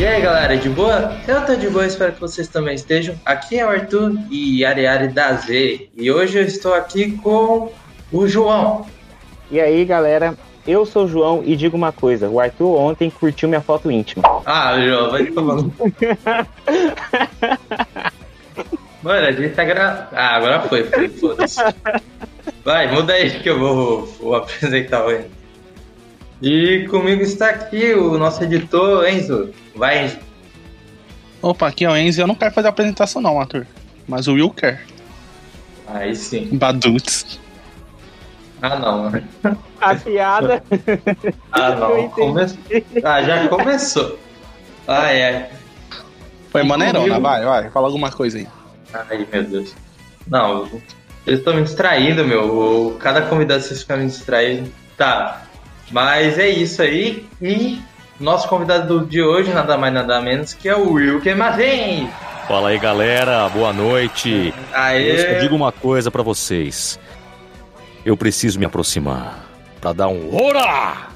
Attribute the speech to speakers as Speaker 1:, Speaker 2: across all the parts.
Speaker 1: E aí galera, de boa? Eu tô de boa, espero que vocês também estejam. Aqui é o Arthur e Ariari da Z. E hoje eu estou aqui com o João.
Speaker 2: E aí galera, eu sou o João e digo uma coisa: o Arthur ontem curtiu minha foto íntima.
Speaker 1: Ah, João, vai no. Mano, a gente tá gravando. Ah, agora foi, foi foda-se. Vai, muda aí que eu vou, vou apresentar o Enzo. E comigo está aqui o nosso editor, Enzo. Vai, Enzo.
Speaker 3: Opa, aqui é o Enzo. Eu não quero fazer a apresentação, não, Arthur. Mas o Will quer.
Speaker 1: Aí sim.
Speaker 3: Baduts.
Speaker 1: Ah, não.
Speaker 2: A piada.
Speaker 1: Ah, não. Come... Ah, já começou. Ah, é.
Speaker 3: Foi maneirona, vai, vai. Fala alguma coisa aí.
Speaker 1: Ai, meu Deus. Não, eles estão me distraindo, meu. Cada convidado vocês ficam me distraindo. Tá. Mas é isso aí. E nosso convidado de hoje, nada mais nada menos, que é o Will Queimazem.
Speaker 4: Fala aí, galera. Boa noite.
Speaker 1: Aê.
Speaker 4: Eu digo uma coisa para vocês. Eu preciso me aproximar para dar um ora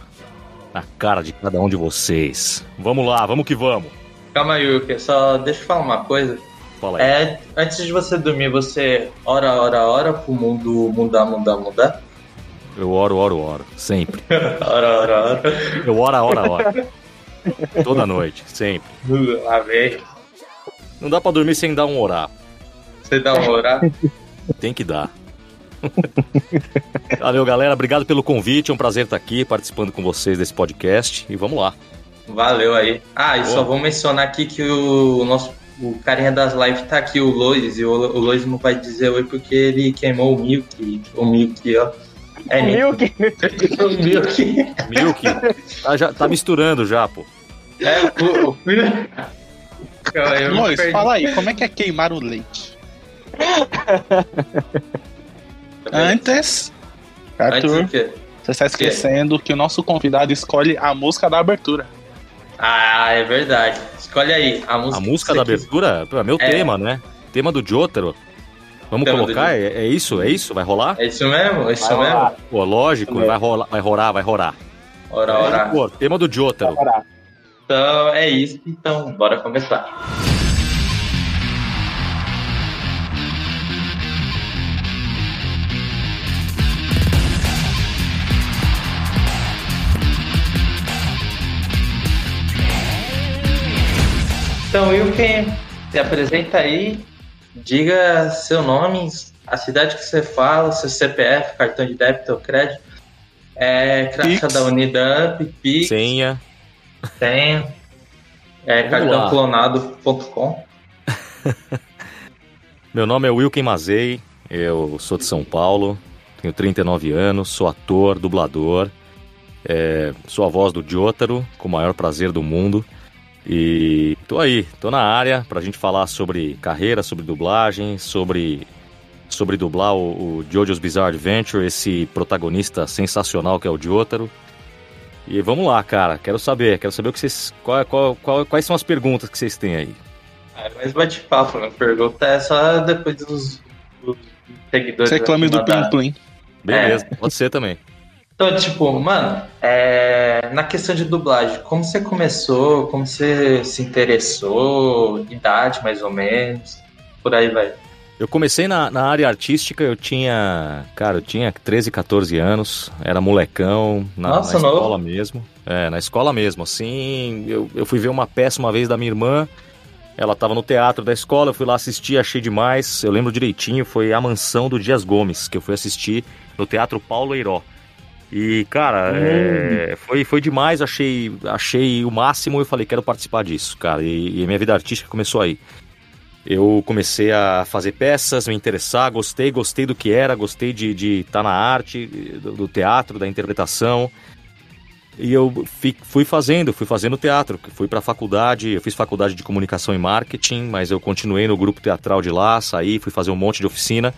Speaker 4: na cara de cada um de vocês. Vamos lá, vamos que vamos.
Speaker 1: Calma aí, Will, só deixa eu falar uma coisa.
Speaker 4: Fala aí.
Speaker 1: É, antes de você dormir, você ora, ora, ora pro mundo mudar, mudar, mudar.
Speaker 4: Eu oro, oro, oro. Sempre.
Speaker 1: ora, ora, ora.
Speaker 4: Eu oro, ora, ora. Toda noite, sempre.
Speaker 1: Vem.
Speaker 4: Não dá pra dormir sem dar um orar.
Speaker 1: Você dá um orar?
Speaker 4: Tem que dar. Valeu, galera. Obrigado pelo convite. É um prazer estar aqui participando com vocês desse podcast. E vamos lá.
Speaker 1: Valeu aí. Ah, e
Speaker 4: Boa.
Speaker 1: só vou mencionar aqui que o nosso o carinha das lives tá aqui, o Lois, e o, o Lois não vai dizer oi porque ele queimou o Milk. O Milk, ó. É
Speaker 2: Milk.
Speaker 1: o Milk.
Speaker 4: Milk. Tá, já, tá misturando já, pô.
Speaker 1: É, o, filho. Perdi.
Speaker 3: fala aí, como é que é queimar o leite? Antes, Arthur, você está esquecendo que o nosso convidado escolhe a música da abertura.
Speaker 1: Ah, é verdade. Escolhe aí a música.
Speaker 4: A música da
Speaker 1: quiser.
Speaker 4: abertura é meu
Speaker 1: É.
Speaker 4: tema, né? Tema do Jotaro. Vamos
Speaker 1: Tema
Speaker 4: colocar? É, é isso? É isso? Vai rolar?
Speaker 1: É isso mesmo? É isso
Speaker 2: Vai
Speaker 1: mesmo?
Speaker 2: rolar.
Speaker 4: Pô, lógico, vai rolar, vai rolar, vai rolar.
Speaker 1: Ora, ora.
Speaker 4: Pô, tema do Jotaro.
Speaker 1: Então é isso. Então, bora começar. Então, Wilken, se apresenta aí, diga seu nome, a cidade que você fala, seu CPF, cartão de débito ou crédito, é, crachá da Unidub, Pix,
Speaker 4: Senha.
Speaker 1: tem. É cartãoclonado.com.
Speaker 4: Meu nome é Wilken Mazei, eu sou de São Paulo, tenho 39 anos, sou ator, dublador, é, sou a voz do Jotaro, com o maior prazer do mundo. E tô aí, tô na área pra gente falar sobre carreira, sobre dublagem, sobre, sobre dublar o, o Jojo's Bizarre Adventure, esse protagonista sensacional que é o Jotaro. E vamos lá, cara, quero saber, quero saber o que vocês, qual, qual, qual- quais são as perguntas que vocês têm aí.
Speaker 1: É, mas bate-papo, né? Pergunta é só depois dos, dos seguidores.
Speaker 3: Você reclame
Speaker 1: aqui
Speaker 3: do Plim
Speaker 1: mandarem.
Speaker 3: Plim.
Speaker 4: Beleza, pode ser também.
Speaker 1: Então, tipo, mano, é, na questão de dublagem, como você começou, como você se interessou, idade mais ou menos, por aí vai.
Speaker 4: Eu comecei na, na área artística, eu tinha. Cara, eu tinha 13, 14 anos, era molecão, na,
Speaker 1: Nossa,
Speaker 4: na escola mesmo. É, na escola mesmo. Assim, eu, eu fui ver uma peça uma vez da minha irmã, ela tava no teatro da escola, eu fui lá assistir, achei demais. Eu lembro direitinho, foi A Mansão do Dias Gomes, que eu fui assistir no Teatro Paulo Eiró. E, cara, é, foi, foi demais, achei, achei o máximo e eu falei, quero participar disso, cara. E, e minha vida artística começou aí. Eu comecei a fazer peças, me interessar, gostei, gostei do que era, gostei de estar na arte, do, do teatro, da interpretação. E eu fi- fui fazendo, fui fazendo teatro, fui para a faculdade, eu fiz faculdade de comunicação e marketing, mas eu continuei no grupo teatral de lá, saí, fui fazer um monte de oficina.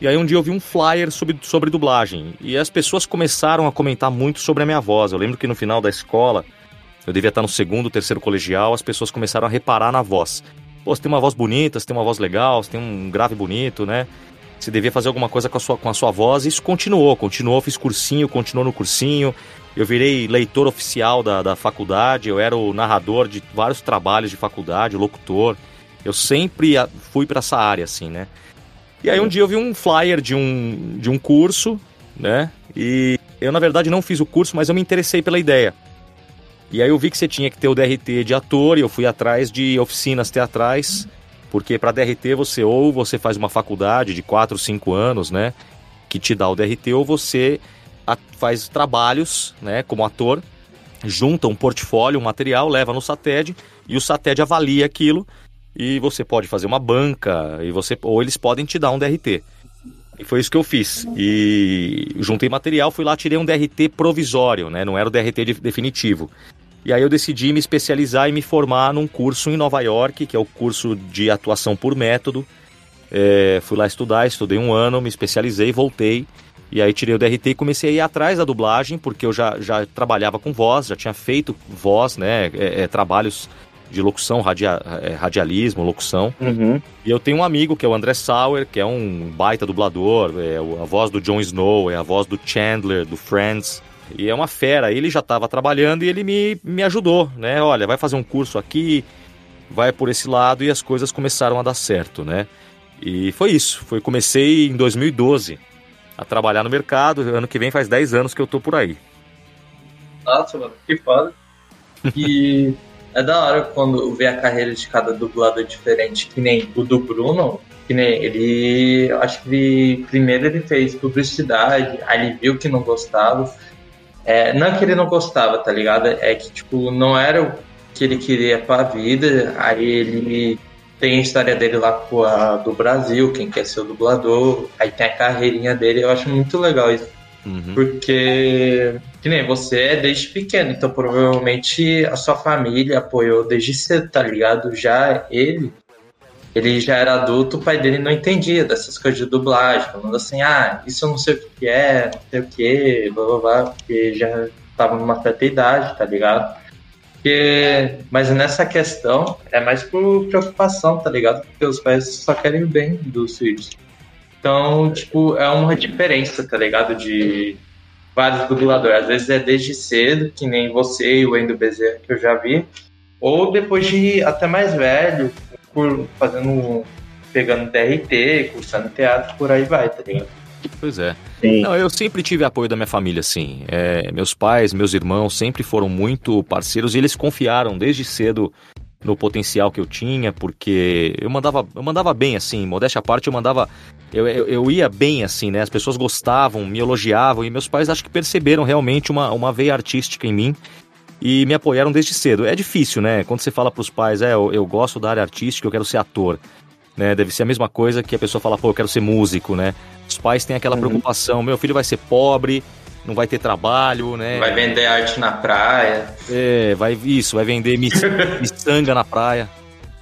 Speaker 4: E aí um dia eu vi um flyer sobre, sobre dublagem, e as pessoas começaram a comentar muito sobre a minha voz. Eu lembro que no final da escola, eu devia estar no segundo, terceiro colegial, as pessoas começaram a reparar na voz. Pô, você tem uma voz bonita, você tem uma voz legal, você tem um grave bonito, né? você devia fazer alguma coisa com a sua, com a sua voz. E isso continuou, continuou, fiz cursinho, continuou no cursinho. Eu virei leitor oficial da, da faculdade, eu era o narrador de vários trabalhos de faculdade, locutor. Eu sempre fui para essa área, assim, né? E aí um dia eu vi um flyer de um, de um curso, né? E eu, na verdade, não fiz o curso, mas eu me interessei pela ideia. E aí eu vi que você tinha que ter o DRT de ator e eu fui atrás de oficinas teatrais, porque para DRT você ou você faz uma faculdade de 4, 5 anos, né, que te dá o DRT, ou você faz trabalhos, né, como ator, junta um portfólio, um material, leva no SATED e o SATED avalia aquilo e você pode fazer uma banca e você ou eles podem te dar um DRT. E foi isso que eu fiz. E juntei material, fui lá, tirei um DRT provisório, né? Não era o DRT definitivo. E aí eu decidi me especializar e me formar num curso em Nova York, que é o curso de atuação por método. É, fui lá estudar, estudei um ano, me especializei, voltei. E aí tirei o DRT e comecei a ir atrás da dublagem, porque eu já, já trabalhava com voz, já tinha feito voz, né? É, é, trabalhos de locução, radia, é, radialismo, locução.
Speaker 2: Uhum.
Speaker 4: E eu tenho um amigo que é o André Sauer, que é um baita dublador, é a voz do Jon Snow, é a voz do Chandler, do Friends. E é uma fera, ele já estava trabalhando e ele me, me ajudou, né? Olha, vai fazer um curso aqui, vai por esse lado e as coisas começaram a dar certo, né? E foi isso, foi comecei em 2012 a trabalhar no mercado, ano que vem faz 10 anos que eu tô por aí.
Speaker 1: Nossa, mano, que foda. E é da hora quando vê a carreira de cada dublador diferente, que nem o do Bruno, que nem ele. Acho que ele, primeiro ele fez publicidade, aí ele viu que não gostava. É, não que ele não gostava, tá ligado? É que, tipo, não era o que ele queria pra vida. Aí ele tem a história dele lá com a do Brasil, quem quer ser o dublador. Aí tem a carreirinha dele. Eu acho muito legal isso. Uhum. Porque, que nem você é desde pequeno, então provavelmente a sua família apoiou desde cedo, tá ligado? Já ele, ele já era adulto, o pai dele não entendia dessas coisas de dublagem, falando assim, ah, isso eu não sei o que é, não sei o que, blá blá blá, porque já tava numa certa idade, tá ligado? Porque, mas nessa questão é mais por preocupação, tá ligado? Porque os pais só querem o bem dos filhos. Então, tipo, é uma diferença, tá ligado? De vários dubladores. Às vezes é desde cedo, que nem você e o Wendel Bezerra, que eu já vi. Ou depois de até mais velho, por fazendo. pegando DRT, cursando teatro, por aí vai, tá ligado?
Speaker 4: Pois é. Não, eu sempre tive apoio da minha família, sim. É, meus pais, meus irmãos sempre foram muito parceiros e eles confiaram desde cedo no potencial que eu tinha, porque eu mandava, eu mandava bem, assim, modéstia à parte, eu mandava. Eu, eu, eu, ia bem, assim, né? As pessoas gostavam, me elogiavam, e meus pais acho que perceberam realmente uma, uma veia artística em mim e me apoiaram desde cedo. É difícil, né? Quando você fala para os pais, é, eu, eu gosto da área artística, eu quero ser ator. Né, deve ser a mesma coisa que a pessoa fala, pô, eu quero ser músico, né? Os pais têm aquela uhum. preocupação, meu filho vai ser pobre, não vai ter trabalho, né?
Speaker 1: Vai vender arte na praia.
Speaker 4: É, vai isso, vai vender miçanga na praia.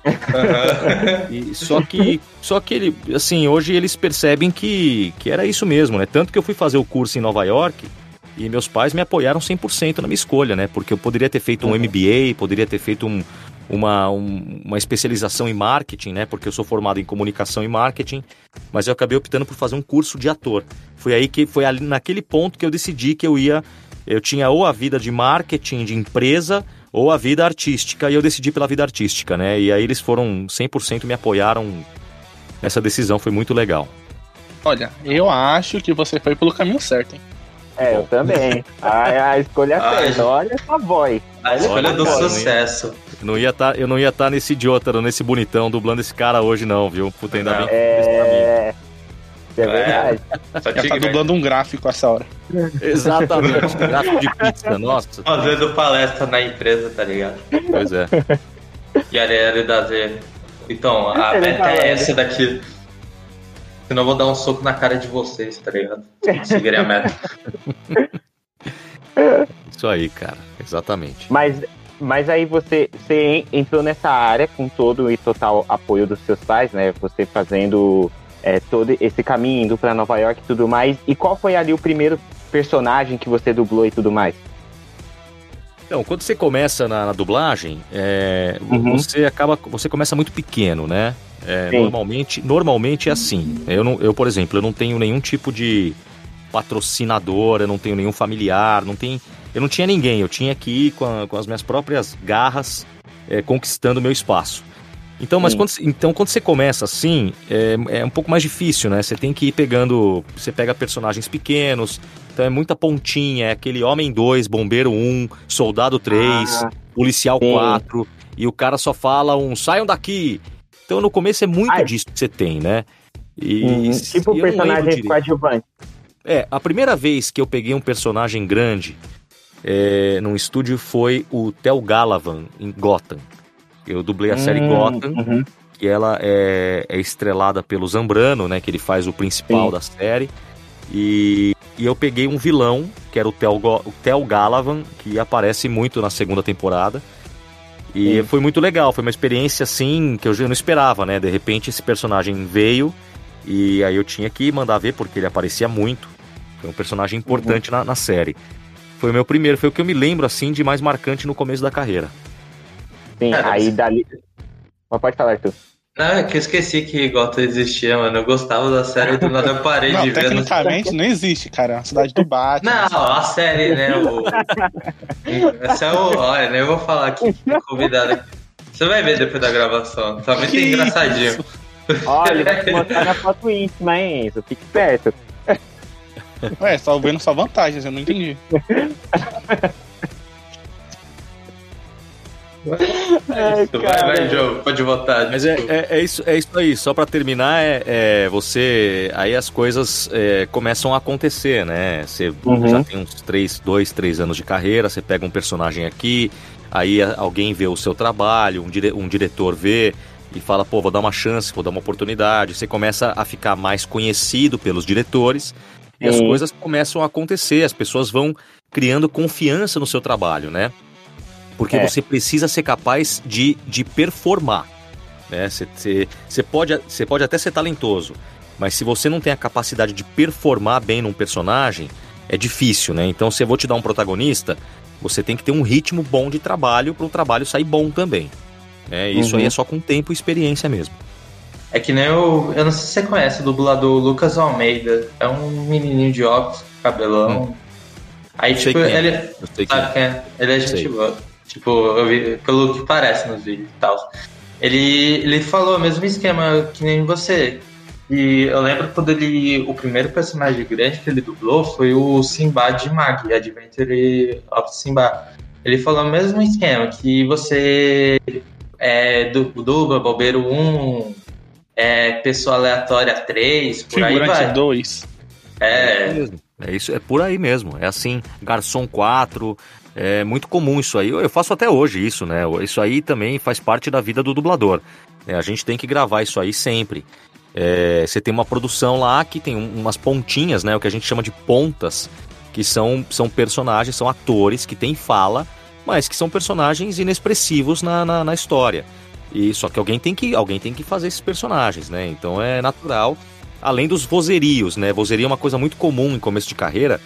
Speaker 4: Uhum. E, só que, só que ele, assim, hoje eles percebem que, que era isso mesmo, né? Tanto que eu fui fazer o curso em Nova York e meus pais me apoiaram 100% na minha escolha, né? Porque eu poderia ter feito um MBA, poderia ter feito um, uma, um, uma especialização em marketing, né? Porque eu sou formado em comunicação e marketing, mas eu acabei optando por fazer um curso de ator. Foi aí que foi ali, naquele ponto que eu decidi que eu ia, eu tinha ou a vida de marketing de empresa ou a vida artística e eu decidi pela vida artística, né? E aí eles foram 100% me apoiaram nessa decisão, foi muito legal.
Speaker 3: Olha, eu acho que você foi pelo caminho certo, hein?
Speaker 2: É, eu também. A, a escolha certa. Olha essa boy.
Speaker 1: A escolha do sucesso.
Speaker 4: Eu não ia tá, eu não ia estar tá nesse idiota, nesse bonitão, dublando esse cara hoje, não, viu? Puta, ainda bem
Speaker 2: é... É verdade.
Speaker 3: É. Só tá dublando um gráfico essa hora.
Speaker 4: Exatamente, gráfico de pizza, nossa.
Speaker 1: Fazendo palestra na empresa, tá ligado?
Speaker 4: Pois é.
Speaker 1: E a área da Z. Então, a meta é essa daqui. Senão eu vou dar um soco na cara de vocês, tá ligado? Seguirei a meta.
Speaker 4: Isso aí, cara. Exatamente.
Speaker 2: Mas mas aí você, você entrou nessa área com todo e total apoio dos seus pais, né? Você fazendo é, todo esse caminho, indo para Nova York e tudo mais. E qual foi ali o primeiro personagem que você dublou e tudo mais?
Speaker 4: Então, quando você começa na, na dublagem, é,
Speaker 2: Uhum.
Speaker 4: você acaba, você começa muito pequeno, né? É, normalmente, normalmente é assim. Eu, não, eu, por exemplo, eu não tenho nenhum tipo de patrocinador, eu não tenho nenhum familiar, não tem, eu não tinha ninguém. Eu tinha que ir com, a- com as minhas próprias garras, é, conquistando meu espaço. Então, mas
Speaker 2: Sim.
Speaker 4: quando, então, quando você começa assim, é, é um pouco mais difícil, né? Você tem que ir pegando. Você pega personagens pequenos, então é muita pontinha, é aquele Homem 2, Bombeiro 1, Soldado 3,
Speaker 2: Ah,
Speaker 4: Policial
Speaker 2: sim.
Speaker 4: 4, e o cara só fala um saiam daqui. Então no começo é muito
Speaker 2: Ai.
Speaker 4: disso que você tem, né? E,
Speaker 2: Uhum.
Speaker 4: e
Speaker 2: Tipo personagem coadjuvante.
Speaker 4: É, a primeira vez que eu peguei um personagem grande é, num estúdio foi o Tel Galavan, em Gotham. Eu dublei a série
Speaker 2: Hum,
Speaker 4: Gotham,
Speaker 2: uhum.
Speaker 4: que ela é, é estrelada pelo Zambrano, né? Que ele faz o principal
Speaker 2: Sim.
Speaker 4: da série. E, e eu peguei um vilão, que era o Tel, o Tel Galavan, que aparece muito na segunda temporada. E
Speaker 2: Sim.
Speaker 4: foi muito legal, foi uma experiência assim que eu já não esperava, né? De repente esse personagem veio e aí eu tinha que mandar ver porque ele aparecia muito. Foi um personagem importante na, na série. Foi o meu primeiro, foi o que eu me lembro assim de mais marcante no começo da carreira.
Speaker 2: Sim,
Speaker 1: Cara,
Speaker 2: aí
Speaker 1: você-
Speaker 2: dali. Mas pode falar, Arthur.
Speaker 1: Não, é que eu esqueci que Gotham existia, mano. Eu gostava da série do nada eu parei
Speaker 3: Não,
Speaker 1: de ver.
Speaker 3: tecnicamente não existe, cara. É uma cidade do Batman.
Speaker 1: Não, a série, né? O... Esse é o. Olha, nem vou falar aqui, convidado aqui. Você vai ver depois da gravação. Tá muito
Speaker 3: Que
Speaker 1: engraçadinho.
Speaker 3: isso?
Speaker 2: Olha, vou mostrar na foto íntima, hein, Enzo? Fique esperto.
Speaker 3: Ué, só vendo só vantagens, eu não entendi.
Speaker 1: Isso, vai, vai, Joe, pode votar.
Speaker 4: Mas é, é, é isso, é isso aí. Só pra terminar, é, é você. Aí as coisas é, começam a acontecer, né? Você
Speaker 2: Uhum.
Speaker 4: já tem uns três, dois, três anos de carreira, você pega um personagem aqui, aí alguém vê o seu trabalho, um, dire, um diretor vê e fala, pô, vou dar uma chance, vou dar uma oportunidade. Você começa a ficar mais conhecido pelos diretores e as coisas começam a acontecer, as pessoas vão criando confiança no seu trabalho, né? Porque
Speaker 2: É.
Speaker 4: você precisa ser capaz de, de performar. Né? Você, você, você, pode, você pode até ser talentoso, mas se você não tem a capacidade de performar bem num personagem, é difícil, né? Então, se eu vou te dar um protagonista, você tem que ter um ritmo bom de trabalho para o trabalho sair bom também. Né? Isso
Speaker 2: Uhum.
Speaker 4: aí é só com tempo e experiência mesmo.
Speaker 1: É que nem o. Eu não sei se você conhece o dublador Lucas Almeida. É um menininho de óculos, cabelão. Aí,
Speaker 4: Hum. Sei
Speaker 1: tipo,
Speaker 4: quem é.
Speaker 1: ele.
Speaker 4: Eu sei que
Speaker 1: Sabe quem é? Ele é gente boa. Tipo, eu vi, pelo que parece nos vídeos e tal. Ele, ele falou o mesmo esquema que nem você. E eu lembro quando ele. O primeiro personagem grande que ele dublou foi o Simba de Mag, Adventure of Simba. Ele falou o mesmo esquema, que você é du- dubla, Bobeiro 1, é, pessoa aleatória 3, por aí
Speaker 3: Figurante
Speaker 1: vai.
Speaker 3: 2.
Speaker 1: É,
Speaker 4: mesmo. É isso, é por aí mesmo. É assim, Garçom 4, é muito comum isso aí. Eu faço até hoje isso, né? Isso aí também faz parte da vida do dublador. É, a gente tem que gravar isso aí sempre. É, você tem uma produção lá que tem um- umas pontinhas, né? O que a gente chama de pontas, que são, são personagens, são atores que têm fala, mas que são personagens inexpressivos na, na, na história. E só que alguém tem que alguém tem que fazer esses personagens, né? Então é natural além dos vozerios, né? Vozeria é uma coisa muito comum em começo de carreira,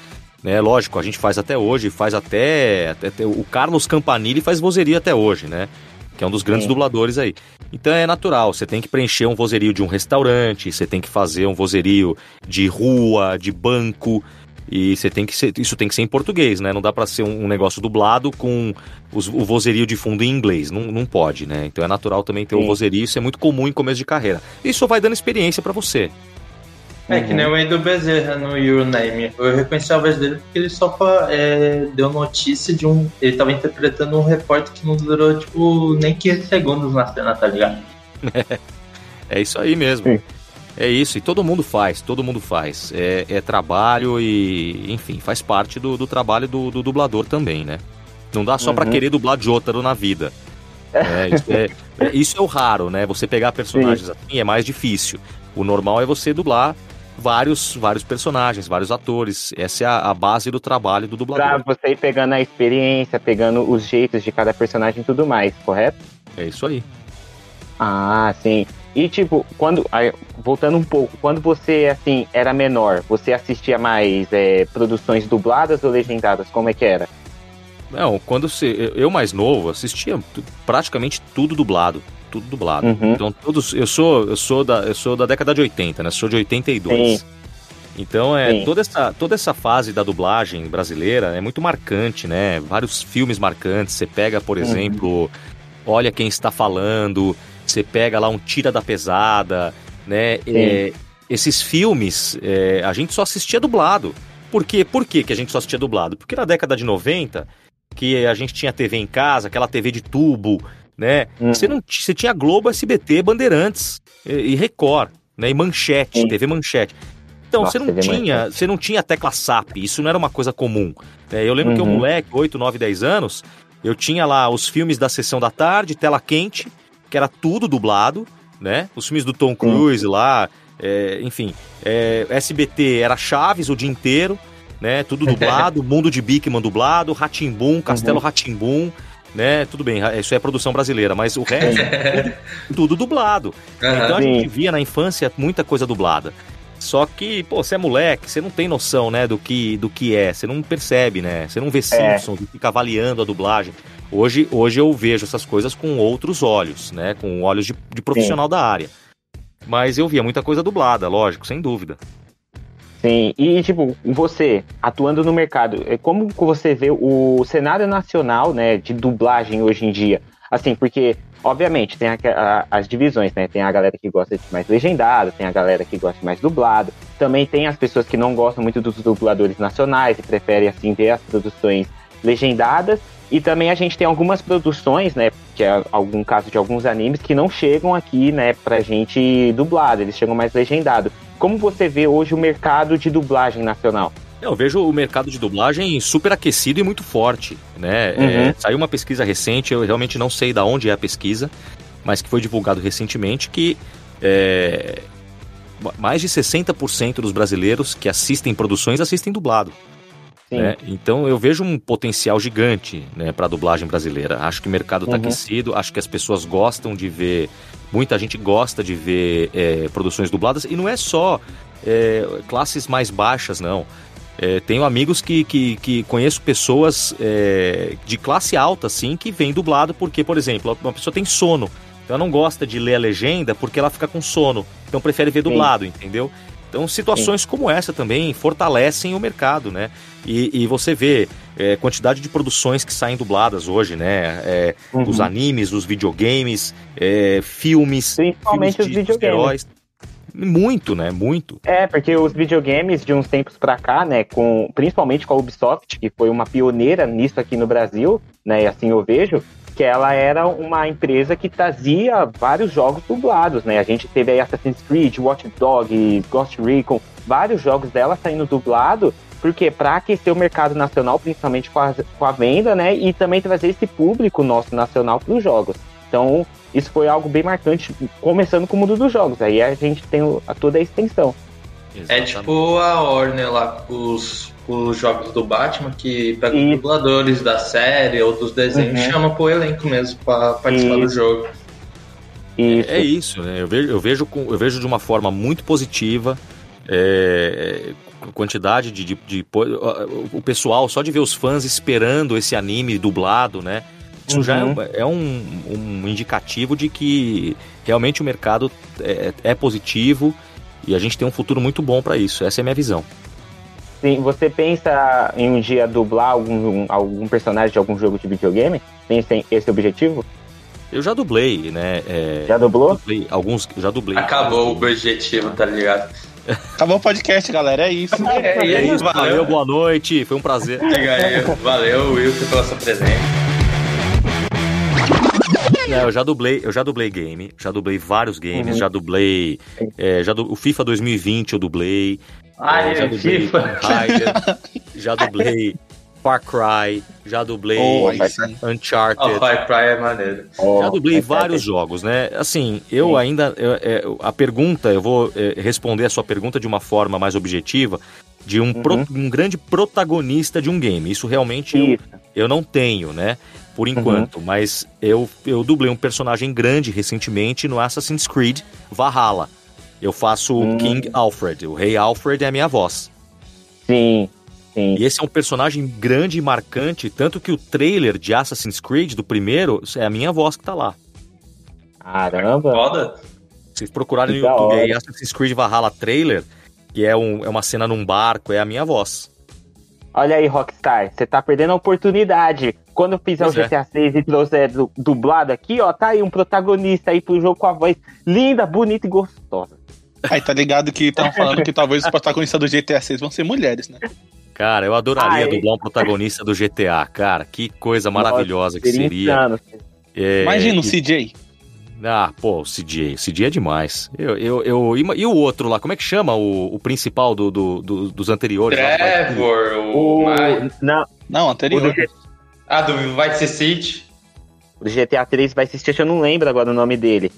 Speaker 4: né? Lógico, a gente faz até hoje, faz até, até- até- o Carlos Campanile faz vozeria até hoje, né? Que é um dos grandes
Speaker 2: Sim.
Speaker 4: dubladores aí. Então é natural, você tem que preencher um vozerio de um restaurante, você tem que fazer um vozerio de rua, de banco, e você tem que ser, isso tem que ser em português, né? Não dá pra ser um, um negócio dublado com os- o vozerio de fundo em inglês, não, não pode, né? Então é natural também ter o
Speaker 2: Sim.
Speaker 4: vozerio, isso é muito comum em começo de carreira. Isso vai dando experiência pra você.
Speaker 1: É que nem o Edu Bezerra no Your Name. Eu reconheci a voz dele porque ele só é, deu notícia de um. Ele tava interpretando um repórter que não durou, tipo, nem 15 segundos na cena, tá ligado?
Speaker 4: É isso aí mesmo.
Speaker 2: Sim.
Speaker 4: É isso, e todo mundo faz, todo mundo faz. É, é trabalho e, enfim, faz parte do, do trabalho do, do dublador também, né? Não dá só pra
Speaker 2: Uhum.
Speaker 4: querer dublar Jotaro na vida. É, isso, é, é- isso é o raro, né? Você pegar personagens assim é mais difícil. O normal é você dublar vários, vários personagens, vários atores. Essa é a, a base do trabalho do
Speaker 2: Pra
Speaker 4: dublador.
Speaker 2: você ir pegando a experiência, pegando os jeitos de cada personagem e tudo mais, correto?
Speaker 4: É isso aí.
Speaker 2: Ah, sim. E tipo, quando. voltando um pouco, quando você assim era menor, você assistia mais é, produções dubladas ou legendadas? Como é que era?
Speaker 4: Não, quando você. Eu mais novo assistia praticamente tudo dublado. Tudo dublado. Uhum. Então, todos. Eu sou, eu sou da, eu sou da década de 80, né? Sou de 82. Sim. Então, é, toda essa, toda essa fase da dublagem brasileira é muito marcante, né? Vários filmes marcantes. Você pega, por uhum. exemplo, Olha Quem Está Falando, você pega lá um Tira da Pesada, né? É, esses filmes, é, a gente só assistia dublado. Por quê? Por quê que a gente só assistia dublado? Porque na década de 90, que a gente tinha TV em casa, aquela TV de tubo, né? Uhum. Você, não, você tinha Globo, SBT, Bandeirantes e, e Record, né? E Manchete, Sim. TV Manchete. Então, Nossa, você não tinha, você não tinha tecla SAP, isso não era uma coisa comum. É, eu lembro uhum. que eu, moleque, 8, 9, 10 anos, eu tinha lá os filmes da sessão da tarde, tela quente, que era tudo dublado, né? Os filmes do Tom Cruise uhum. lá, é, enfim, é, SBT era Chaves o dia inteiro, né? Tudo dublado, Mundo de Bigman dublado, Ratimbum, Castelo uhum. Né? Tudo bem, isso é produção brasileira, mas o resto, tudo, tudo dublado. Uhum. Então a gente via na infância muita coisa dublada. Só que, pô, você é moleque, você não tem noção, né, do que, do que é, você não percebe, né? Você não vê é. Simpsons, é. fica avaliando a dublagem. Hoje, hoje eu vejo essas coisas com outros olhos, né? Com olhos de, de profissional Sim. da área. Mas eu via muita coisa dublada, lógico, sem dúvida.
Speaker 2: Sim, e tipo, você atuando no mercado, é, como você vê o cenário nacional, né, de dublagem hoje em dia? Assim, porque, obviamente, tem a, a, as divisões, né? Tem a galera que gosta de mais legendado, tem a galera que gosta de mais dublado. Também tem as pessoas que não gostam muito dos dubladores nacionais e preferem, assim, ver as produções legendadas. E também a gente tem algumas produções, né? Que é algum caso de alguns animes que não chegam aqui, né, pra gente dublado, eles chegam mais legendado. Como você vê hoje o mercado de dublagem nacional?
Speaker 4: Eu vejo o mercado de dublagem super aquecido e muito forte, né? Uhum. É, saiu uma pesquisa recente, eu realmente não sei da onde é a pesquisa, mas que foi divulgado recentemente que é, mais de 60% dos brasileiros que assistem produções assistem dublado. Né? Então eu vejo um potencial gigante né, para a dublagem brasileira. Acho que o mercado está uhum. aquecido, acho que as pessoas gostam de ver, muita gente gosta de ver é, produções dubladas, e não é só é, classes mais baixas, não. É, tenho amigos que, que, que conheço pessoas é, de classe alta, assim, que vem dublado porque, por exemplo, uma pessoa tem sono. Então ela não gosta de ler a legenda porque ela fica com sono. Então prefere ver dublado, Sim. entendeu? Então, situações Sim. como essa também fortalecem o mercado, né? E, e você vê é, quantidade de produções que saem dubladas hoje, né? É, uhum. Os animes, os videogames, é, filmes,
Speaker 2: Principalmente
Speaker 4: filmes
Speaker 2: de, os videogames. heróis.
Speaker 4: Muito, né? Muito.
Speaker 2: É, porque os videogames de uns tempos pra cá, né, com, principalmente com a Ubisoft, que foi uma pioneira nisso aqui no Brasil, né, e assim eu vejo, que ela era uma empresa que trazia vários jogos dublados, né? A gente teve aí Assassin's Creed, Watch Dogs, Ghost Recon, vários jogos dela saindo dublado, porque para aquecer o mercado nacional, principalmente com a, com a venda, né? E também trazer esse público nosso nacional para os jogos. Então, isso foi algo bem marcante, começando com o mundo dos jogos. Aí a gente tem toda a extensão.
Speaker 1: Exatamente. É tipo a Warner lá, os os jogos do Batman, que pega os dubladores da série ou dos desenhos uhum. chama pro elenco mesmo para participar do jogo.
Speaker 4: Isso. É, é, isso, né? Eu vejo, eu, vejo com, eu vejo de uma forma muito positiva. É, quantidade de, de, de, O pessoal, só de ver os fãs esperando esse anime dublado, né? Isso uhum. já é, uhum. é um, um, indicativo de que realmente o mercado é, é positivo e a gente tem um futuro muito bom para isso. Essa é a minha visão.
Speaker 2: Sim, você pensa em um dia dublar algum, algum personagem de algum jogo de videogame? Tem esse objetivo?
Speaker 4: Eu já dublei, né? É,
Speaker 2: já dublou?
Speaker 4: Dublei, alguns, já dublei.
Speaker 1: Acabou o objetivo, tá ligado?
Speaker 3: Acabou o podcast, galera. É isso.
Speaker 4: É, é, é isso. Valeu. valeu, boa noite. Foi um prazer.
Speaker 1: Valeu, Wilson, pela sua presença.
Speaker 4: É, eu já dublei, eu já dublei game, já dublei vários games, uhum. já dublei. É, já du, o FIFA 2020 eu dublei.
Speaker 1: Ai, é, já dublei FIFA.
Speaker 4: Rider, já dublei Far Cry, já dublei oh, Uncharted.
Speaker 1: Oh, Far Cry é maneiro.
Speaker 4: Oh, já dublei vários jogos, né? Assim, eu Sim. ainda. Eu, eu, a pergunta, eu vou é, responder a sua pergunta de uma forma mais objetiva. De um, uhum. pro, um grande protagonista de um game. Isso realmente eu, eu não tenho, né? Por uhum. enquanto. Uhum. Mas eu, eu dublei um personagem grande recentemente no Assassin's Creed Valhalla. Eu faço o hum. King Alfred. O Rei Alfred é a minha voz.
Speaker 2: Sim. Sim.
Speaker 4: E esse é um personagem grande e marcante, tanto que o trailer de Assassin's Creed, do primeiro, é a minha voz que tá lá.
Speaker 2: Caramba.
Speaker 1: Foda.
Speaker 4: Se vocês procurarem no YouTube aí, Assassin's Creed Valhalla trailer, que é, um, é uma cena num barco, é a minha voz.
Speaker 2: Olha aí, Rockstar, você tá perdendo a oportunidade. Quando eu fizer
Speaker 4: Pois
Speaker 2: o
Speaker 4: é.
Speaker 2: GTA 6 e trouxer du- dublado aqui, ó, tá aí um protagonista aí pro jogo com a voz linda, bonita e gostosa.
Speaker 3: Aí tá ligado que estão falando que talvez os protagonistas do GTA 6 vão ser mulheres, né?
Speaker 4: Cara, eu adoraria
Speaker 2: Ai.
Speaker 4: dublar um protagonista do GTA, cara. Que coisa maravilhosa que
Speaker 2: Seria.
Speaker 4: É,
Speaker 3: Imagina o
Speaker 4: e-
Speaker 3: CJ.
Speaker 4: Ah, pô, o CJ. O CJ é demais. Eu, eu, eu, e, e o outro lá, como é que chama o, o principal do, do- do- dos anteriores? lá do?
Speaker 1: Trevor, o.
Speaker 2: O,
Speaker 1: Mai-
Speaker 2: não,
Speaker 3: Não,
Speaker 2: o
Speaker 3: anterior.
Speaker 2: do, G-
Speaker 1: Ah, do Vice City.
Speaker 2: do GTA 3 vai assistir, eu não lembro agora o nome dele.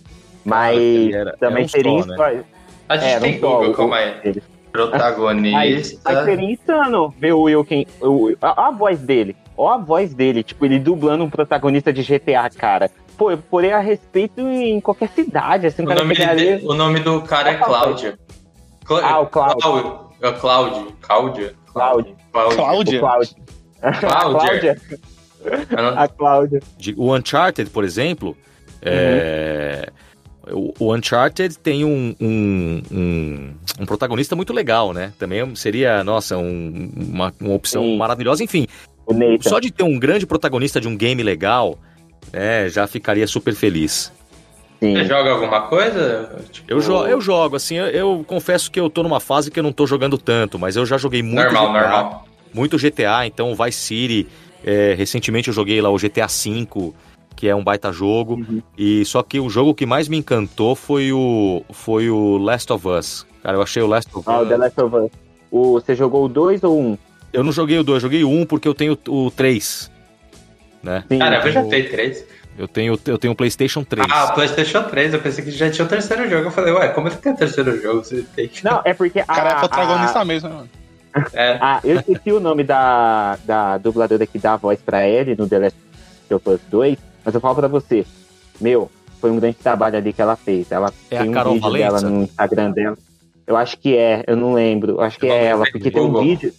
Speaker 2: Mas
Speaker 4: ele era-
Speaker 2: também
Speaker 4: é um
Speaker 2: seria
Speaker 4: né?
Speaker 1: A gente
Speaker 2: É,
Speaker 1: tem
Speaker 2: não só
Speaker 1: Google,
Speaker 2: o-
Speaker 1: calma aí.
Speaker 2: ele.
Speaker 1: Protagonista.
Speaker 2: mas seria insano ver o Wilkin. o- a, a voz dele. Ó a voz dele, tipo, ele dublando um protagonista de GTA, cara. Pô, eu porém a respeito em qualquer cidade, assim,
Speaker 1: O
Speaker 2: o cara
Speaker 1: nome,
Speaker 2: pegaria-
Speaker 1: de- o nome do cara é Cláudia. Clá-
Speaker 2: Ah, o Cláudio.
Speaker 1: Cláudio. É Cláudio. Cláudia.
Speaker 2: Cláudio.
Speaker 1: Cláudia.
Speaker 3: Cláudia.
Speaker 2: A Cláudia.
Speaker 4: De- o Uncharted, por exemplo, é, o, o Uncharted tem um, um, um- um protagonista muito legal, né? Também seria, nossa, um- uma, uma opção
Speaker 2: Sim.
Speaker 4: maravilhosa. Enfim, só de ter um grande protagonista de um game legal, né, já ficaria super feliz.
Speaker 2: Sim.
Speaker 1: Você joga alguma coisa? Tipo,
Speaker 4: Eu, jo eu jogo, assim, eu, eu confesso que eu tô numa fase que eu não tô jogando tanto, mas eu já joguei muito
Speaker 1: Normal,
Speaker 4: GTA,
Speaker 1: normal.
Speaker 4: muito GTA, então Vice City, é, recentemente eu joguei lá o GTA V, que é um baita jogo,
Speaker 2: Uhum.
Speaker 4: e só que o jogo que mais me encantou foi o, foi o Last of Us. Cara, eu achei o Last of
Speaker 2: Ah, o
Speaker 4: Us...
Speaker 2: The Last of Us. O, você jogou o 2 ou um?
Speaker 4: Eu não joguei o 2, joguei o 1 porque eu tenho o 3, né?
Speaker 2: Sim.
Speaker 1: Cara, eu já tenho três.
Speaker 4: Eu tenho, eu tenho o PlayStation 3.
Speaker 1: Ah, PlayStation 3. Eu pensei que já tinha o terceiro jogo. Eu falei, ué, como é que tem o terceiro jogo? Você tem que.
Speaker 2: Não, é porque.
Speaker 3: O cara é
Speaker 2: a-
Speaker 3: protagonista
Speaker 2: a-
Speaker 3: mesmo, né, mano?
Speaker 1: É.
Speaker 2: Ah, eu esqueci o nome da, da dubladora que dá a voz pra Ellie no The Last of Us 2, mas eu falo pra você, meu, foi um grande trabalho ali que ela fez. Ela
Speaker 4: É a
Speaker 2: tem um
Speaker 4: Carol
Speaker 2: vídeo
Speaker 4: Valença?
Speaker 2: dela no Instagram dela. Eu acho que é, eu não lembro. Eu acho que
Speaker 1: Eu
Speaker 2: é ela,
Speaker 1: lembro,
Speaker 2: porque tem um vídeo.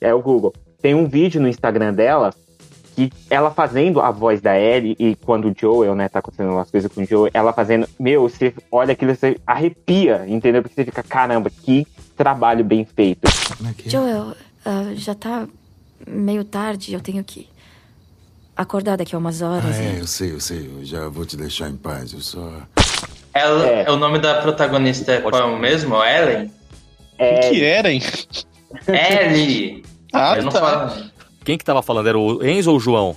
Speaker 2: É o Google. Tem um vídeo no Instagram dela que ela fazendo a voz da Ellie e quando o Joel, né, tá acontecendo umas coisas com o Joel, ela fazendo, meu, você olha aquilo, você arrepia, entendeu? Porque você fica, caramba, que trabalho bem feito.
Speaker 5: Joel, ah, já tá meio tarde, eu tenho que acordar daqui a umas horas.
Speaker 6: Ah, é,
Speaker 5: e-
Speaker 6: eu sei, eu sei. Eu já vou te deixar em paz. Eu só.
Speaker 1: Ela,
Speaker 2: É.
Speaker 1: é. O nome da protagonista é qual é o mesmo? Ellen?
Speaker 2: É,
Speaker 3: Que era, hein?
Speaker 1: Ellie!
Speaker 3: Ah,
Speaker 1: eu não
Speaker 3: tá.
Speaker 1: falo.
Speaker 4: Quem que tava falando? Era o Enzo ou o João?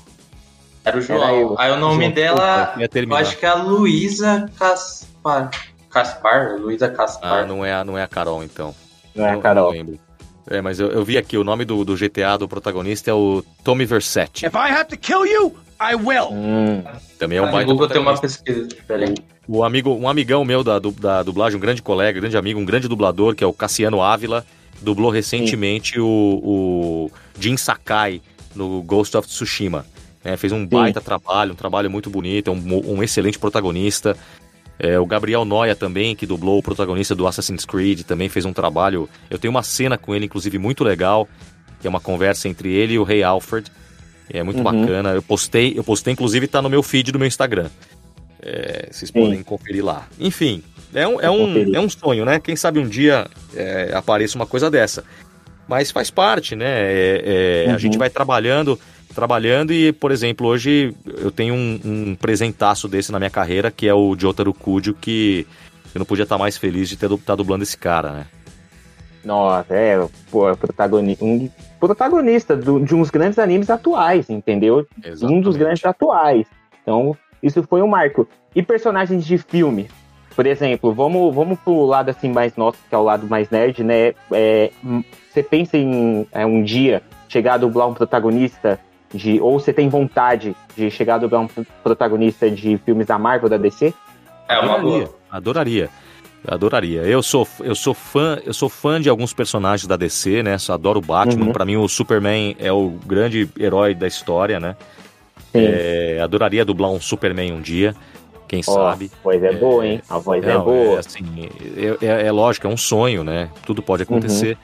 Speaker 1: Era o
Speaker 2: Era
Speaker 1: João.
Speaker 2: eu.
Speaker 1: Aí o nome
Speaker 2: João,
Speaker 1: dela,
Speaker 4: Eu ia
Speaker 1: eu acho que é a Luísa Caspar. Caspar? Luísa Caspar.
Speaker 4: Ah, não é, a- não é a Carol, então.
Speaker 2: Não é
Speaker 4: Não-
Speaker 2: Carol.
Speaker 4: Não lembro. É, mas eu, eu vi aqui, o nome do, do GTA do protagonista é o Tommy Versetti.
Speaker 7: If I have to kill you, I will.
Speaker 2: Hum,
Speaker 4: Também é um baita
Speaker 1: Google tem uma pesquisa diferente.
Speaker 4: O amigo, um amigão meu da, da dublagem, um grande colega, grande amigo, um grande dublador, que é o Cassiano Ávila, dublou recentemente o, o Jin Sakai no Ghost of Tsushima. né? fez um baita trabalho, um trabalho muito bonito, é um, um excelente protagonista. É, o Gabriel Noia também, que dublou o protagonista do Assassin's Creed, também fez um trabalho. Eu tenho uma cena com ele, inclusive, muito legal, que é uma conversa entre ele e o Rei Alfred. É muito
Speaker 2: Uhum.
Speaker 4: bacana. Eu postei, eu postei, inclusive, tá no meu feed do meu Instagram. É, vocês
Speaker 2: Sim.
Speaker 4: podem conferir lá. Enfim, é um, é um, é um sonho, né? Quem sabe um dia é, apareça uma coisa dessa. Mas faz parte, né? É, é, A
Speaker 2: Uhum.
Speaker 4: gente vai trabalhando, trabalhando e, por exemplo, hoje eu tenho um, um presentaço desse na minha carreira, que é o Jotaro Kujo, que eu não podia estar mais feliz de ter estar dublando esse cara, né?
Speaker 2: nossa, é, pô, é protagonista, um protagonista do- de uns grandes animes atuais, entendeu? Um dos
Speaker 4: Exatamente.
Speaker 2: grandes atuais. Então, isso foi um marco. E personagens de filme? Por exemplo, vamos, vamos pro lado assim mais nosso, que é o lado mais nerd, né? É, hum, você pensa em é, um dia chegar a dublar um protagonista de. Ou você tem vontade de chegar a dublar um pro- protagonista de filmes da Marvel, da DC?
Speaker 1: É uma
Speaker 4: adoraria,
Speaker 1: boa.
Speaker 4: adoraria. Adoraria. Eu sou, eu sou fã, eu sou fã de alguns personagens da DC, né? Só adoro o Batman.
Speaker 2: Uhum.
Speaker 4: Pra mim o Superman é o grande herói da história, né?
Speaker 2: Sim.
Speaker 4: É, adoraria dublar um Superman um dia, quem
Speaker 2: Ó,
Speaker 4: sabe.
Speaker 2: A voz é, boa, hein? A voz é
Speaker 4: Não,
Speaker 2: boa.
Speaker 4: é, assim, é, é- é lógico, é um sonho, né? Tudo pode acontecer.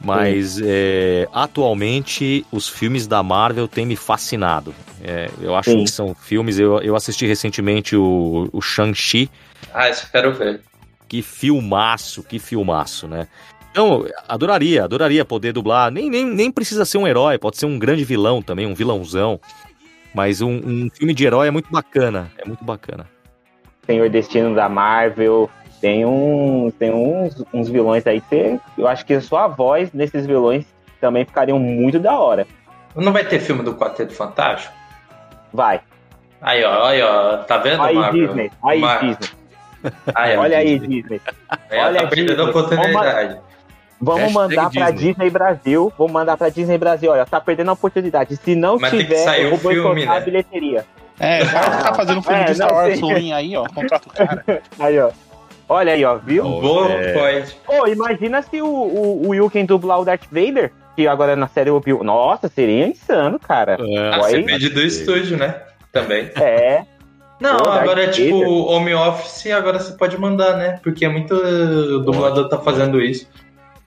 Speaker 4: Mas é, atualmente os filmes da Marvel têm me fascinado. É, eu acho
Speaker 2: Sim.
Speaker 4: que são filmes. Eu, eu assisti recentemente o, o Shang-Chi.
Speaker 1: Ah, isso quero ver.
Speaker 4: Que filmaço, que filmaço, né? Então, adoraria, adoraria poder dublar. Nem, nem, nem precisa ser um herói, pode ser um grande vilão também, um vilãozão. Mas um, um filme de herói é muito bacana. É muito bacana.
Speaker 2: Senhor Destino da Marvel. Tem, um, tem uns, uns vilões aí que eu acho que a sua voz nesses vilões também ficariam muito da hora.
Speaker 1: Não vai ter filme do Quarteto Fantástico?
Speaker 2: Vai.
Speaker 1: Aí, ó, aí, ó. Tá vendo,
Speaker 2: Aí,
Speaker 1: Marvel?
Speaker 2: Disney. Aí,
Speaker 1: Mar-
Speaker 2: Disney.
Speaker 1: Aí, ó,
Speaker 2: Olha aí,
Speaker 1: Disney.
Speaker 2: Disney.
Speaker 1: Aí,
Speaker 2: Olha
Speaker 1: tá
Speaker 2: a
Speaker 1: perdendo a oportunidade.
Speaker 2: Vamos mandar pra
Speaker 4: Disney.
Speaker 2: Disney Brasil. Vamos mandar pra Disney Brasil. Olha, tá perdendo a oportunidade. Se não
Speaker 1: Mas tem que
Speaker 2: tiver,
Speaker 1: sair
Speaker 2: eu
Speaker 1: o
Speaker 2: vou
Speaker 1: filme, né?
Speaker 2: a bilheteria.
Speaker 3: É, o cara tá fazendo filme
Speaker 2: É,
Speaker 3: de Star Wars ruim aí, ó. Contrata o cara.
Speaker 2: Aí, ó. Olha aí, ó, viu?
Speaker 4: Ó,
Speaker 1: Boa
Speaker 4: é.
Speaker 1: point.
Speaker 2: Pô, imagina se o, o, o Wilken dublar o Darth Vader, que agora na série ouviu. Nossa, seria insano, cara.
Speaker 4: É,
Speaker 1: Ah,
Speaker 2: Aí-
Speaker 1: depende do estúdio, né? Também.
Speaker 2: É.
Speaker 1: Não,
Speaker 2: Pô,
Speaker 1: agora é tipo
Speaker 2: Vader.
Speaker 1: home office, agora você pode mandar, né? Porque é muito dublador tá fazendo isso.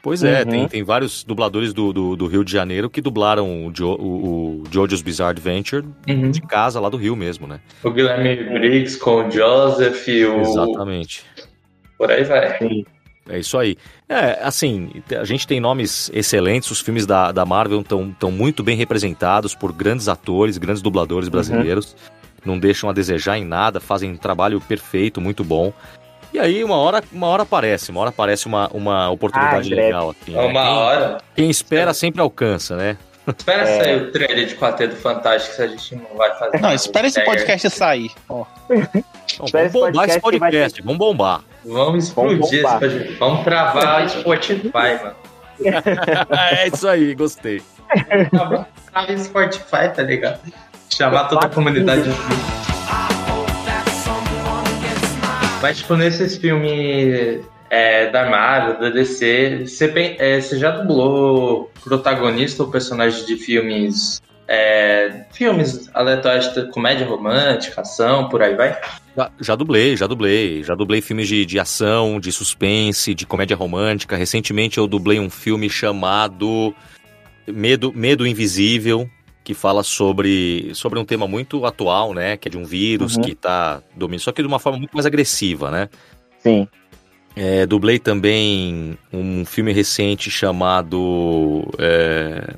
Speaker 4: Pois é,
Speaker 2: Uhum.
Speaker 4: tem, tem vários dubladores do, do, do Rio de Janeiro que dublaram o, jo, o, o Jojo's Bizarre Adventure
Speaker 1: Uhum.
Speaker 4: de casa lá do Rio mesmo, né?
Speaker 1: O Guilherme Briggs com o Joseph, o.
Speaker 4: Exatamente.
Speaker 1: Por aí vai.
Speaker 2: Sim.
Speaker 4: É isso aí. É, assim, a gente tem nomes excelentes, os filmes da, da Marvel estão muito bem representados por grandes atores, grandes dubladores brasileiros. Não deixam a desejar em nada, fazem um trabalho perfeito, muito bom. E aí, uma hora, uma hora aparece, uma hora aparece uma, uma oportunidade
Speaker 2: Ah,
Speaker 4: legal. Assim, né?
Speaker 1: Uma
Speaker 4: quem,
Speaker 1: hora.
Speaker 4: quem espera sempre alcança, né?
Speaker 1: Espera
Speaker 2: É.
Speaker 1: sair o trailer de Quarteto Fantástico se a gente não vai fazer.
Speaker 3: Não, espera esse
Speaker 1: É,
Speaker 3: podcast sair. Ó.
Speaker 4: Então, vamos bombar esse
Speaker 2: podcast,
Speaker 4: vamos bombar.
Speaker 1: Vamos explodir
Speaker 2: Vamos
Speaker 1: esse. Vamos travar o Spotify, mano.
Speaker 4: é isso aí, gostei.
Speaker 1: Trava trava o Spotify, tá ligado? Chamar toda a comunidade. Mas, tipo, nesses filmes é, da Marvel, da DC, você, pen- é, você já dublou protagonista ou personagem de filmes. É, filmes aleatórios comédia romântica, ação, por aí vai?
Speaker 4: Já, já dublei, já dublei. Já dublei filmes de, de ação, de suspense, de comédia romântica. Recentemente eu dublei um filme chamado Medo, Medo Invisível, que fala sobre, sobre um tema muito atual, né? Que é de um vírus
Speaker 2: Uhum.
Speaker 4: que tá dominando, só que de uma forma muito mais agressiva, né?
Speaker 2: Sim.
Speaker 4: É, dublei também um filme recente chamado. é,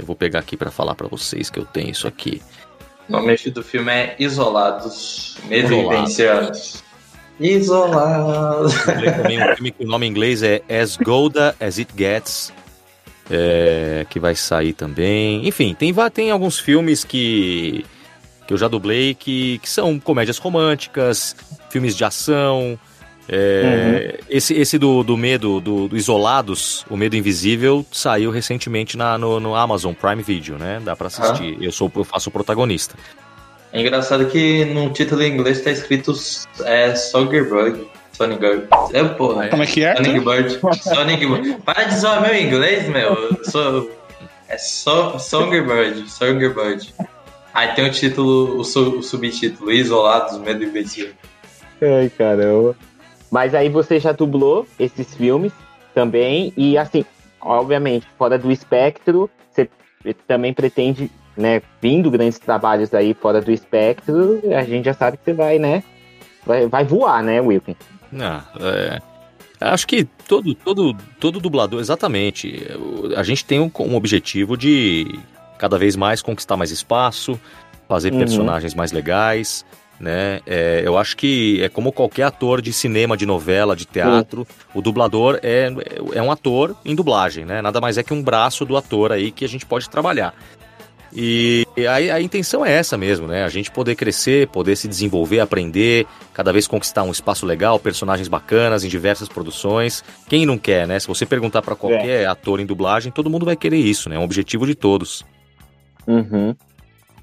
Speaker 4: eu vou pegar aqui pra falar pra vocês que eu tenho isso aqui.
Speaker 1: O nome do filme é Isolados. Medo
Speaker 4: Isolados.
Speaker 1: Isolados.
Speaker 4: Também um filme que o nome em inglês é As Golda As It Gets, é, que vai sair também. Enfim, tem, tem alguns filmes que, que eu já dublei que, que são comédias românticas, filmes de ação. É, Esse, esse do, do medo, do, do Isolados, o Medo Invisível, saiu recentemente na, no, no Amazon Prime Video, né? Dá pra assistir. Eu, sou, eu faço o protagonista.
Speaker 1: É engraçado que no título em inglês tá escrito é, Songbird. Sonic Bird. É, porra.
Speaker 3: Como é que é?
Speaker 1: Sonic Bird. Sonic Bird. Para de zoar meu inglês, meu. Eu sou. É so, Songbird. Songbird. Aí tem o título, o, su- o subtítulo, Isolados, Medo Invencível.
Speaker 2: Ai, caramba. Mas aí você já dublou esses filmes também, e assim, obviamente, fora do espectro, você também pretende, né, vindo grandes trabalhos aí fora do espectro, a gente já sabe que você vai, né, vai, vai voar, né, Wilkin?
Speaker 4: Ah, é, acho que todo, todo, todo dublador, exatamente. A gente tem um, um objetivo de cada vez mais conquistar mais espaço, fazer
Speaker 2: Uhum.
Speaker 4: personagens mais legais, né? É, eu acho que é como qualquer ator de cinema, de novela, de teatro, o dublador é, é um ator em dublagem, né? Nada mais é que um braço do ator aí que a gente pode trabalhar. E a, a intenção é essa mesmo, né? A gente poder crescer, poder se desenvolver, aprender, cada vez conquistar um espaço legal, personagens bacanas em diversas produções. Quem não quer, né? Se você perguntar pra qualquer ator em dublagem, todo mundo vai querer isso, né? É um objetivo de todos.
Speaker 2: Uhum.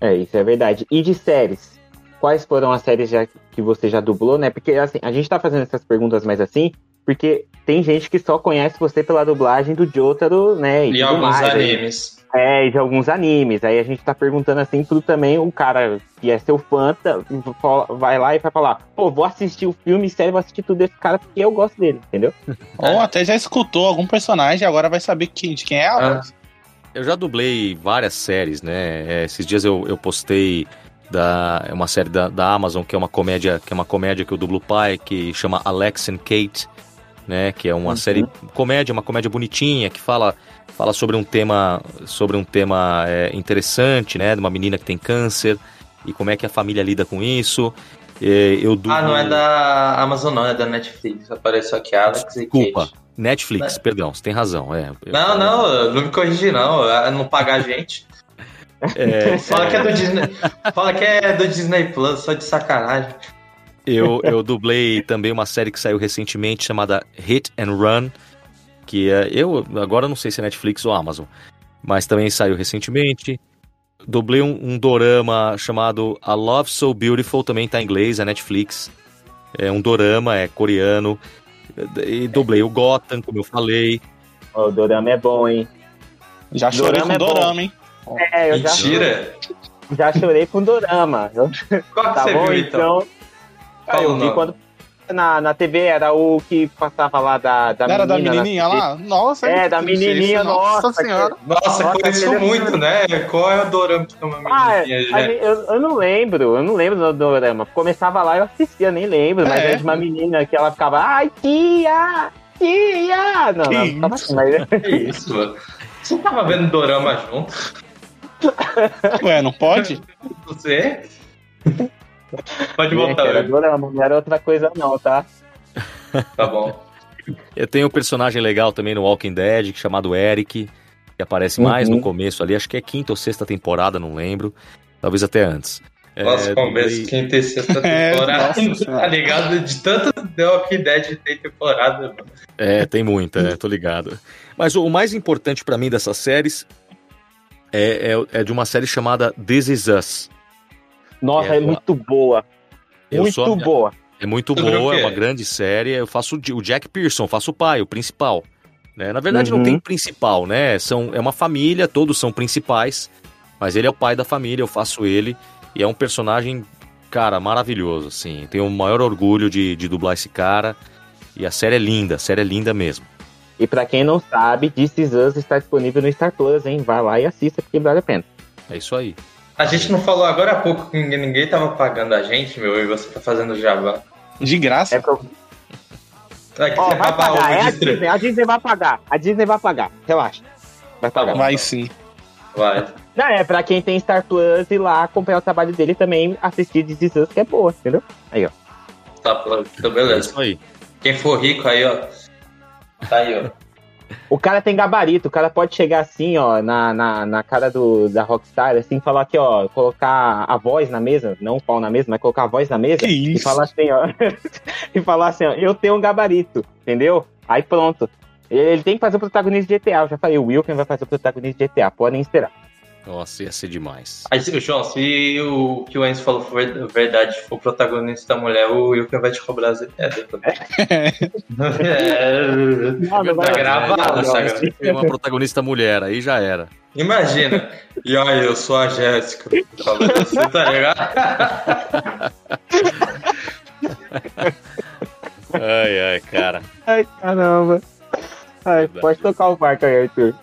Speaker 2: É, isso é verdade. E de séries? Quais foram as séries já, que você já dublou, né? Porque assim, a gente tá fazendo essas perguntas mais assim, porque tem gente que só conhece você pela dublagem do Jotaro, né?
Speaker 1: E
Speaker 2: tudo
Speaker 1: alguns
Speaker 2: mais, né?
Speaker 1: animes.
Speaker 2: É, de alguns animes. Aí a gente tá perguntando assim pro também o cara que é seu fã, tá- vai lá e vai falar, pô, vou assistir o filme, sério, vou assistir tudo desse cara porque eu gosto dele, entendeu?
Speaker 3: Ou até já escutou algum personagem e agora vai saber quem, de quem é a
Speaker 1: Ah.
Speaker 3: voz.
Speaker 4: Eu já dublei várias séries, né? É, esses dias eu, eu postei da é uma série da, da Amazon que é uma comédia que é uma comédia que eu dublo pai que chama Alex and Kate, né? Que é uma série comédia, uma comédia bonitinha que fala fala sobre um tema sobre um tema é, interessante, né? De uma menina que tem câncer e como é que a família lida com isso. É, eu dublo...
Speaker 1: Ah, não é da Amazon, não, é da Netflix. Apareceu aqui Alex e
Speaker 4: Desculpa,
Speaker 1: Kate.
Speaker 4: Netflix,
Speaker 1: Né?
Speaker 4: perdão, você tem razão. É, eu-
Speaker 1: Não, não, não me corrigi, não. Não pagar a gente.
Speaker 4: É,
Speaker 1: Fala que é do Disney. Fala que é do Disney Plus, só de sacanagem.
Speaker 4: Eu, eu dublei também uma série que saiu recentemente chamada Hit and Run, que é, eu agora não sei se é Netflix ou Amazon, mas também saiu recentemente. Dublei um, um dorama chamado A Love So Beautiful, também tá em inglês, é Netflix. É um dorama, é coreano. E dublei o Gotham, como eu falei.
Speaker 2: O Dorama é bom, hein?
Speaker 3: Já chorei
Speaker 2: Dorama
Speaker 3: com
Speaker 2: é bom.
Speaker 3: Dorama, hein?
Speaker 2: É, eu já,
Speaker 1: Mentira.
Speaker 2: já chorei com Dorama.
Speaker 1: Qual que
Speaker 2: Tá
Speaker 1: você
Speaker 2: bom,
Speaker 1: viu, então?
Speaker 2: então.
Speaker 1: Qual
Speaker 2: Ah, eu vi quando na, na TV era o que passava lá da, da
Speaker 3: Era da
Speaker 2: menina. na
Speaker 3: menininha
Speaker 2: TV.
Speaker 3: lá? Nossa,
Speaker 2: É, da menininha,
Speaker 3: isso,
Speaker 2: nossa,
Speaker 3: senhora.
Speaker 1: Nossa,
Speaker 2: Nossa,
Speaker 1: conheço
Speaker 2: aquele-
Speaker 1: muito, né? Qual é o dorama que tem uma
Speaker 2: Ah,
Speaker 1: menininha,
Speaker 2: a
Speaker 1: gente?
Speaker 2: gente- eu, eu não lembro, eu não lembro do dorama. Começava lá, eu assistia, nem lembro, mas
Speaker 3: É.
Speaker 2: é de uma menina que ela ficava, ai, tia! Tia! Não,
Speaker 3: Que
Speaker 2: não, ficava assim, mas
Speaker 1: Que isso, mano? Você tava vendo dorama junto?
Speaker 3: Ué, não pode?
Speaker 1: Você? Pode voltar,
Speaker 2: era
Speaker 1: velho.
Speaker 2: dorama, não era outra coisa não, tá?
Speaker 1: Tá bom.
Speaker 4: Eu tenho um personagem legal também no Walking Dead, chamado Eric, que aparece mais
Speaker 2: Uhum.
Speaker 4: no começo ali, acho que é quinta ou sexta temporada, não lembro. Talvez até antes.
Speaker 1: Nossa,
Speaker 4: É,
Speaker 1: começo,
Speaker 4: dublei-
Speaker 1: quinta e sexta
Speaker 3: É,
Speaker 1: temporada.
Speaker 3: nossa senhora.
Speaker 1: tá ligado? De tanto The Walking Dead tem temporada, mano.
Speaker 4: É, tem muita, é, tô ligado. Mas o, o mais importante pra mim dessas séries é, é, é de uma série chamada This Is Us.
Speaker 2: Nossa,
Speaker 4: É,
Speaker 2: é, muito boa.
Speaker 4: Eu
Speaker 2: muito
Speaker 4: sou-
Speaker 2: boa.
Speaker 4: É muito
Speaker 1: Sobre
Speaker 4: boa, é uma grande série. Eu faço o Jack Pearson, faço o pai, o principal. né? Na verdade, não
Speaker 2: Uhum.
Speaker 4: tem principal, né? São, é uma família, todos são principais, mas ele é o pai da família, eu faço ele. E é um personagem, cara, maravilhoso, assim. Tenho o maior orgulho de, de dublar esse cara. E a série é linda, a série é linda mesmo.
Speaker 2: E pra quem não sabe, This Is Us está disponível no Star Plus, hein? Vai lá e assista, porque vale a pena.
Speaker 4: É isso aí.
Speaker 1: A gente não falou agora há pouco que ninguém, ninguém tava pagando a gente, meu, e você tá fazendo jabá.
Speaker 3: De graça.
Speaker 2: É pro...
Speaker 1: É que
Speaker 2: Ó,
Speaker 1: você
Speaker 2: vai pagar, é a Disney, a Disney vai pagar, a Disney vai pagar, relaxa. Vai pagar.
Speaker 1: bom.
Speaker 3: Vai sim.
Speaker 1: Vai.
Speaker 2: Não, é pra quem tem Star Plus ir lá acompanhar o trabalho dele também, assistir This Is Us, que é boa, entendeu?
Speaker 1: Tá, pô, então
Speaker 4: É
Speaker 1: beleza.
Speaker 4: isso aí.
Speaker 1: Quem for rico aí, ó. Tá aí, ó.
Speaker 2: O cara tem gabarito, o cara pode chegar assim, ó, na, na, na cara do, da Rockstar, assim, falar aqui, ó, colocar a voz na mesa, não o pau na mesa, mas colocar a voz na mesa
Speaker 3: Que
Speaker 2: e
Speaker 3: isso?
Speaker 2: falar assim, ó, e falar assim, ó, eu tenho um gabarito, entendeu? Aí pronto. Ele, ele tem que fazer o protagonista de GTA, eu já falei, o Wilken vai fazer o protagonista de GTA, podem esperar.
Speaker 4: Nossa, ia ser demais.
Speaker 1: Aí, se- João, se o que o Enzo falou for verdade, for o protagonista da mulher, o Wilker vai te cobrar as ideias. É,
Speaker 2: Não, não
Speaker 1: tá gravado essa gravação.
Speaker 4: Tem uma protagonista mulher, aí já era.
Speaker 1: Imagina. E aí, eu sou a Jéssica. Falando assim, tá ligado?
Speaker 4: Ai, ai, cara.
Speaker 2: Ai, caramba. Ai, pode tocar o barco aí, Arthur.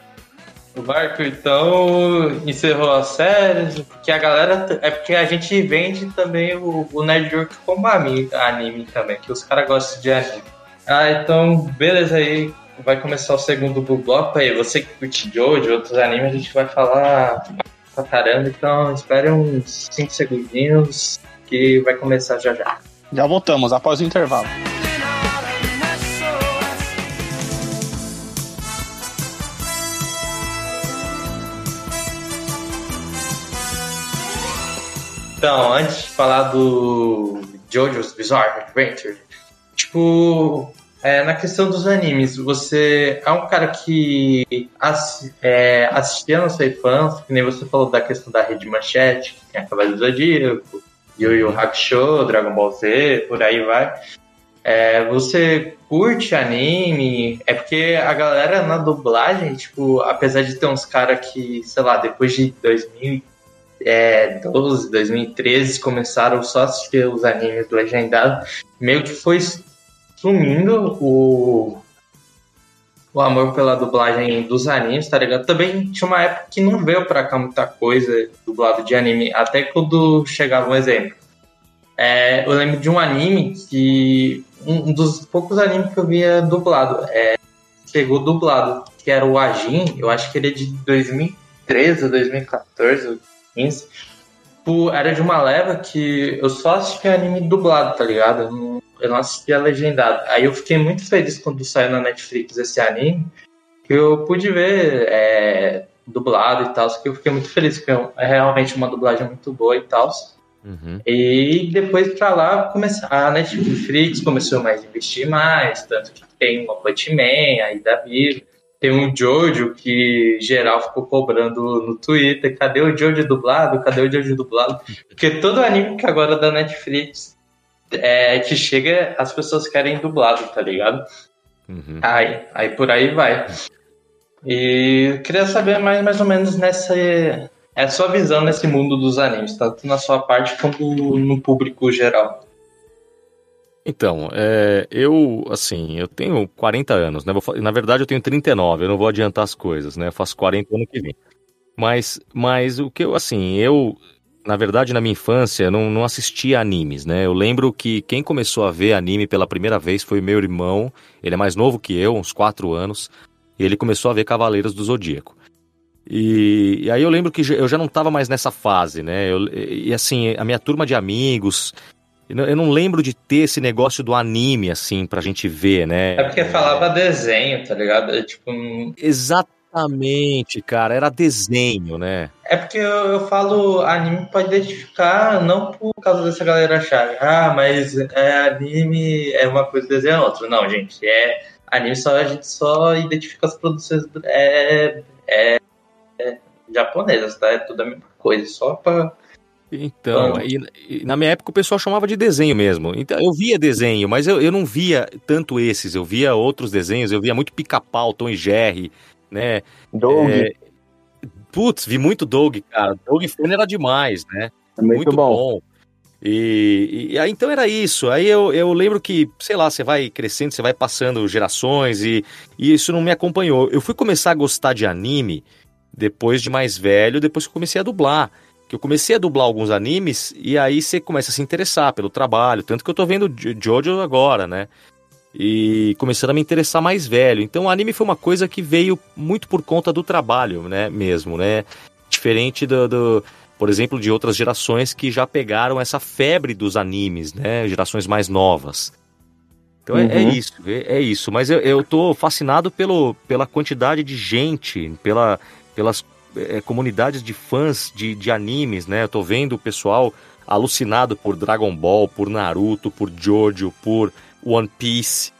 Speaker 1: O barco, então, encerrou as séries, porque a galera. É porque a gente vende também o, o Network como anime, também, que os caras gostam de anime. Ah, então, beleza aí. Vai começar o segundo bloco aí. Você que curte de outros animes, a gente vai falar pra caramba. Então, espere uns 5 segundinhos que vai começar já já.
Speaker 3: Já voltamos, após o intervalo.
Speaker 1: Então, antes de falar do JoJo's Bizarre Adventure, tipo, é, na questão dos animes, você é um cara que é, assistia no sua infância, que nem você falou da questão da Rede Manchete, que tem a Cavaleiro Zodíaco, Yu Yu Hakusho, Dragon Ball Z, por aí vai. É, você curte anime? É porque a galera na dublagem, tipo, apesar de ter uns caras que, sei lá, depois de 2012, 2013 começaram só a assistir os animes legendados, meio que foi sumindo o, o amor pela dublagem dos animes, tá ligado? Também tinha uma época que não veio pra cá muita coisa dublado de anime, até quando chegava um exemplo. É, eu lembro de um anime que. Um dos poucos animes que eu via dublado. É, chegou dublado, que era o Ajin, eu acho que ele é de 2013 ou 2014, 2015. Era de uma leva que eu só assistia anime dublado, tá ligado? Eu não, eu não assistia legendado. Aí eu fiquei muito feliz quando saiu na Netflix esse anime, que eu pude ver é, dublado e tal, que eu fiquei muito feliz, porque é realmente uma dublagem muito boa e tal.
Speaker 4: Uhum.
Speaker 1: E depois pra lá começar a Netflix começou mais a investir mais, tanto que tem uma Punch Man aí da vida, tem um Jojo que geral ficou cobrando no Twitter, cadê o Jojo dublado? Cadê o Jojo dublado? Porque todo anime que agora é da Netflix é, que chega, as pessoas querem dublado, tá ligado?
Speaker 4: Uhum.
Speaker 1: Aí, aí por aí vai. E eu queria saber mais, mais ou menos nessa é sua visão nesse mundo dos animes, tanto na sua parte quanto no público geral.
Speaker 4: Então, é, eu, assim, eu tenho 40 anos, né? Vou, na verdade, eu tenho 39, eu não vou adiantar as coisas, né? Eu faço 40 ano que vem. Mas, mas o que eu, assim, eu, na verdade, na minha infância, não, não assistia animes, né? Eu lembro que quem começou a ver anime pela primeira vez foi meu irmão, ele é mais novo que eu, uns 4 anos, e ele começou a ver Cavaleiros do Zodíaco. E, e, aí eu lembro que eu já não estava mais nessa fase, né? Eu, e assim, a minha turma de amigos, eu não lembro de ter esse negócio do anime, assim, pra gente ver, né?
Speaker 1: É porque falava desenho, tá ligado? É, tipo...
Speaker 4: Exatamente, cara, era desenho, né?
Speaker 1: É porque eu, eu falo anime pode identificar, não por causa dessa galera achar, ah, mas é, anime é uma coisa, desenho é outra. Não, gente, é anime só a gente só identifica as produções é, é, é japonesas, tá? É tudo a mesma coisa, só pra
Speaker 4: então, e, e, na minha época o pessoal chamava de desenho mesmo. Então, eu via desenho, mas eu, eu não via tanto esses, eu via outros desenhos, eu via muito pica-pau, Tom e Jerry, né?
Speaker 2: Doug. É...
Speaker 4: Putz, vi muito Doug, cara. Doug Funny era demais, né?
Speaker 2: É muito, muito bom. bom.
Speaker 4: E, e, aí então era isso. Aí eu, eu lembro que, sei lá, você vai crescendo, você vai passando gerações e, e isso não me acompanhou. Eu fui começar a gostar de anime depois de mais velho, depois que eu comecei a dublar eu comecei a dublar alguns animes e aí você começa a se interessar pelo trabalho, tanto que eu tô vendo Jojo agora, né? E começando a me interessar mais velho. Então o anime foi uma coisa que veio muito por conta do trabalho, né, mesmo, né? Diferente do, do por exemplo, de outras gerações que já pegaram essa febre dos animes, né? Gerações mais novas. Então uhum. é, é, isso, é, é, isso. Mas eu, eu tô fascinado pelo, pela quantidade de gente, pela, pelas é, comunidades de fãs de, de animes, né? Eu tô vendo o pessoal alucinado por Dragon Ball, por Naruto, por Jojo, por One Piece,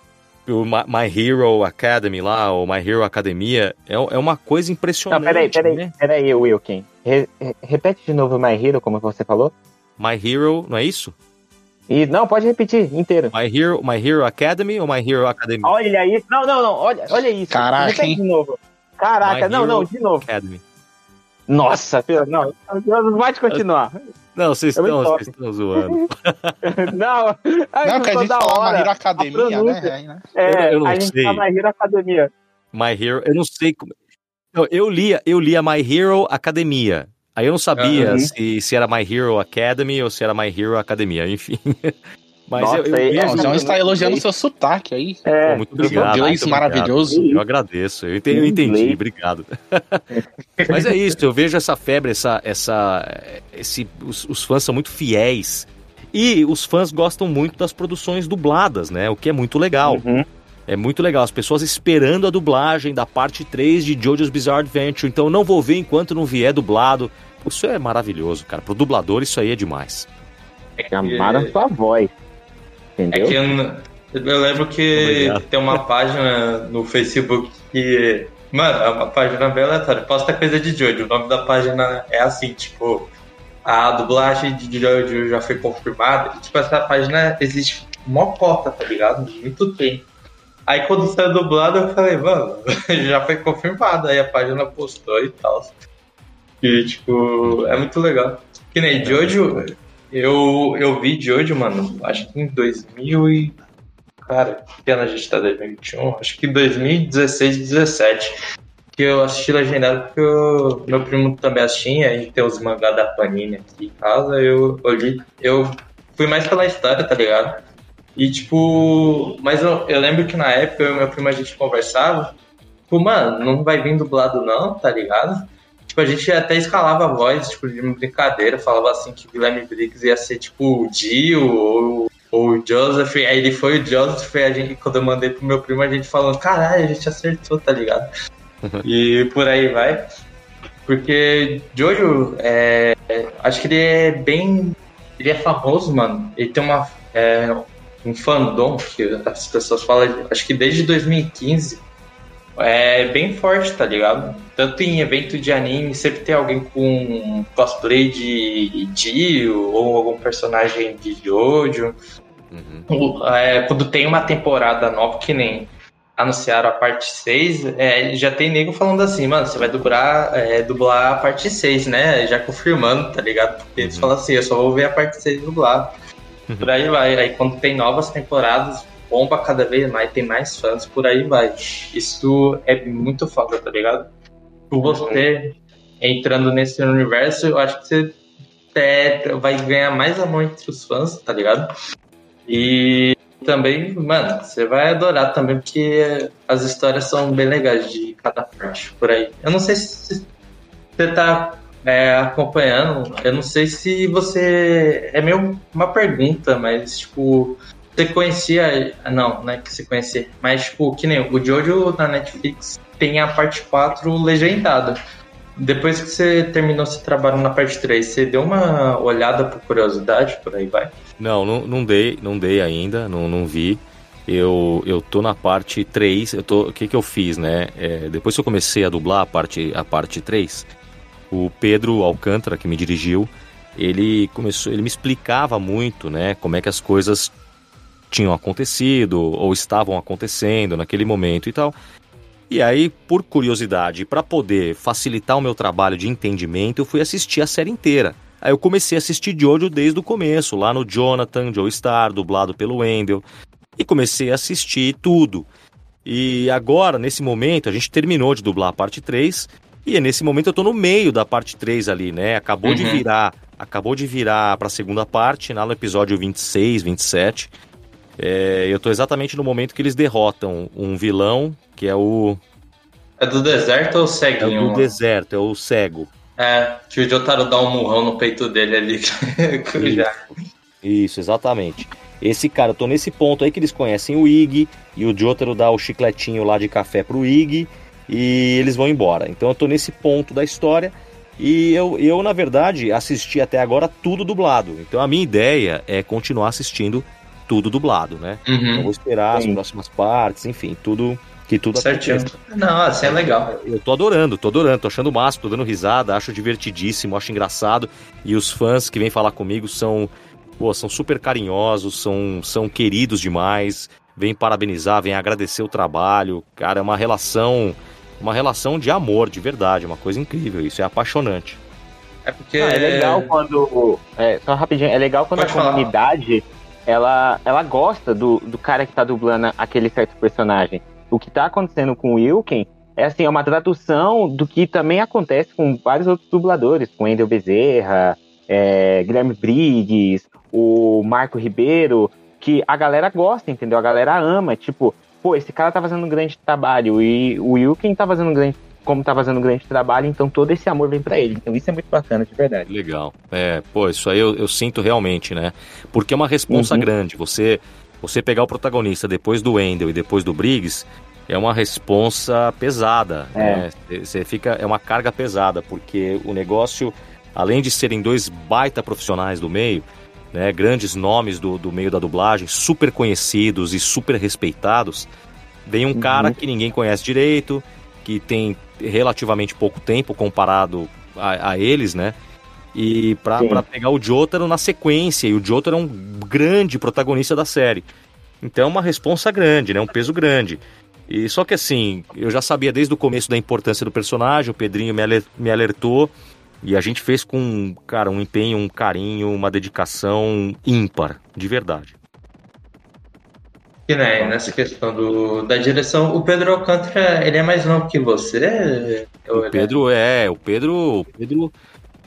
Speaker 4: por My Hero Academy lá, ou My Hero Academia. É, é uma coisa impressionante. Não,
Speaker 2: peraí, peraí,
Speaker 4: né?
Speaker 2: peraí, Wilkin. Re, repete de novo My Hero, como você falou?
Speaker 4: My Hero, não é isso?
Speaker 2: E, não, pode repetir inteiro.
Speaker 4: My Hero, My Hero Academy ou My Hero Academy?
Speaker 2: Olha isso. Não, não, não. Olha, olha isso.
Speaker 3: Caraca, Repete hein?
Speaker 2: de novo. Caraca, My não, Hero não, de novo.
Speaker 4: Academy.
Speaker 2: Nossa, não, não pode continuar.
Speaker 4: Não, vocês estão, vocês estão zoando.
Speaker 3: não, a não, que a gente fala My Hero Academia, né?
Speaker 2: É,
Speaker 4: eu, eu não
Speaker 2: a gente
Speaker 4: sei.
Speaker 2: fala My Hero Academia.
Speaker 4: My Hero, eu não sei como. Eu, eu lia, eu lia My Hero Academia. Aí eu não sabia uhum. se, se era My Hero Academy ou se era My Hero Academia, enfim. Mas
Speaker 3: Nossa, eu, eu vejo... Não, está elogiando o seu sotaque aí.
Speaker 4: É, Pô, muito obrigado.
Speaker 3: Inglês muito
Speaker 4: maravilhoso. Obrigado. Eu agradeço. Eu entendi, eu entendi obrigado. Mas é isso, eu vejo essa febre, essa, essa, esse, os, os fãs são muito fiéis. E os fãs gostam muito das produções dubladas, né? O que é muito legal.
Speaker 2: Uhum.
Speaker 4: É muito legal, as pessoas esperando a dublagem da parte 3 de JoJo's Bizarre Adventure. Então não vou ver enquanto não vier dublado. Isso é maravilhoso, cara. Pro dublador isso aí é demais.
Speaker 2: Chamaram a sua voz. Entendeu?
Speaker 1: É que eu, eu lembro que Obrigado. tem uma página no Facebook que. Mano, é uma página bem aleatória. Posta coisa de Jojo. O nome da página é assim, tipo. A dublagem de Jojo já foi confirmada. E, tipo, essa página existe mocota, tá ligado? Muito tempo. Aí quando saiu dublado, eu falei, mano, já foi confirmado. Aí a página postou e tal. E, tipo, é muito legal. Que nem Jojo, eu, eu vi Jojo, mano, acho que em 2000 e... Cara, que ano a gente tá? 2021? Acho que em 2016, 17. Que eu assisti legendado porque eu, meu primo também assistia, a gente tem os mangá da Panini aqui em casa, eu olhei, eu fui mais pela história, tá ligado? E tipo, mas eu, eu lembro que na época eu e meu primo a gente conversava, tipo, mano, não vai vir dublado não, tá ligado? Tipo, a gente até escalava a voz, tipo, de brincadeira, falava assim que Guilherme Briggs ia ser tipo o Dio ou, ou o Joseph, aí ele foi o Joseph, e a gente, quando eu mandei pro meu primo, a gente falando, caralho, a gente acertou, tá ligado? e por aí vai. Porque Jojo, é, acho que ele é bem. Ele é famoso, mano. Ele tem uma, é, um fandom que as pessoas falam, acho que desde 2015. É bem forte, tá ligado? Tanto em evento de anime, sempre tem alguém com cosplay de Dio ou algum personagem de Jojo.
Speaker 4: Uhum.
Speaker 1: É, quando tem uma temporada nova, que nem anunciaram a parte 6, é, já tem nego falando assim, mano, você vai dublar, é, dublar a parte 6, né? Já confirmando, tá ligado? Porque eles
Speaker 4: Uhum.
Speaker 1: falam assim, eu só vou ver a parte 6 dublada. Por aí vai. Aí quando tem novas temporadas, bomba cada vez mais, tem mais fãs, por aí vai. Isso é muito foda, tá ligado? Por você entrando nesse universo, eu acho que você é, vai ganhar mais amor entre os fãs, tá ligado? E também, mano, você vai adorar também, porque as histórias são bem legais de cada parte por aí. Eu não sei se você tá é, acompanhando, eu não sei se você. É meio uma pergunta, mas tipo. Você conhecia. Não, não é que você conhecia. Mas, tipo, que nem o Jojo na Netflix tem a parte 4 legendada. Depois que você terminou seu trabalho na parte 3, você deu uma olhada por curiosidade, por aí vai?
Speaker 4: Não, não, não dei, não dei ainda, não, não vi. Eu, eu tô na parte 3, eu tô, o que que eu fiz, né? É, depois que eu comecei a dublar a parte, a parte 3, o Pedro Alcântara, que me dirigiu, ele começou, ele me explicava muito, né, como é que as coisas tinham acontecido ou estavam acontecendo naquele momento e tal. E aí, por curiosidade, para poder facilitar o meu trabalho de entendimento, eu fui assistir a série inteira. Aí eu comecei a assistir Jojo desde o começo, lá no Jonathan, Joe Star, dublado pelo Wendell, e comecei a assistir tudo. E agora, nesse momento, a gente terminou de dublar a parte 3, e é nesse momento eu tô no meio da parte 3 ali, né? Acabou de
Speaker 1: Uhum.
Speaker 4: virar, acabou de virar pra segunda parte, lá no episódio 26, 27. É, eu tô exatamente no momento que eles derrotam um vilão, que é o,
Speaker 1: É do deserto ou
Speaker 4: é o
Speaker 1: ceguinho?
Speaker 4: do deserto, é o cego.
Speaker 1: É, que o Jotaro dá um murrão no peito dele ali. Já.
Speaker 4: Isso, exatamente. Esse cara, eu tô nesse ponto aí que eles conhecem o Ig, e o Jotaro dá o chicletinho lá de café pro Ig, e eles vão embora. Então eu tô nesse ponto da história, e eu, eu na verdade, assisti até agora tudo dublado. Então a minha ideia é continuar assistindo tudo dublado, né? Eu
Speaker 1: Uhum.
Speaker 4: vou esperar as
Speaker 2: Sim.
Speaker 4: próximas partes, enfim, tudo que tudo
Speaker 1: Certinho.
Speaker 4: aconteça.
Speaker 1: Não, assim é legal.
Speaker 4: Eu tô adorando, tô adorando, tô achando o máximo, tô dando risada, acho divertidíssimo, acho engraçado. E os fãs que vêm falar comigo são, pô, são super carinhosos, são, são queridos demais, vêm parabenizar, vêm agradecer o trabalho. Cara, é uma relação, uma relação de amor, de verdade, uma coisa incrível, isso é apaixonante.
Speaker 1: É porque.
Speaker 2: Ah, é legal quando. É, só rapidinho, é legal quando
Speaker 1: Pode
Speaker 2: a
Speaker 1: falar.
Speaker 2: comunidade ela, ela gosta do, do cara que tá dublando aquele certo personagem. O que tá acontecendo com o Wilken é assim, é uma tradução do que também acontece com vários outros dubladores, com Endel Bezerra, é, Guilherme Briggs, o Marco Ribeiro, que a galera gosta, entendeu? A galera ama, tipo, pô, esse cara tá fazendo um grande trabalho e o Wilken tá fazendo um grande como tá fazendo um grande trabalho, então todo esse amor vem pra ele. Então isso é muito bacana, de verdade.
Speaker 4: Legal. É, pô, isso aí eu, eu sinto realmente, né? Porque é uma responsa
Speaker 2: Uhum.
Speaker 4: grande. Você você pegar o protagonista depois do Wendell e depois do Briggs é uma responsa pesada.
Speaker 2: É.
Speaker 4: né? Você fica é uma carga pesada porque o negócio, além de serem dois baita profissionais do meio, né, grandes nomes do, do meio da dublagem, super conhecidos e super respeitados, vem um
Speaker 2: Uhum.
Speaker 4: cara que ninguém conhece direito, que tem relativamente pouco tempo comparado a, a eles, né? e pra pegar o Jotaro na sequência. E o Jotaro é um grande protagonista da série. Então é uma responsa grande, né? Um peso grande. E só que assim, eu já sabia desde o começo da importância do personagem, o Pedrinho me alertou. E a gente fez com, cara, um empenho, um carinho, uma dedicação ímpar, de verdade.
Speaker 1: Que né, nessa questão do, da direção, o Pedro Alcântara, ele é mais novo que você?
Speaker 4: O
Speaker 1: é-
Speaker 4: Pedro é, o Pedro, o Pedro,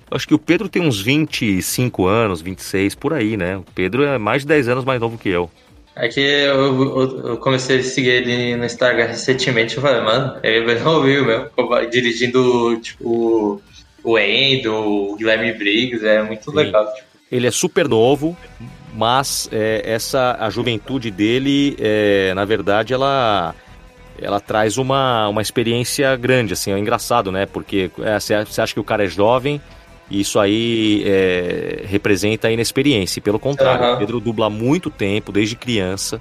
Speaker 4: acho que o Pedro tem uns 25 anos, 26 por aí, né? O Pedro é mais de 10 anos mais novo que eu.
Speaker 1: É que eu, eu- eu comecei a seguir ele no Instagram recentemente eu falei, mano, ele é novinho mesmo, dirigindo, tipo, o Endo, o Guilherme Briggs, é muito
Speaker 4: Sim.
Speaker 1: legal. Tipo,
Speaker 4: Ele é super novo, mas é, essa a juventude dele, é, na verdade, ela ela traz uma, uma experiência grande, assim, é engraçado, né? Porque é, você acha que o cara é jovem e isso aí é, representa a inexperiência. Pelo contrário,
Speaker 1: Aham.
Speaker 4: o Pedro dubla há muito tempo, desde criança,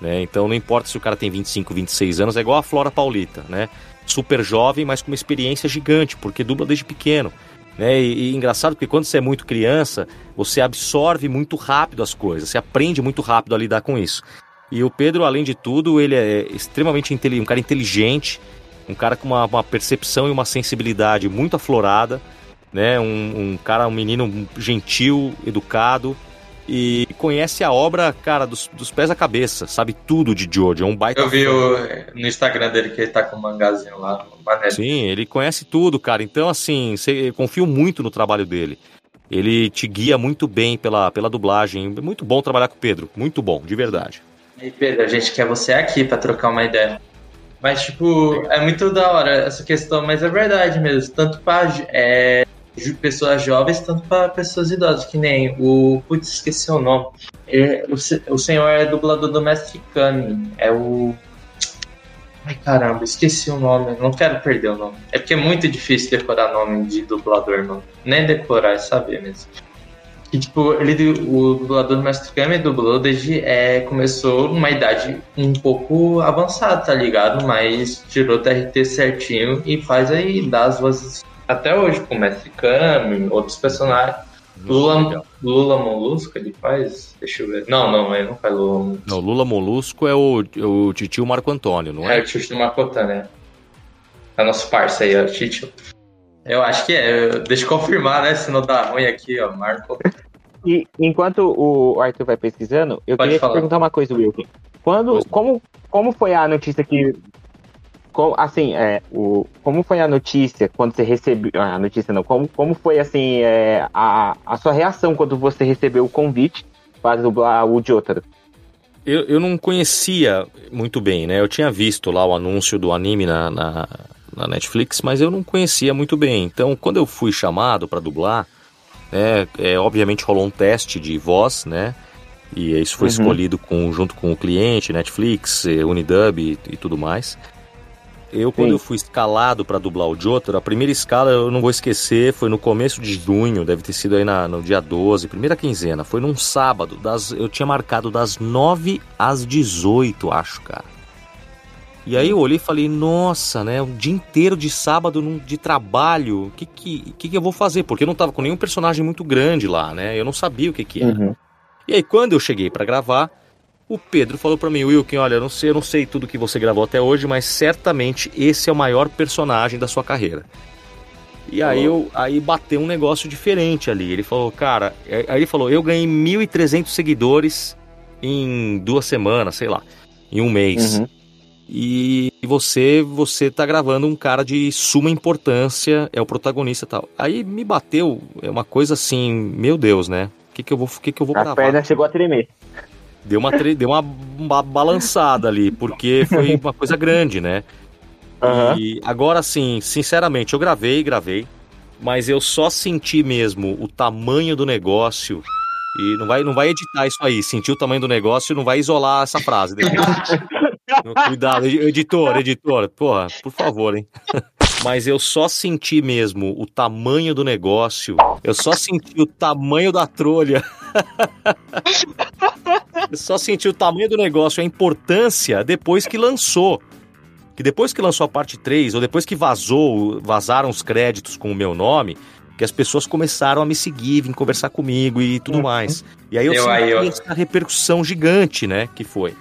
Speaker 4: né? Então não importa se o cara tem 25, 26 anos, é igual a Flora Paulita, né? Super jovem, mas com uma experiência gigante, porque dubla desde pequeno. Né? E, e engraçado porque quando você é muito criança, você absorve muito rápido as coisas, você aprende muito rápido a lidar com isso. E o Pedro, além de tudo, ele é extremamente um cara inteligente, um cara com uma, uma percepção e uma sensibilidade muito aflorada, né? Um, um cara, um menino gentil, educado e conhece a obra, cara, dos, dos pés à cabeça, sabe tudo de Jojo, é um baita
Speaker 1: eu vi o- no Instagram dele que ele tá com um mangazinho lá.
Speaker 4: Sim, ele conhece tudo, cara. Então, assim, cê- eu confio muito no trabalho dele. Ele te guia muito bem pela, pela dublagem. Muito bom trabalhar com o Pedro. Muito bom, de verdade.
Speaker 1: E Pedro, a gente quer você aqui pra trocar uma ideia. Mas, tipo, é muito da hora essa questão, mas é verdade mesmo. Tanto pra é, pessoas jovens, tanto pra pessoas idosas, que nem o. Putz, esqueci o nome. É, o, o senhor é dublador do Mestre Kami. É o. Ai caramba, esqueci o nome. Não quero perder o nome. É porque é muito difícil decorar nome de dublador, mano. Nem decorar, é saber mesmo. E, tipo, ele, o dublador do Mestre Kami dublou desde. É, começou numa idade um pouco avançada, tá ligado? Mas tirou o TRT certinho e faz aí, dá as vozes até hoje com o Mestre Kami, outros personagens. Lula,
Speaker 4: Legal.
Speaker 1: Lula Molusco ele faz? Deixa eu ver. Não, não, ele não faz Lula Molusco.
Speaker 4: Não, Lula Molusco é o, é o titio Marco Antônio, não
Speaker 1: É
Speaker 4: é?
Speaker 1: o Tito Makotan, né? É nosso parça aí, ó, Tito. Eu acho que é. eu- Deixa eu confirmar, né? Se não dá ruim aqui, ó. Marco.
Speaker 2: E enquanto o Arthur vai pesquisando, eu
Speaker 1: Pode
Speaker 2: queria
Speaker 1: falar.
Speaker 2: te perguntar uma coisa, Wilton. Quando, como, como foi a notícia que. Co- assim, é, o, como foi a notícia quando você recebeu. ah, A notícia não, como, como foi assim é, a, a sua reação quando você recebeu o convite para dublar o Jotaro?
Speaker 4: Eu, eu não conhecia muito bem, né? Eu tinha visto lá o anúncio do anime na, na, na Netflix, mas eu não conhecia muito bem. Então, quando eu fui chamado para dublar, né? É, obviamente rolou um teste de voz, né? E isso foi
Speaker 2: Uhum.
Speaker 4: escolhido com, junto com o cliente, Netflix, eh, Unidub e, e tudo mais. Eu, quando
Speaker 2: Sim.
Speaker 4: eu fui escalado para dublar o Jotaro, a primeira escala eu não vou esquecer, foi no começo de junho, deve ter sido aí na- no dia 12, primeira quinzena. Foi num sábado, das, eu tinha marcado das 9 às 18, acho, cara. E aí eu olhei e falei, nossa, né? Um dia inteiro de sábado de trabalho, o que que, que que eu vou fazer? Porque eu não tava com nenhum personagem muito grande lá, né? Eu não sabia o que que era.
Speaker 2: Uhum.
Speaker 4: E aí, quando eu cheguei pra gravar, o Pedro falou pra mim, Wilkin, olha, eu não sei, eu não sei tudo que você gravou até hoje, mas certamente esse é o maior personagem da sua carreira. E aí eu aí bateu um negócio diferente ali. Ele falou, cara, é- aí ele falou, eu ganhei 1.300 seguidores em duas semanas, sei lá, em um mês.
Speaker 2: Uhum.
Speaker 4: E você, você tá gravando um cara de suma importância, é o protagonista e tal. Aí me bateu, é uma coisa assim, meu Deus, né? O que que eu vou, o que que eu vou
Speaker 2: A
Speaker 4: gravar?
Speaker 2: perna chegou a tremer.
Speaker 4: Deu uma, deu uma, ba- balançada ali, porque foi uma coisa grande, né?
Speaker 2: Aham.
Speaker 4: E agora, assim, sinceramente, eu gravei, gravei, mas eu só senti mesmo o tamanho do negócio. E não vai, não vai editar isso aí. Sentir o tamanho do negócio não vai isolar essa frase. depois. Cuidado, edi- editor, editor, porra, por favor, hein? Mas eu só senti mesmo o tamanho do negócio. Eu só senti o tamanho da trolha. Eu só senti o tamanho do negócio, a importância depois que lançou. Que depois que lançou a parte 3, ou depois que vazou, vazaram os créditos com o meu nome, que as pessoas começaram a me seguir, vim conversar comigo e tudo mais. E aí eu,
Speaker 1: Eu
Speaker 4: senti
Speaker 1: ó.
Speaker 4: essa repercussão gigante, né, que foi.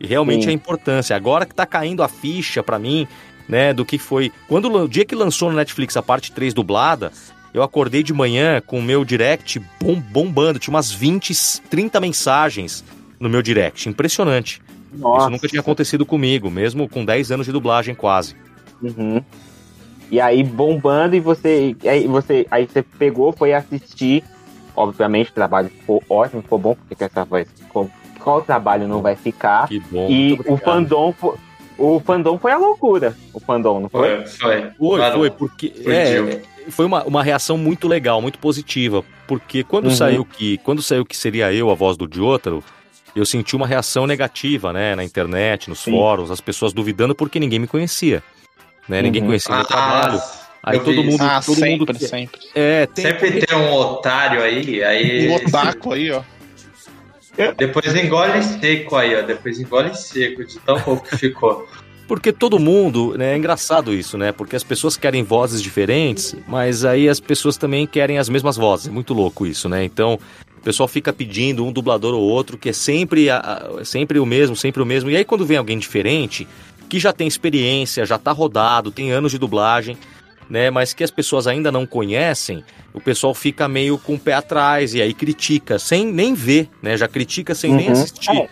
Speaker 4: E realmente
Speaker 2: Sim.
Speaker 4: a importância. Agora que tá caindo a ficha pra mim, né, do que foi. Quando o dia que lançou no Netflix a parte 3 dublada, eu acordei de manhã com o meu direct bom- bombando. Tinha umas 20, 30 mensagens no meu direct. Impressionante.
Speaker 2: Nossa.
Speaker 4: Isso nunca tinha acontecido comigo, mesmo com 10 anos de dublagem quase.
Speaker 2: Uhum. E aí bombando e você, aí você, aí você pegou, foi assistir. Obviamente o trabalho ficou ótimo, ficou bom, porque essa voz, qual, qual trabalho não vai ficar?
Speaker 4: Que bom.
Speaker 2: e o fandom, o fandom foi a loucura. O fandom, não foi?
Speaker 1: Foi, foi.
Speaker 4: Foi,
Speaker 1: Claro.
Speaker 4: foi, porque.
Speaker 1: Foi
Speaker 4: é, foi uma, uma reação muito legal, muito positiva. Porque quando
Speaker 2: Uhum.
Speaker 4: saiu que. Quando saiu que seria eu a voz do Jotaro, eu senti uma reação negativa, né? Na internet, nos
Speaker 2: Sim.
Speaker 4: fóruns, as pessoas duvidando porque ninguém me conhecia. Né? Ninguém
Speaker 2: Uhum.
Speaker 4: conhecia meu trabalho. Aí todo mundo.
Speaker 3: Ah,
Speaker 4: todo
Speaker 3: sempre,
Speaker 4: mundo.
Speaker 3: sempre.
Speaker 4: É, tem.
Speaker 1: Sempre tem um otário aí, aí.
Speaker 3: Um otaku aí, ó.
Speaker 1: Depois engole seco aí, ó. Depois engole seco de tão pouco que ficou.
Speaker 4: Porque todo mundo, né? É engraçado isso, né? Porque as pessoas querem vozes diferentes, mas aí as pessoas também querem as mesmas vozes. É muito louco isso, né? Então, o pessoal fica pedindo um dublador ou outro, que é sempre, a- a- sempre o mesmo, sempre o mesmo. E aí, quando vem alguém diferente, que já tem experiência, já tá rodado, tem anos de dublagem, né? Mas que as pessoas ainda não conhecem, o pessoal fica meio com o pé atrás e aí critica, sem nem ver, né? Já critica sem nem
Speaker 2: Uhum.
Speaker 4: assistir.
Speaker 2: É.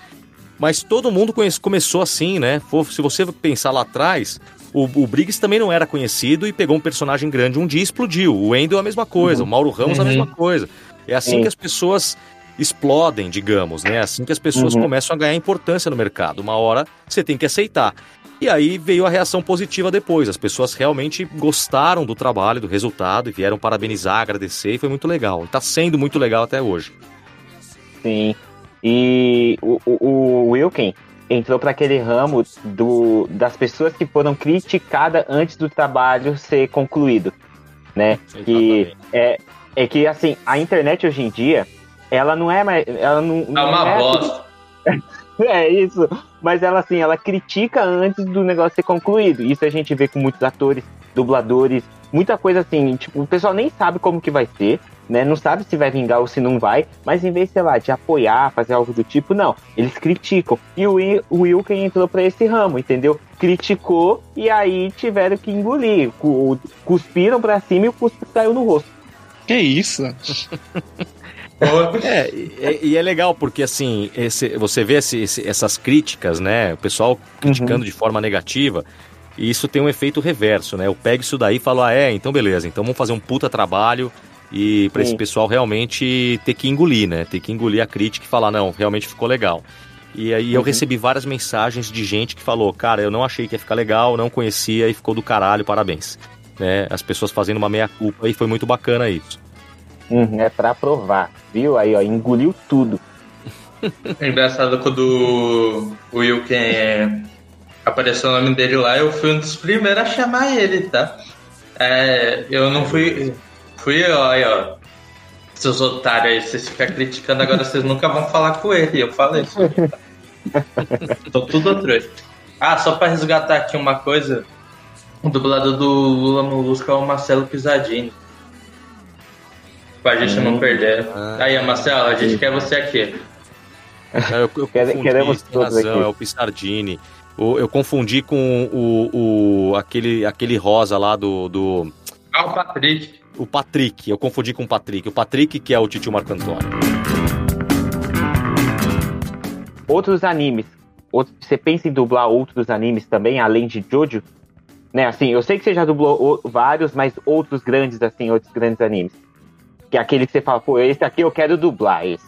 Speaker 4: Mas todo mundo conhece- começou assim, né? Se você pensar lá atrás, o, o Briggs também não era conhecido e pegou um personagem grande um dia e explodiu. O Wendel a mesma coisa, o Mauro Ramos a
Speaker 1: Uhum.
Speaker 4: mesma coisa. É assim
Speaker 2: Sim.
Speaker 4: que as pessoas explodem, digamos, né? É assim que as pessoas
Speaker 2: Uhum.
Speaker 4: começam a ganhar importância no mercado. Uma hora você tem que aceitar. E aí veio a reação positiva depois. As pessoas realmente gostaram do trabalho, do resultado e vieram parabenizar, agradecer e foi muito legal. E tá sendo muito legal até hoje.
Speaker 2: Sim. E o, o, o Wilkin entrou para aquele ramo do, das pessoas que foram criticadas antes do trabalho ser concluído, né? Que é, é que assim a internet hoje em dia ela não é mais ela não,
Speaker 1: É
Speaker 2: não
Speaker 1: uma
Speaker 2: é
Speaker 1: bosta.
Speaker 2: é isso, mas ela assim, ela critica antes do negócio ser concluído. Isso a gente vê com muitos atores, dubladores, muita coisa assim, tipo, o pessoal nem sabe como que vai ser, né? Não sabe se vai vingar ou se não vai, mas em vez, sei lá, de apoiar, fazer algo do tipo, não, eles criticam. E o, Wi- o Wilken entrou pra esse ramo, entendeu? Criticou e aí tiveram que engolir. Cu- Cuspiram pra cima e o cuspe saiu no rosto.
Speaker 3: Que isso?
Speaker 4: É, e, e é legal porque assim, esse- você vê esse- esse- essas críticas, né? O pessoal criticando de forma negativa, e isso tem um efeito reverso, né? Eu pego isso daí e falo, ah, é, então beleza, então vamos fazer um puta trabalho e para esse pessoal realmente ter que engolir, né? Ter que engolir a crítica e falar, não, realmente ficou legal. E aí eu
Speaker 2: Uhum.
Speaker 4: recebi várias mensagens de gente que falou, cara, eu não achei que ia ficar legal, não conhecia e ficou do caralho, parabéns. Né? As pessoas fazendo uma meia-culpa e foi muito bacana isso.
Speaker 2: Uhum, é pra provar, viu? Aí, ó, engoliu tudo.
Speaker 1: É Engraçado quando o Wilken é, apareceu o nome dele lá, eu fui um dos primeiros a chamar ele, tá? É, eu não fui. Fui eu, aí, ó. Seus otários aí, vocês ficam criticando, agora vocês nunca vão falar com ele. Eu falei isso. Tô tudo trouxa. Ah, só pra resgatar aqui uma coisa. O dublador do Lula Molusco é o Marcelo Pisadini. Pra gente não perder. Aí, Marcelo, a gente quer você aqui.
Speaker 4: É, Eu, eu confundi,
Speaker 2: queremos
Speaker 4: tem
Speaker 2: todos
Speaker 4: razão,
Speaker 2: aqui.
Speaker 4: é o Pissardini. O- eu confundi com o, o aquele, aquele rosa lá do, do
Speaker 1: Ah, o Patrick.
Speaker 4: o Patrick. Eu confundi com o Patrick. O Patrick que é o Titio Marco Antônio.
Speaker 2: outros animes. Outro- você pensa em dublar outros animes também, além de Jojo? Né, assim, eu sei que você já dublou o- vários, mas outros grandes, assim, outros grandes animes. Que é aquele que você fala, pô, esse aqui eu quero dublar, esse.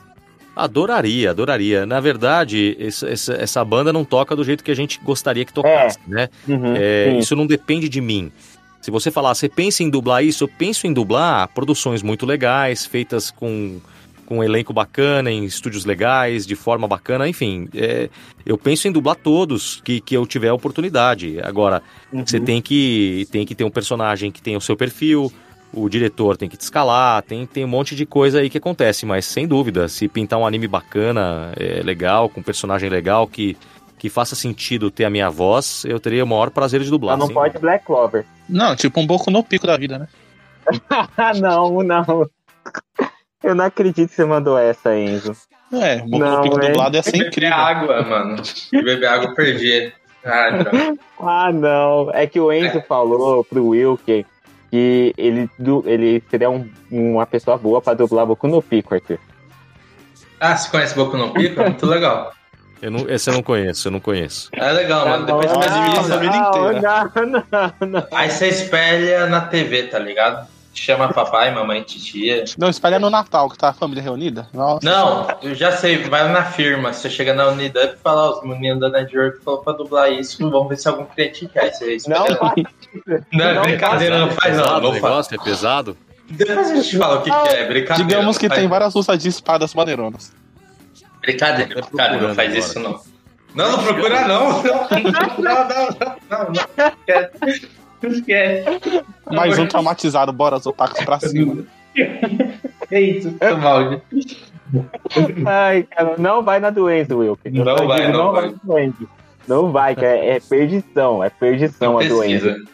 Speaker 4: Adoraria, adoraria. Na verdade, essa, essa, banda não toca do jeito que a gente gostaria que tocasse, né?
Speaker 2: Uhum,
Speaker 4: É, isso não depende de mim. Se você falar, você pensa em dublar isso, eu penso em dublar produções muito legais, feitas com, com um elenco bacana, em estúdios legais, de forma bacana, enfim. é, eu penso em dublar todos que, que eu tiver a oportunidade. Agora,
Speaker 2: Uhum.
Speaker 4: você tem que, tem que ter um personagem que tenha o seu perfil, o diretor tem que te escalar, tem, tem um monte de coisa aí que acontece, mas sem dúvida, se pintar um anime bacana, é, legal, com um personagem legal que, que faça sentido ter a minha voz, eu teria o maior prazer de dublar.
Speaker 2: não
Speaker 4: sim.
Speaker 2: pode Black Clover.
Speaker 3: Não, tipo um pouco no pico da vida, né?
Speaker 2: Ah, não, não. Eu não acredito que você mandou essa, Enzo.
Speaker 3: É, o Boku
Speaker 2: Não,
Speaker 3: no Pico
Speaker 2: é.
Speaker 3: dublado ia ser
Speaker 1: Beber
Speaker 3: incrível.
Speaker 1: água, mano. Beber água eu perdi. Ah.
Speaker 2: Ah, não. É que o Enzo falou pro Wilker que ele, du- ele seria um- uma pessoa boa pra dublar Boku no Pico, Arthur.
Speaker 1: ah, você conhece Boku no Pico? Muito legal.
Speaker 4: Eu não, esse eu não conheço, eu não conheço.
Speaker 1: É legal, mano. Depois
Speaker 3: bom.
Speaker 1: você
Speaker 3: imita a vida inteira.
Speaker 2: Não, não, não.
Speaker 1: Aí você espelha na TV, tá ligado? Chama papai, mamãe, titia.
Speaker 3: Não, espalha no Natal, que tá a família reunida. Nossa.
Speaker 1: Não, eu já sei, vai na firma. Você chega na Unidup e fala, os meninos da Network falou pra dublar isso, vamos ver se algum cliente quer. Aí Você espelha
Speaker 2: Não vai.
Speaker 1: Não, é
Speaker 2: não
Speaker 1: brincadeira, não faz não. Não
Speaker 4: o
Speaker 1: faz.
Speaker 4: negócio? É pesado?
Speaker 1: Depois a gente fala o que, que é, brincadeira.
Speaker 3: Digamos
Speaker 1: não
Speaker 3: que tem
Speaker 1: não.
Speaker 3: várias luzes de espadas maneironas.
Speaker 1: Brincadeira, brincadeira, não faz
Speaker 4: agora.
Speaker 1: isso não. Não, não procura não. Não, não, não, não, não, não. Esquece. Esquece.
Speaker 3: Mais um traumatizado, bora, os otakus pra cima.
Speaker 1: É isso, seu balde.
Speaker 2: Ai, cara, não vai na doença, Wilker. Eu
Speaker 1: Não
Speaker 2: só
Speaker 1: vai, não
Speaker 2: vai
Speaker 1: vai.
Speaker 2: na doença. Não vai, que é, perdição, é perdição
Speaker 1: Não
Speaker 2: a doença.
Speaker 1: pesquisa.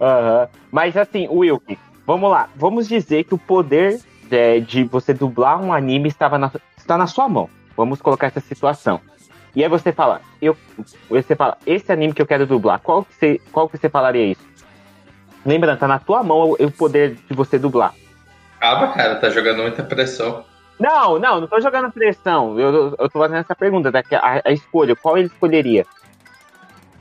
Speaker 2: Aham. Mas assim, Wilker, vamos lá. Vamos dizer que o poder é, de você dublar um anime estava na, está na sua mão. Vamos colocar essa situação. E aí você fala, eu, você fala, esse anime que eu quero dublar, qual que você, qual que você falaria isso? Lembrando, tá na tua mão o, o poder de você dublar.
Speaker 1: Acaba, cara, tá jogando muita pressão.
Speaker 2: Não, não, não tô jogando pressão. Eu, eu, tô fazendo essa pergunta, daqui a, a escolha, qual ele escolheria?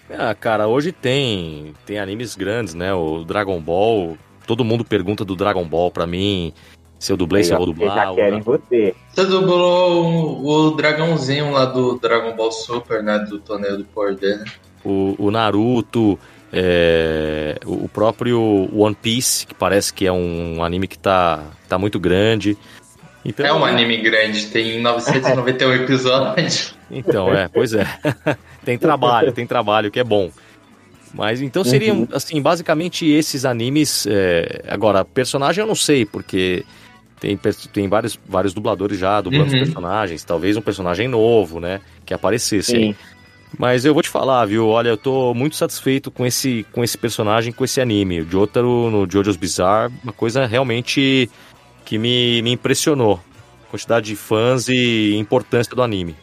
Speaker 4: Ah, cara, hoje tem tem animes grandes, né? O Dragon Ball. Todo mundo pergunta do Dragon Ball pra mim. Se eu dublei, se eu vou dublar.
Speaker 2: já
Speaker 4: ou
Speaker 2: querem
Speaker 4: não.
Speaker 2: você.
Speaker 1: Você dublou o, o dragãozinho lá do Dragon Ball Super, né? Do torneio do poder. né?
Speaker 4: O, o Naruto, é, o o próprio One Piece, que parece que é um anime que tá, tá muito grande. Então,
Speaker 1: É um anime grande, tem 991 episódios.
Speaker 4: Então, é, pois é. tem trabalho, tem trabalho, que é bom. Mas então seriam,
Speaker 2: Uhum.
Speaker 4: assim, basicamente esses animes. é, Agora, personagem eu não sei, porque tem, tem vários, vários dubladores já dublando
Speaker 1: Uhum.
Speaker 4: os personagens. Talvez um personagem novo, né? Que aparecesse aí.
Speaker 2: Sim.
Speaker 4: Mas eu vou te falar, viu? Olha, eu tô muito satisfeito com esse, com esse personagem, com esse anime. O Jotaro no Jojo's Bizarre, uma coisa realmente que me, me impressionou. Quantidade de fãs e importância do anime.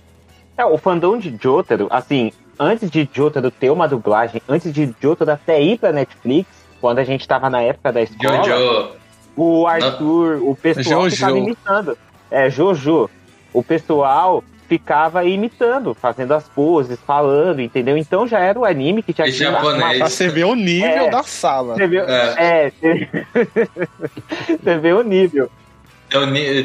Speaker 2: É, o fandom de Jotaro, assim, antes de Jotaro ter uma dublagem, antes de Jotaro até ir pra Netflix, quando a gente tava na época da escola,
Speaker 1: Jojo.
Speaker 2: O Arthur, o pessoal
Speaker 3: Jojo.
Speaker 2: ficava imitando. É, Jojo. O pessoal ficava imitando, fazendo as poses, falando, entendeu? Então já era o anime que já tinha
Speaker 1: japonês.
Speaker 3: Pra você ver o nível
Speaker 2: É.
Speaker 3: da sala.
Speaker 2: Você vê,
Speaker 1: É.
Speaker 2: é, você... você vê o nível.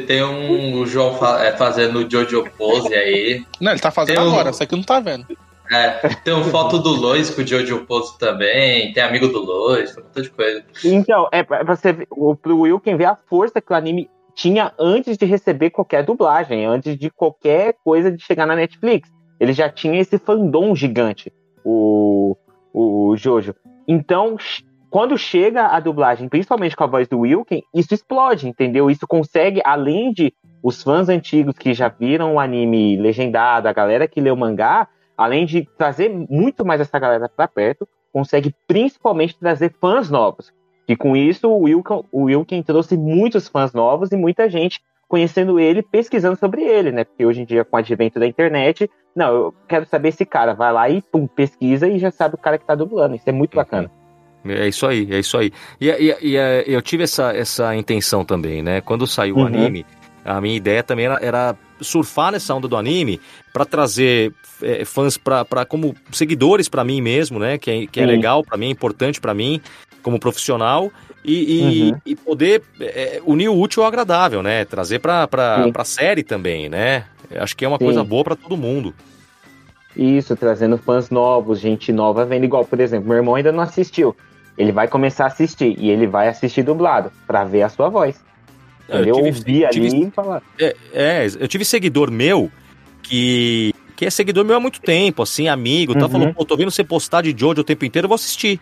Speaker 1: Tem, um um o João fa- é, fazendo o Jojo Pose aí.
Speaker 3: Não, ele tá fazendo
Speaker 1: Tem um-
Speaker 3: agora, você que não tá vendo.
Speaker 1: É, tem uma foto do Lois com o Jojo Pose também. Tem amigo do Lois, tem um monte de coisa.
Speaker 2: Então, é pra você ver, o, pro Wilken ver a força que o anime tinha antes de receber qualquer dublagem, antes de qualquer coisa de chegar na Netflix. Ele já tinha esse fandom gigante, o, o Jojo. Então, quando chega a dublagem, principalmente com a voz do Wilken, isso explode, entendeu? Isso consegue, além de os fãs antigos que já viram o anime legendado, a galera que leu o mangá, além de trazer muito mais essa galera pra perto, consegue principalmente trazer fãs novos. E com isso, o Wilken, o Wilken trouxe muitos fãs novos e muita gente conhecendo ele, pesquisando sobre ele, né? Porque hoje em dia, com o advento da internet, não, eu quero saber esse cara. Vai lá e pum, pesquisa e já sabe o cara que tá dublando. Isso é muito bacana.
Speaker 4: É isso aí, é isso aí. E, e- e, é, eu tive essa, essa intenção também, né? Quando saiu o
Speaker 2: Uhum.
Speaker 4: anime, a minha ideia também era, era surfar nessa onda do anime para trazer é, fãs pra, como seguidores para mim mesmo, né? Que é, que é
Speaker 2: Sim.
Speaker 4: legal para mim, é importante para mim como profissional e, e,
Speaker 2: Uhum.
Speaker 4: e poder é, unir o útil ao agradável, né? Trazer para para série também, né? Acho que é uma
Speaker 2: Sim.
Speaker 4: coisa boa para todo mundo.
Speaker 2: Isso, trazendo fãs novos, gente nova vendo. Igual, por exemplo, meu irmão ainda não assistiu. Ele vai começar a assistir e ele vai assistir dublado pra ver a sua voz.
Speaker 4: Eu
Speaker 2: Entendeu?
Speaker 4: tive-
Speaker 2: Ouvir ali
Speaker 4: tive-
Speaker 2: e falar.
Speaker 4: É, é, eu tive seguidor meu que, que é seguidor meu há muito tempo, assim, amigo, tá
Speaker 2: Uhum.
Speaker 4: falando, pô, tô vendo você postar de Jojo o tempo inteiro, eu vou assistir.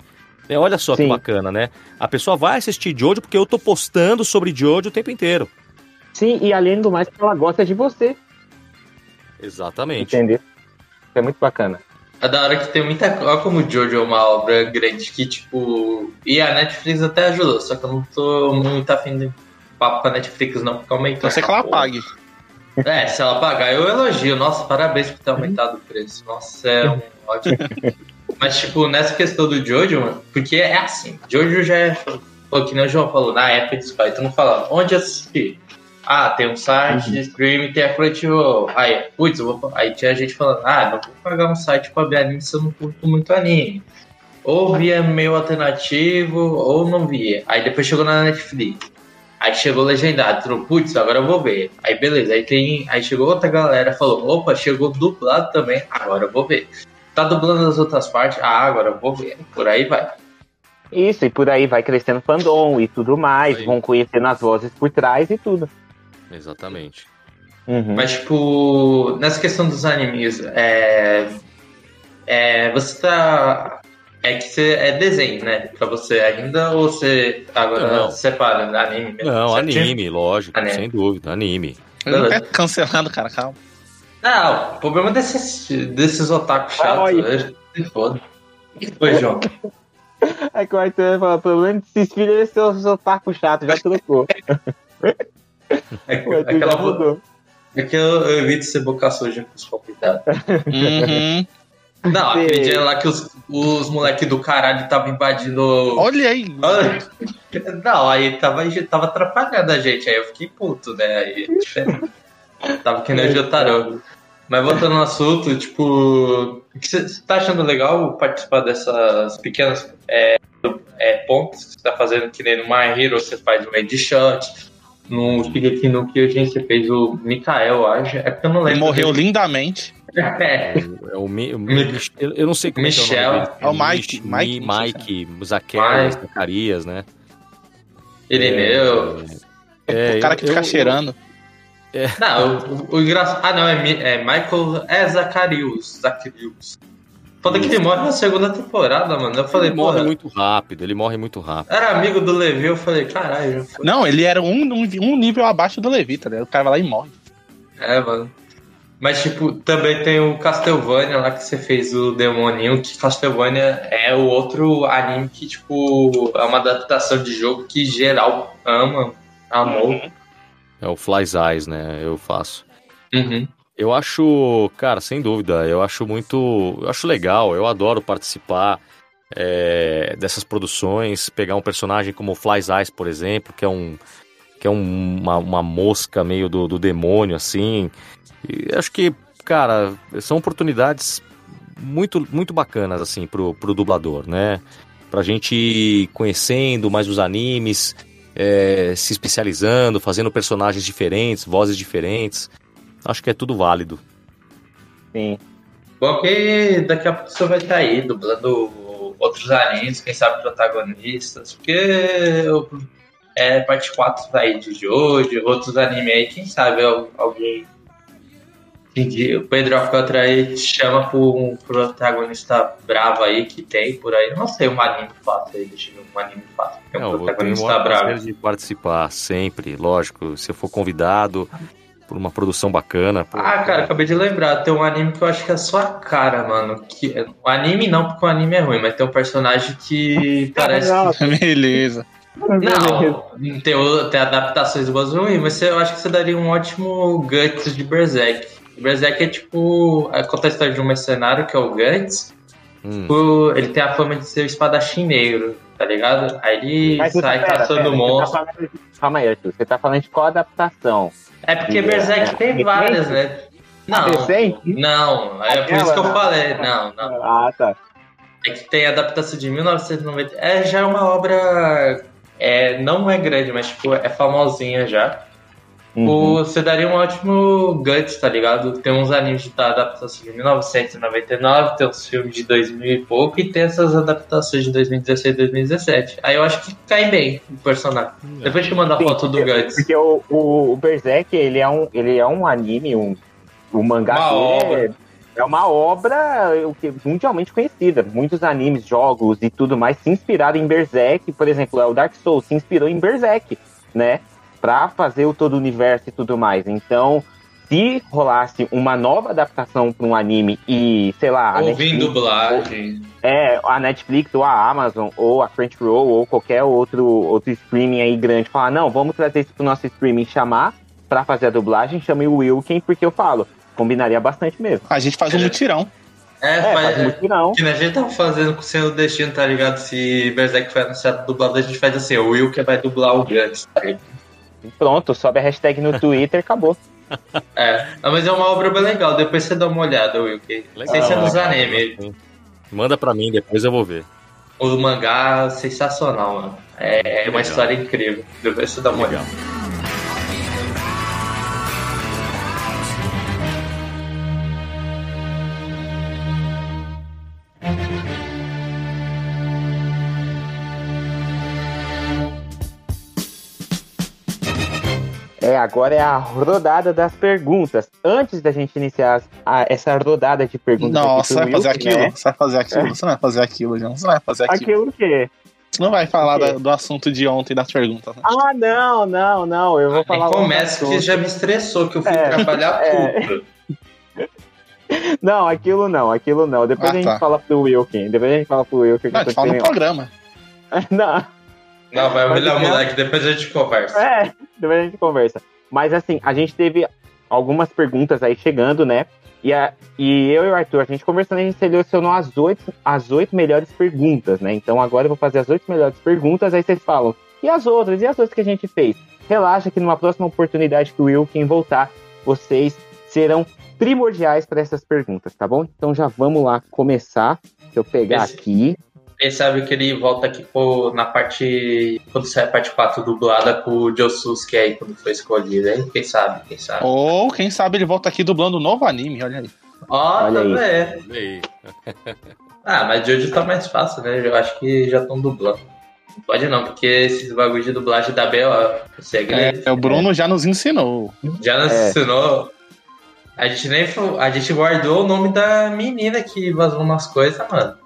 Speaker 4: É, olha só que
Speaker 2: Sim.
Speaker 4: bacana, né? A pessoa vai assistir Jojo porque eu tô postando sobre Jojo o tempo inteiro.
Speaker 2: Sim, e além do mais, ela gosta de você,
Speaker 4: Exatamente.
Speaker 2: entendeu? É muito bacana.
Speaker 1: É da hora que tem muita coisa. Olha como o Jojo é uma obra grande que, tipo. E a Netflix até ajudou, só que eu não tô muito afim de papo com a Netflix, não, porque aumentou.
Speaker 3: Sei que ela pague.
Speaker 1: É, se ela pagar, eu elogio. Nossa, parabéns por ter aumentado o preço. Nossa, é um ótimo. Mas, tipo, nessa questão do Jojo, mano, porque é assim, Jojo já é. Pô, que nem o João falou, na época de Spy, tu não falava, onde assistir? Ah, tem um site de streaming, tem a Crunchyroll. Aí, putz, aí tinha gente falando, ah, não vou pagar um site pra ver anime se eu não curto muito anime. Ou via meio alternativo, ou não via. Aí depois chegou na Netflix. Aí chegou legendado, falou, putz, agora eu vou ver. Aí beleza, aí tem. Aí chegou outra galera, falou, opa, chegou dublado também, agora eu vou ver. Tá dublando as outras partes, ah, agora eu vou ver. Por aí vai.
Speaker 2: Isso, e por aí vai crescendo fandom e tudo mais,
Speaker 4: Aí.
Speaker 2: vão conhecendo as vozes por trás e tudo.
Speaker 4: Exatamente.
Speaker 2: Uhum.
Speaker 1: Mas, tipo, nessa questão dos animes, é. É. Você tá. É que você é desenho, né? Pra você ainda, ou você agora
Speaker 4: Não.
Speaker 1: separa anime mesmo?
Speaker 4: Não,
Speaker 1: certinho?
Speaker 4: anime, lógico,
Speaker 1: Anime.
Speaker 4: sem dúvida, anime.
Speaker 3: Não quer cancelado, cara, calma.
Speaker 1: Não, o problema desses, desses otaku chatos. É- Se foda. O que foi, João?
Speaker 2: Aí que o Arthur fala, pelo menos esses filhos eles são os otaku chato, já trocou.
Speaker 1: É que- vo-
Speaker 2: mudou.
Speaker 1: é que eu, eu evito ser boca suja com os convidados.
Speaker 3: Uhum.
Speaker 1: Não, aquele dia lá que os, os moleques do caralho estavam invadindo.
Speaker 3: Olha aí.
Speaker 1: Não, aí tava, tava atrapalhando a gente, aí eu fiquei puto, né? Aí, tava que nem o Jotaro. Mas voltando ao assunto, tipo, você tá achando legal participar dessas pequenas é, é, pontos que você tá fazendo, que nem no My Hero você faz um headshot, no Shigeki no Kyojin você fez o Mikael, eu acho, é porque eu não
Speaker 3: Ele
Speaker 1: lembro.
Speaker 3: morreu lindamente.
Speaker 1: É,
Speaker 4: É o, Mi- o eu, eu não sei como é que é o
Speaker 1: Michel.
Speaker 4: nome dele.
Speaker 3: É o Mike,
Speaker 4: Mi-
Speaker 3: Mike,
Speaker 4: Mike, Zaquerias,
Speaker 1: Mike.
Speaker 4: Zacarias, né?
Speaker 1: Irineu.
Speaker 4: É,
Speaker 3: o cara
Speaker 4: eu-
Speaker 3: que fica
Speaker 4: eu-
Speaker 3: cheirando.
Speaker 1: Não, o, o engraçado. Ah, não, é, é Michael. É Zacarius. Zacarius. Foda que ele morre na segunda temporada, mano. Eu falei,
Speaker 4: Ele morre
Speaker 1: porra.
Speaker 4: muito rápido, ele morre muito rápido.
Speaker 1: Era amigo do Levi, eu falei, caralho.
Speaker 3: Não, ele era um, um, um nível abaixo do Levi, tá ligado? O cara vai lá e morre.
Speaker 1: É, mano. Mas, tipo, também tem o Castlevania lá que você fez o Demoninho, que Castlevania é o outro anime que, tipo, é uma adaptação de jogo que geral ama, amou.
Speaker 4: É o Fly's Eyes, né? Eu faço.
Speaker 1: Uhum.
Speaker 4: Eu acho, cara, sem dúvida, eu acho muito. Eu acho legal, eu adoro participar é, dessas produções, pegar um personagem como o Fly's Eyes, por exemplo, que é um. que é um- uma, uma mosca meio do, do demônio, assim. E acho que, cara, são oportunidades muito, muito bacanas, assim, pro, pro dublador, né? Pra gente ir conhecendo mais os animes, é, se especializando, fazendo personagens diferentes, vozes diferentes. Acho que é tudo válido.
Speaker 2: Sim.
Speaker 1: Bom que daqui a pouco você vai estar aí dublando outros animes, quem sabe protagonistas, porque eu- é parte 4 aí de Jojo, outros animes aí, quem sabe al- alguém. O Pedro Alcântara aí chama por um protagonista bravo aí que tem por aí. Não sei, um anime fácil aí, deixa eu ver um anime fácil. Tem um
Speaker 4: Não, eu tenho o
Speaker 1: protagonista
Speaker 4: maior
Speaker 1: bravo.
Speaker 4: de participar sempre, lógico. Se eu for convidado por uma produção bacana. pô,
Speaker 1: Ah, cara, acabei de lembrar, tem um anime que eu acho que é a sua cara, mano. Que, o anime não, porque o anime é ruim, mas tem um personagem que parece que
Speaker 3: Beleza.
Speaker 1: Não, tem, tem adaptações boas e ruins, mas você- eu acho que você daria um ótimo Guts de Berserk. Berserk é tipo. é, Conta a história de um mercenário que é o Guts.
Speaker 4: hum,
Speaker 1: O- ele tem a fama de ser o espadachim negro, tá ligado? Aí ele
Speaker 2: Mas
Speaker 1: sai
Speaker 2: pera,
Speaker 1: caçando
Speaker 2: pera,
Speaker 1: monstros.
Speaker 2: tá falando Calma aí, Arthur. Você tá falando de qual adaptação?
Speaker 1: É porque Berserk
Speaker 2: é,
Speaker 1: tem
Speaker 2: é
Speaker 1: várias, né? Não,
Speaker 2: Recente?
Speaker 1: não, é por isso que eu falei. Não, não.
Speaker 2: Ah, tá.
Speaker 1: É que tem a adaptação de 1990. É já é uma obra. É, não é grande, mas tipo, é famosinha já.
Speaker 2: Uhum.
Speaker 1: O- Você daria um ótimo Guts, tá ligado? Tem uns animes da adaptação de 1999, tem uns filmes de 2000 e pouco, e tem essas adaptações de 2016 e 2017. Aí eu acho que cai bem o personagem. Depois eu te mando a
Speaker 2: Sim,
Speaker 1: foto do
Speaker 2: porque-
Speaker 1: Guts.
Speaker 2: Porque o, o, o Berserk, ele é um, ele é um anime, um, o mangá é, é uma obra o que, mundialmente conhecida. Muitos animes, jogos e tudo mais se inspiraram em Berserk. Por exemplo, o Dark Souls se inspirou em Berserk, né? Pra fazer o todo o universo e tudo mais. Então, se rolasse uma nova adaptação para um anime e, sei lá, a
Speaker 1: Ouvindo
Speaker 2: Netflix,
Speaker 1: dublagem.
Speaker 2: é, a Netflix ou a Amazon ou a Crunchyroll ou qualquer outro, outro streaming aí grande falar, não, vamos trazer isso pro nosso streaming chamar pra fazer a dublagem, chame o Wilkin, porque eu falo, combinaria bastante mesmo.
Speaker 3: A gente faz um mutirão.
Speaker 1: É,
Speaker 2: É,
Speaker 1: faz,
Speaker 2: faz muito não.
Speaker 1: que a gente tava fazendo com o Senhor do Destino, tá ligado? Se Berserk foi anunciado dublado, a gente faz assim, o Will que vai dublar o Gantz, tá ligado?
Speaker 2: Pronto, sobe a hashtag no Twitter, acabou.
Speaker 1: É, Não, mas é uma obra bem legal, depois você dá uma olhada, Will. Que... Não sei se é dos anime.
Speaker 4: Manda pra mim, depois eu vou ver.
Speaker 1: O mangá sensacional, mano. É, é uma
Speaker 4: Legal.
Speaker 1: história incrível. Depois você dá uma
Speaker 4: Legal.
Speaker 1: olhada.
Speaker 2: É, agora é a rodada das perguntas. Antes da gente iniciar a- essa rodada de perguntas
Speaker 3: Nossa,
Speaker 2: pro
Speaker 3: vai fazer aquilo.
Speaker 2: né?
Speaker 3: Você vai fazer aquilo. Você não vai fazer aquilo, João. Você não vai fazer aquilo.
Speaker 2: Aquilo o quê?
Speaker 3: Você não vai falar
Speaker 2: O quê?
Speaker 3: da- do assunto de ontem das perguntas. né?
Speaker 2: Ah, não, não, não. Eu vou falar.
Speaker 1: Nem
Speaker 2: outra
Speaker 1: começa que já me estressou, que eu fui
Speaker 2: É,
Speaker 1: trabalhar
Speaker 2: é.
Speaker 1: tudo.
Speaker 2: Não, aquilo não, aquilo não. Depois
Speaker 3: Ah,
Speaker 2: a gente
Speaker 3: tá.
Speaker 2: fala pro Wilkin. Depois a gente fala pro Wilkin. que
Speaker 3: Não,
Speaker 2: eu
Speaker 3: te
Speaker 2: tô
Speaker 3: fala no programa.
Speaker 2: Não,
Speaker 1: Não, vai humilhar o
Speaker 2: é-
Speaker 1: moleque, depois a gente conversa.
Speaker 2: é, depois a gente conversa. Mas assim, a gente teve algumas perguntas aí chegando, né? E, a, e eu e o Arthur, a gente conversando, a gente selecionou as oito, as oito melhores perguntas, né? Então agora eu vou fazer as oito melhores perguntas, aí vocês falam, e as outras? E as outras que a gente fez? Relaxa que numa próxima oportunidade que o Wilkin voltar, vocês serão primordiais para essas perguntas, tá bom? Então já vamos lá começar. Deixa eu pegar
Speaker 1: Esse-
Speaker 2: aqui.
Speaker 1: Quem sabe que ele volta aqui pô, na parte. Quando sai a parte 4 dublada com o Josuke aí, quando foi escolhido, hein? Quem sabe, quem sabe.
Speaker 3: Ou, quem sabe, ele volta aqui dublando um novo anime, olha aí.
Speaker 1: Ó,
Speaker 2: Olha
Speaker 1: tá
Speaker 2: aí.
Speaker 4: Olha aí.
Speaker 1: Ah, mas Jojo tá mais fácil, né? Eu acho que já estão dublando. Não pode não, porque esses bagulho de dublagem da B.O. Segredo.
Speaker 3: É, o Bruno já nos ensinou.
Speaker 1: Já nos
Speaker 2: É.
Speaker 1: ensinou. A gente nem a gente guardou o nome da menina que vazou umas coisas, mano.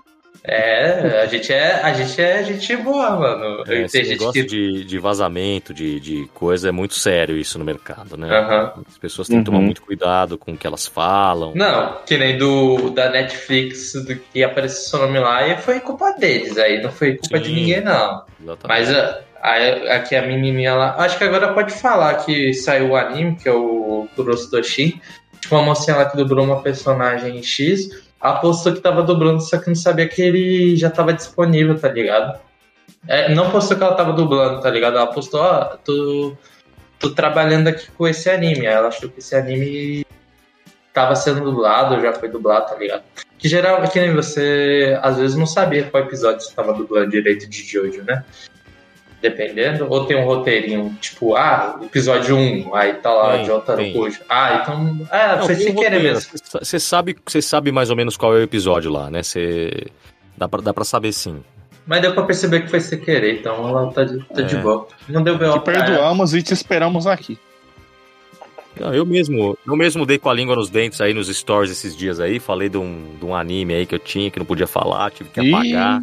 Speaker 1: É, a gente é, a gente é gente boa, mano.
Speaker 4: É, esse negócio
Speaker 1: que.
Speaker 4: de, de vazamento, de, de coisa, é muito sério isso no mercado, né?
Speaker 1: Aham.
Speaker 4: As pessoas têm que tomar
Speaker 2: Uhum.
Speaker 4: muito cuidado com o que elas falam.
Speaker 1: Não, que nem do da Netflix do que apareceu seu nome lá e foi culpa deles, aí não foi culpa de
Speaker 4: Sim.
Speaker 1: ninguém, não.
Speaker 4: Exatamente.
Speaker 1: Mas a, a- aqui a menininha lá. Acho que agora pode falar que saiu o anime, que é o Kurosu Doshi. Tipo, uma mocinha lá que dublou uma personagem X. Ela postou que tava dublando, só que não sabia que ele já tava disponível, tá ligado? É, não postou que ela tava dublando, tá ligado? Ela postou, ó, tô, tô trabalhando aqui com esse anime. Ela achou que esse anime tava sendo dublado, já foi dublado, tá ligado? Que geral, que nem você às vezes não sabia qual episódio você tava dublando direito de Jojo, né? Dependendo, ou tem um roteirinho, tipo, ah, episódio 1, aí tá lá
Speaker 4: Tem,
Speaker 1: de
Speaker 4: tem.
Speaker 1: Kojo. Ah, então. Ah,
Speaker 4: Não,
Speaker 1: sem querer mesmo.
Speaker 4: Você- sabe, você sabe mais ou menos qual é o episódio lá, né? Você dá pra, dá pra saber sim.
Speaker 1: Mas deu pra perceber que foi sem querer, então ela tá de, tá de
Speaker 4: É.
Speaker 1: boa. Não deu
Speaker 3: Te
Speaker 1: B.O.
Speaker 3: perdoamos e te esperamos aqui.
Speaker 4: Não, eu mesmo, eu mesmo dei com a língua nos dentes aí nos stories esses dias aí, falei de um, de um anime aí que eu tinha que não podia falar, tive que
Speaker 3: Ih.
Speaker 4: apagar.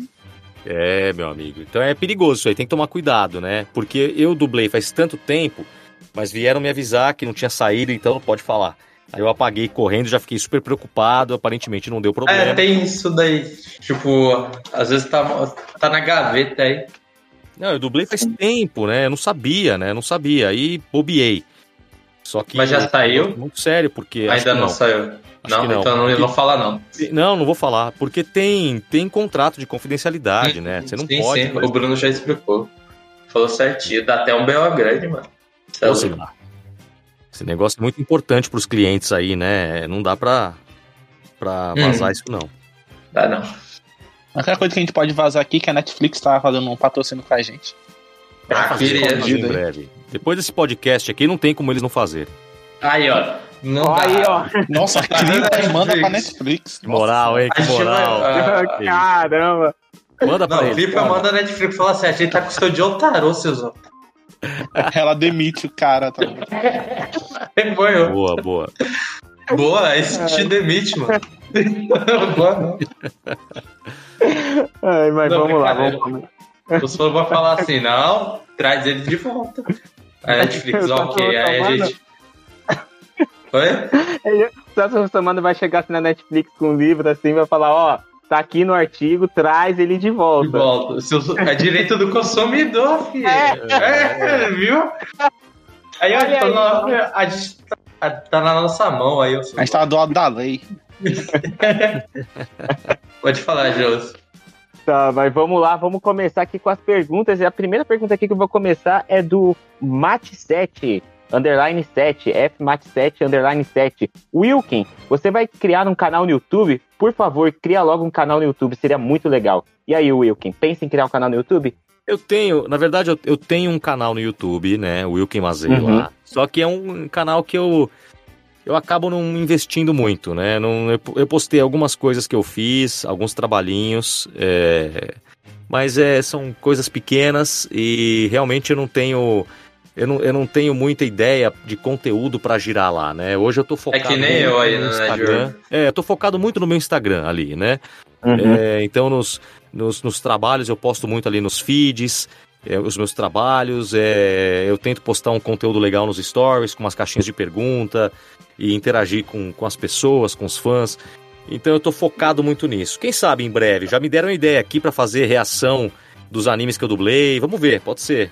Speaker 4: É, meu amigo. Então é perigoso isso aí, tem que tomar cuidado, né? Porque eu dublei faz tanto tempo, mas vieram me avisar que não tinha saído, então não pode falar. Aí eu apaguei correndo, já fiquei super preocupado, aparentemente não deu problema.
Speaker 1: É, tem isso daí. Tipo, às vezes tá, tá na gaveta aí.
Speaker 4: Não, eu dublei faz tempo, né? Eu não sabia, né? Eu não sabia. Aí bobiei. Só que.
Speaker 1: Mas já saiu?
Speaker 4: Muito sério, porque.
Speaker 1: Ainda
Speaker 4: que
Speaker 1: não, saiu. Não,
Speaker 4: não.
Speaker 1: então não, eu não vou falar, não.
Speaker 4: Não, não vou falar. Porque tem, tem contrato de confidencialidade, né? Você não
Speaker 1: sim,
Speaker 4: pode.
Speaker 1: sim, o Bruno já explicou. Falou certinho, dá até um B.O. grande, mano. É
Speaker 4: Ou lá. Esse negócio é muito importante pros clientes aí, né? Não dá pra, pra
Speaker 1: Hum.
Speaker 4: vazar isso, não.
Speaker 1: Dá não.
Speaker 3: A única coisa que a gente pode vazar aqui é que a Netflix tá fazendo um patrocínio com a gente.
Speaker 1: Ah, queria.
Speaker 4: em
Speaker 3: hein?
Speaker 4: breve. Depois desse podcast aqui, não tem como eles não fazer.
Speaker 1: Aí, ó. Não
Speaker 2: Aí, ó.
Speaker 3: Nossa, clipa
Speaker 1: vendo
Speaker 3: e manda pra
Speaker 1: Netflix?
Speaker 4: Que moral, hein?
Speaker 1: A
Speaker 4: Que moral.
Speaker 1: vai- ah,
Speaker 2: Caramba.
Speaker 4: Manda pra
Speaker 1: Não. Flipa
Speaker 4: cara.
Speaker 1: manda a Netflix e fala assim: a gente tá com o seu de Otarô, seus ó.
Speaker 3: Ela demite o cara. Tá?
Speaker 4: Boa, boa.
Speaker 1: Boa, esse te demite, mano. Boa, não.
Speaker 2: Ai, mas
Speaker 1: Não,
Speaker 2: vamos lá, vamos
Speaker 1: Os fãs vão falar assim: não, traz ele de volta. A Netflix,
Speaker 2: Eu só
Speaker 1: ok. Aí a gente. Oi?
Speaker 2: O Celso Russomano vai chegar assim na Netflix com um livro assim, vai falar, ó, tá aqui no artigo, traz ele de
Speaker 1: De
Speaker 2: volta.
Speaker 1: volta. Se É direito do consumidor, filho.
Speaker 2: É.
Speaker 1: É, viu? Aí,
Speaker 2: olha,
Speaker 1: tá,
Speaker 2: aí,
Speaker 1: na, a gente tá, tá na nossa mão aí. Eu sou...
Speaker 3: A gente tá do lado da lei.
Speaker 1: Pode falar, Josi.
Speaker 2: Tá, mas vamos lá, vamos começar aqui com as perguntas. E a primeira pergunta aqui que eu vou começar é do Mate7, underline 7, fmate7, underline 7. Wilkin, você vai criar um canal no YouTube? Por favor, cria logo um canal no YouTube, seria muito legal. E aí, Wilkin, pensa em criar um canal no YouTube?
Speaker 4: Eu tenho, na verdade, eu, eu tenho um canal no YouTube, né? O Wilkin Mazei
Speaker 2: Uhum.
Speaker 4: lá. Só que é um canal que eu eu acabo não investindo muito, né? Não, eu, eu postei algumas coisas que eu fiz, alguns trabalhinhos, é, mas é, são coisas pequenas e realmente eu não tenho eu não, eu não tenho muita ideia de conteúdo pra girar lá, né? Hoje eu tô focado
Speaker 1: É que nem eu aí,
Speaker 4: no
Speaker 1: né,
Speaker 4: Instagram. É, eu tô focado muito no meu Instagram ali, né?
Speaker 2: Uhum.
Speaker 4: É, então, nos, nos, nos trabalhos, eu posto muito ali nos feeds, é, os meus trabalhos. é, eu tento postar um conteúdo legal nos stories, com umas caixinhas de pergunta, e interagir com, com as pessoas, com os fãs. Então, eu tô focado muito nisso. Quem sabe em breve? Já me deram uma ideia aqui pra fazer reação dos animes que eu dublei. Vamos ver, pode ser.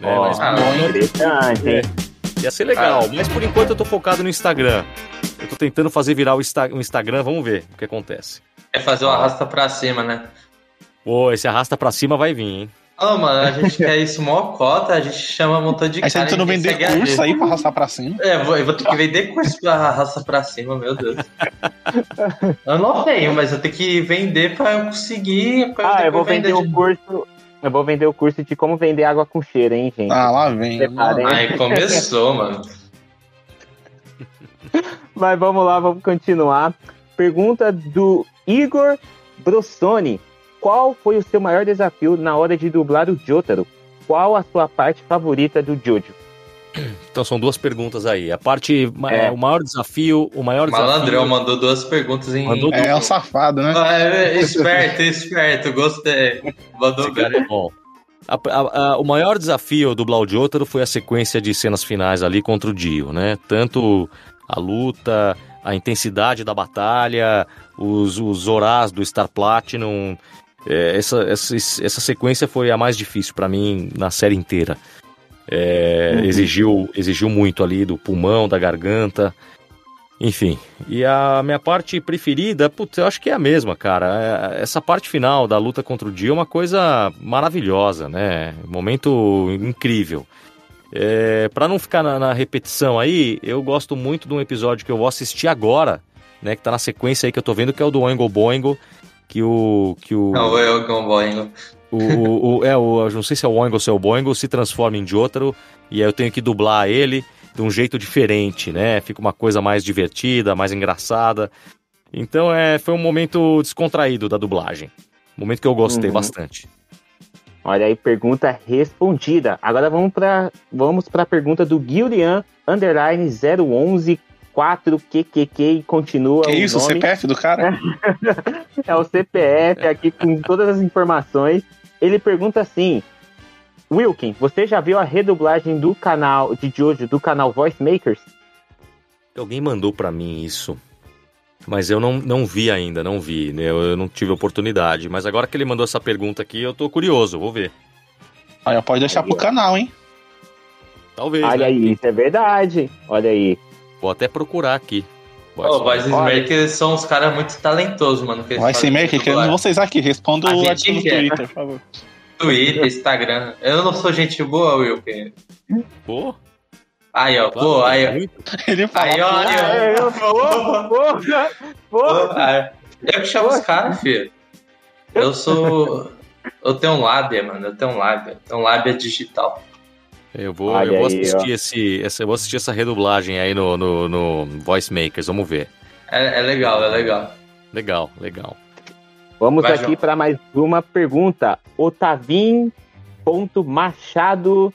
Speaker 4: Né,
Speaker 2: Ó,
Speaker 4: mas-
Speaker 1: Ah,
Speaker 2: interessante, hein?
Speaker 4: Ia ser legal,
Speaker 1: Ah.
Speaker 4: mas por enquanto eu tô focado no Instagram. Eu tô tentando fazer virar o, Insta- o Instagram, vamos ver o que acontece.
Speaker 1: É fazer uma arrasta pra cima, né?
Speaker 4: Pô, esse arrasta pra cima vai vir, hein?
Speaker 1: Ô, mano, a gente quer isso mó cota, a gente chama um montão de
Speaker 3: Aí você
Speaker 1: cara.
Speaker 3: tá tentando
Speaker 1: ninguém
Speaker 3: vender curso aí pra arrastar pra cima.
Speaker 1: É, vou, eu vou ter que vender curso pra arrasta pra cima, meu Deus. eu não tenho, mas eu tenho que vender pra eu conseguir. Pra
Speaker 2: Ah, eu vou
Speaker 1: depois
Speaker 2: vender o
Speaker 1: de-
Speaker 2: curso. Eu vou vender o curso de como vender água com cheiro, hein, gente?
Speaker 3: Ah, lá vem.
Speaker 2: Prepara, hein?
Speaker 1: Ai, começou, mano.
Speaker 2: Mas vamos lá, vamos continuar. Pergunta do Igor Brossoni. Qual foi o seu maior desafio na hora de dublar o Jotaro? Qual a sua parte favorita do Jojo?
Speaker 4: Então são duas perguntas aí. A parte, ma-
Speaker 2: É.
Speaker 4: o maior desafio, o maior
Speaker 1: Malandrão
Speaker 4: desafio.
Speaker 1: mandou duas perguntas em.
Speaker 4: Mandou
Speaker 3: É, é um safado, né?
Speaker 1: Ah, é, esperto, esperto, gostei. Mandou
Speaker 4: Esse cara é bom. A- a- a- o maior desafio do Blau Jotaro foi a sequência de cenas finais ali contra o Dio, né? Tanto a luta, a intensidade da batalha, os, os Zorás do Star Platinum. É, essa, essa, essa sequência foi a mais difícil pra mim na série inteira. É, exigiu, exigiu muito ali do pulmão, da garganta. Enfim, e a minha parte preferida, putz, eu acho que é a mesma, cara. É- Essa parte final da luta contra o Dio é uma coisa maravilhosa, né? Momento incrível. É, para não ficar na, na repetição aí, eu gosto muito de um episódio que eu vou assistir agora, né? Que tá na sequência aí que eu tô vendo, que é o do Oingo Boingo, que o. Que o
Speaker 1: Não, eu com o Boingo.
Speaker 4: o, o, o- é, o, eu não sei se é o Oingo ou se é o Boingo, se transforma em Jotaro, e aí eu tenho que dublar ele de um jeito diferente, né? Fica uma coisa mais divertida, mais engraçada. Então é, foi um momento descontraído da dublagem. Um momento que eu gostei
Speaker 2: Uhum.
Speaker 4: bastante.
Speaker 2: Olha aí, pergunta respondida. Agora vamos para vamos a pergunta do Guilherme Underline 011 4QQQ e continua
Speaker 3: Que
Speaker 2: o
Speaker 3: isso, o
Speaker 2: nome.
Speaker 3: CPF do cara?
Speaker 2: É o CPF aqui com todas as informações. Ele pergunta assim: Wilkin, você já viu a redublagem do canal de Jojo do canal Voice Makers?
Speaker 4: Alguém mandou pra mim isso. Mas eu não, não vi ainda, não vi, né? Eu, eu não tive oportunidade. Mas agora que ele mandou essa pergunta aqui, eu tô curioso, vou ver.
Speaker 3: Aí pode deixar pro canal, hein?
Speaker 4: Talvez.
Speaker 2: Olha
Speaker 4: né?
Speaker 2: aí, isso é verdade. Olha aí.
Speaker 4: Vou até procurar aqui.
Speaker 1: Ô, Voice
Speaker 2: Olha.
Speaker 1: Makers são uns caras muito talentosos, mano. que fazem
Speaker 3: Maker, querendo
Speaker 1: dublagem.
Speaker 3: vocês aqui. Responda o artigo no. Twitter, por favor.
Speaker 1: Twitter, Instagram. Eu não sou gente boa, Will.
Speaker 4: Pô,
Speaker 1: Aí, ó, pô, aí, ó.
Speaker 3: Ele fala,
Speaker 1: Aí, ó, aí, ó.
Speaker 2: É, eu- porra, porra, porra.
Speaker 1: Pô, aí. Eu que chamo os caras, filho. Eu sou. Eu tenho um lábia, mano. Eu tenho um lábia. Eu tenho um lábia digital.
Speaker 4: Eu vou,
Speaker 2: Olha
Speaker 4: eu vou
Speaker 2: aí,
Speaker 4: assistir esse, essa, eu vou assistir essa redublagem aí no, no, no Voice Makers, vamos ver.
Speaker 1: É, é legal, é legal.
Speaker 4: Legal, legal.
Speaker 2: Vamos
Speaker 1: Vai,
Speaker 2: aqui para mais uma pergunta. Otavim.machado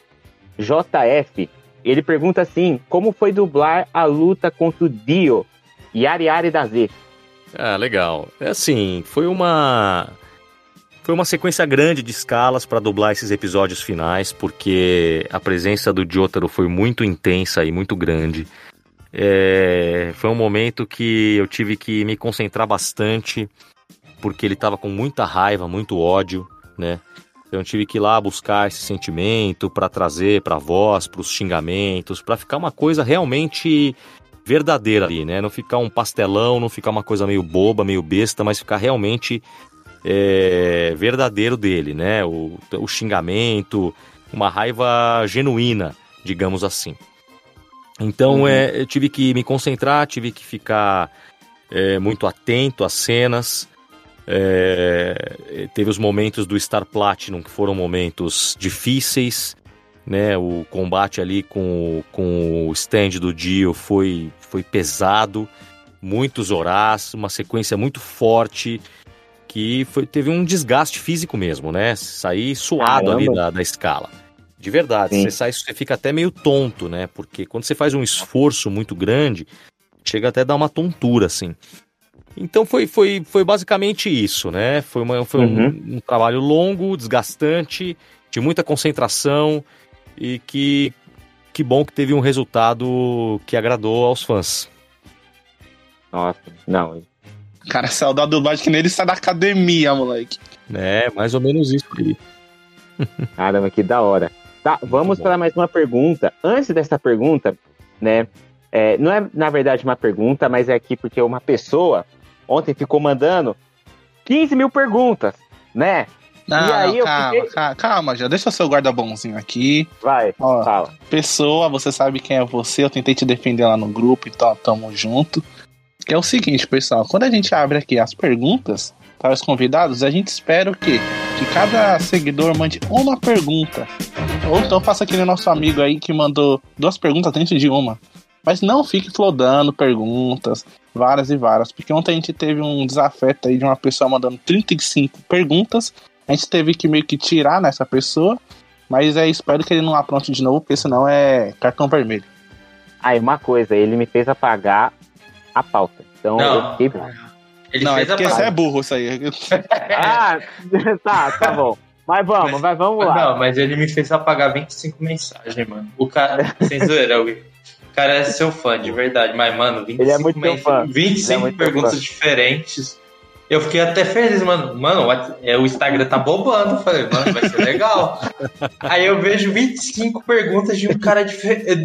Speaker 2: JF. Ele pergunta assim: como foi dublar a luta contra o Dio? Yari Yari da Z.
Speaker 4: Ah, legal. É assim, foi uma foi uma sequência grande de escalas para dublar esses episódios finais, porque a presença do Jotaro foi muito intensa e muito grande. É, foi um momento que eu tive que me concentrar bastante, porque ele estava com muita raiva, muito ódio, né? Então eu tive que ir lá buscar esse sentimento para trazer para voz, para os xingamentos, para ficar uma coisa realmente verdadeira ali, né? Não ficar um pastelão, não ficar uma coisa meio boba, meio besta, mas ficar realmente é, verdadeiro dele, né? O, o xingamento, uma raiva genuína, digamos assim. Então uhum. é, eu tive que me concentrar, tive que ficar é, muito atento às cenas. É, teve os momentos do Star Platinum que foram momentos difíceis, né? O combate ali com, com o stand do Dio foi, foi pesado, muitos horas, uma sequência muito forte que foi, teve um desgaste físico mesmo, né? Sair suado Caramba. ali da, da escala. De verdade, Sim. você sai, você fica até meio tonto, né? Porque quando você faz um esforço muito grande, chega até a dar uma tontura, assim. Então foi, foi, foi basicamente isso, né? Foi, uma, foi uhum. um, um, trabalho longo, desgastante, de muita concentração e que, que bom que teve um resultado que agradou aos fãs.
Speaker 2: Nossa, não.
Speaker 3: Cara, saiu da dublagem que nem ele sai da academia, moleque.
Speaker 4: É, mais ou menos isso aí.
Speaker 2: Caramba, que da hora. Tá, vamos para mais uma pergunta. Antes dessa pergunta, né? É, não é, na verdade, uma pergunta, mas é aqui porque uma pessoa ontem ficou mandando 15 mil perguntas, né?
Speaker 3: Não, e aí não, calma, fiquei... calma, calma, já deixa seu guarda bonzinho aqui.
Speaker 2: Vai, Ó, fala.
Speaker 3: Pessoa, você sabe quem é você, eu tentei te defender lá no grupo, então tamo junto. Que é o seguinte, pessoal, quando a gente abre aqui as perguntas para os convidados, a gente espera o quê? Que cada seguidor mande uma pergunta. Ou então faça aquele nosso amigo aí que mandou duas perguntas dentro de uma. Mas não fique flodando perguntas, várias e várias, porque ontem a gente teve um desafeto aí de uma pessoa mandando 35 perguntas. A gente teve que meio que tirar nessa pessoa, mas é, espero que ele não apronte de novo, porque senão é cartão vermelho.
Speaker 2: Aí, uma coisa, ele me fez apagar a pauta. Então não. eu fiquei.
Speaker 3: Ele não, é porque você é burro, isso aí.
Speaker 2: ah, tá, tá bom. Mas vamos, mas, mas vamos lá.
Speaker 1: Não, mas ele me fez apagar 25 mensagens, mano. O cara, sem zoeira, o cara é seu fã, de verdade. Mas, mano, 25,
Speaker 2: ele é muito mens... fã.
Speaker 1: 25 é perguntas diferentes. Eu fiquei até feliz, mano. Mano, é, o Instagram tá bombando. Falei, mano, vai ser legal. Aí eu vejo 25 perguntas de um cara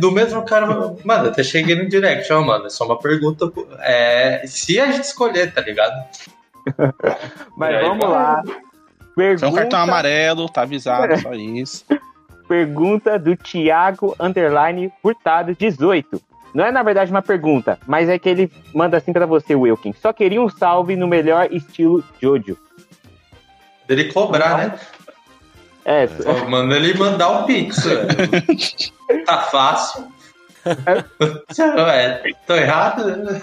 Speaker 1: do mesmo cara. Mano, até cheguei no direct, ó, mano. É só uma pergunta. É, se a gente escolher, tá ligado?
Speaker 2: Mas aí, vamos lá.
Speaker 3: Pergunta... É um cartão amarelo, tá avisado, só isso.
Speaker 2: Pergunta do Thiago Underline Furtado 18. Não é na verdade uma pergunta, mas é que ele manda assim para você, Wilkin. Só queria um salve no melhor estilo Jojo.
Speaker 1: Dele cobrar, né?
Speaker 2: É.
Speaker 1: Só manda ele mandar o pix. tá fácil. É. tô errado?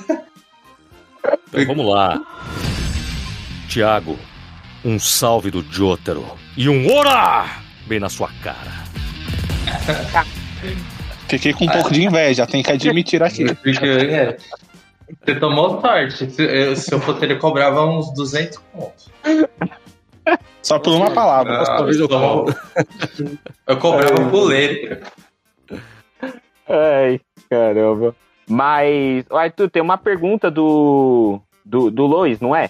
Speaker 4: Então, vamos lá. Tiago, um salve do Jotaro e um ora bem na sua cara.
Speaker 3: Fiquei com um pouco de inveja, tem que admitir aqui.
Speaker 1: É. Você tomou sorte. Se eu fosse ele, cobrava uns 200 pontos.
Speaker 3: Só por uma palavra.
Speaker 1: Ah, talvez eu, cobro. eu cobrava um puleiro.
Speaker 2: Ai, caramba. Mas, Arthur, tem uma pergunta do, do, do Lois, não é?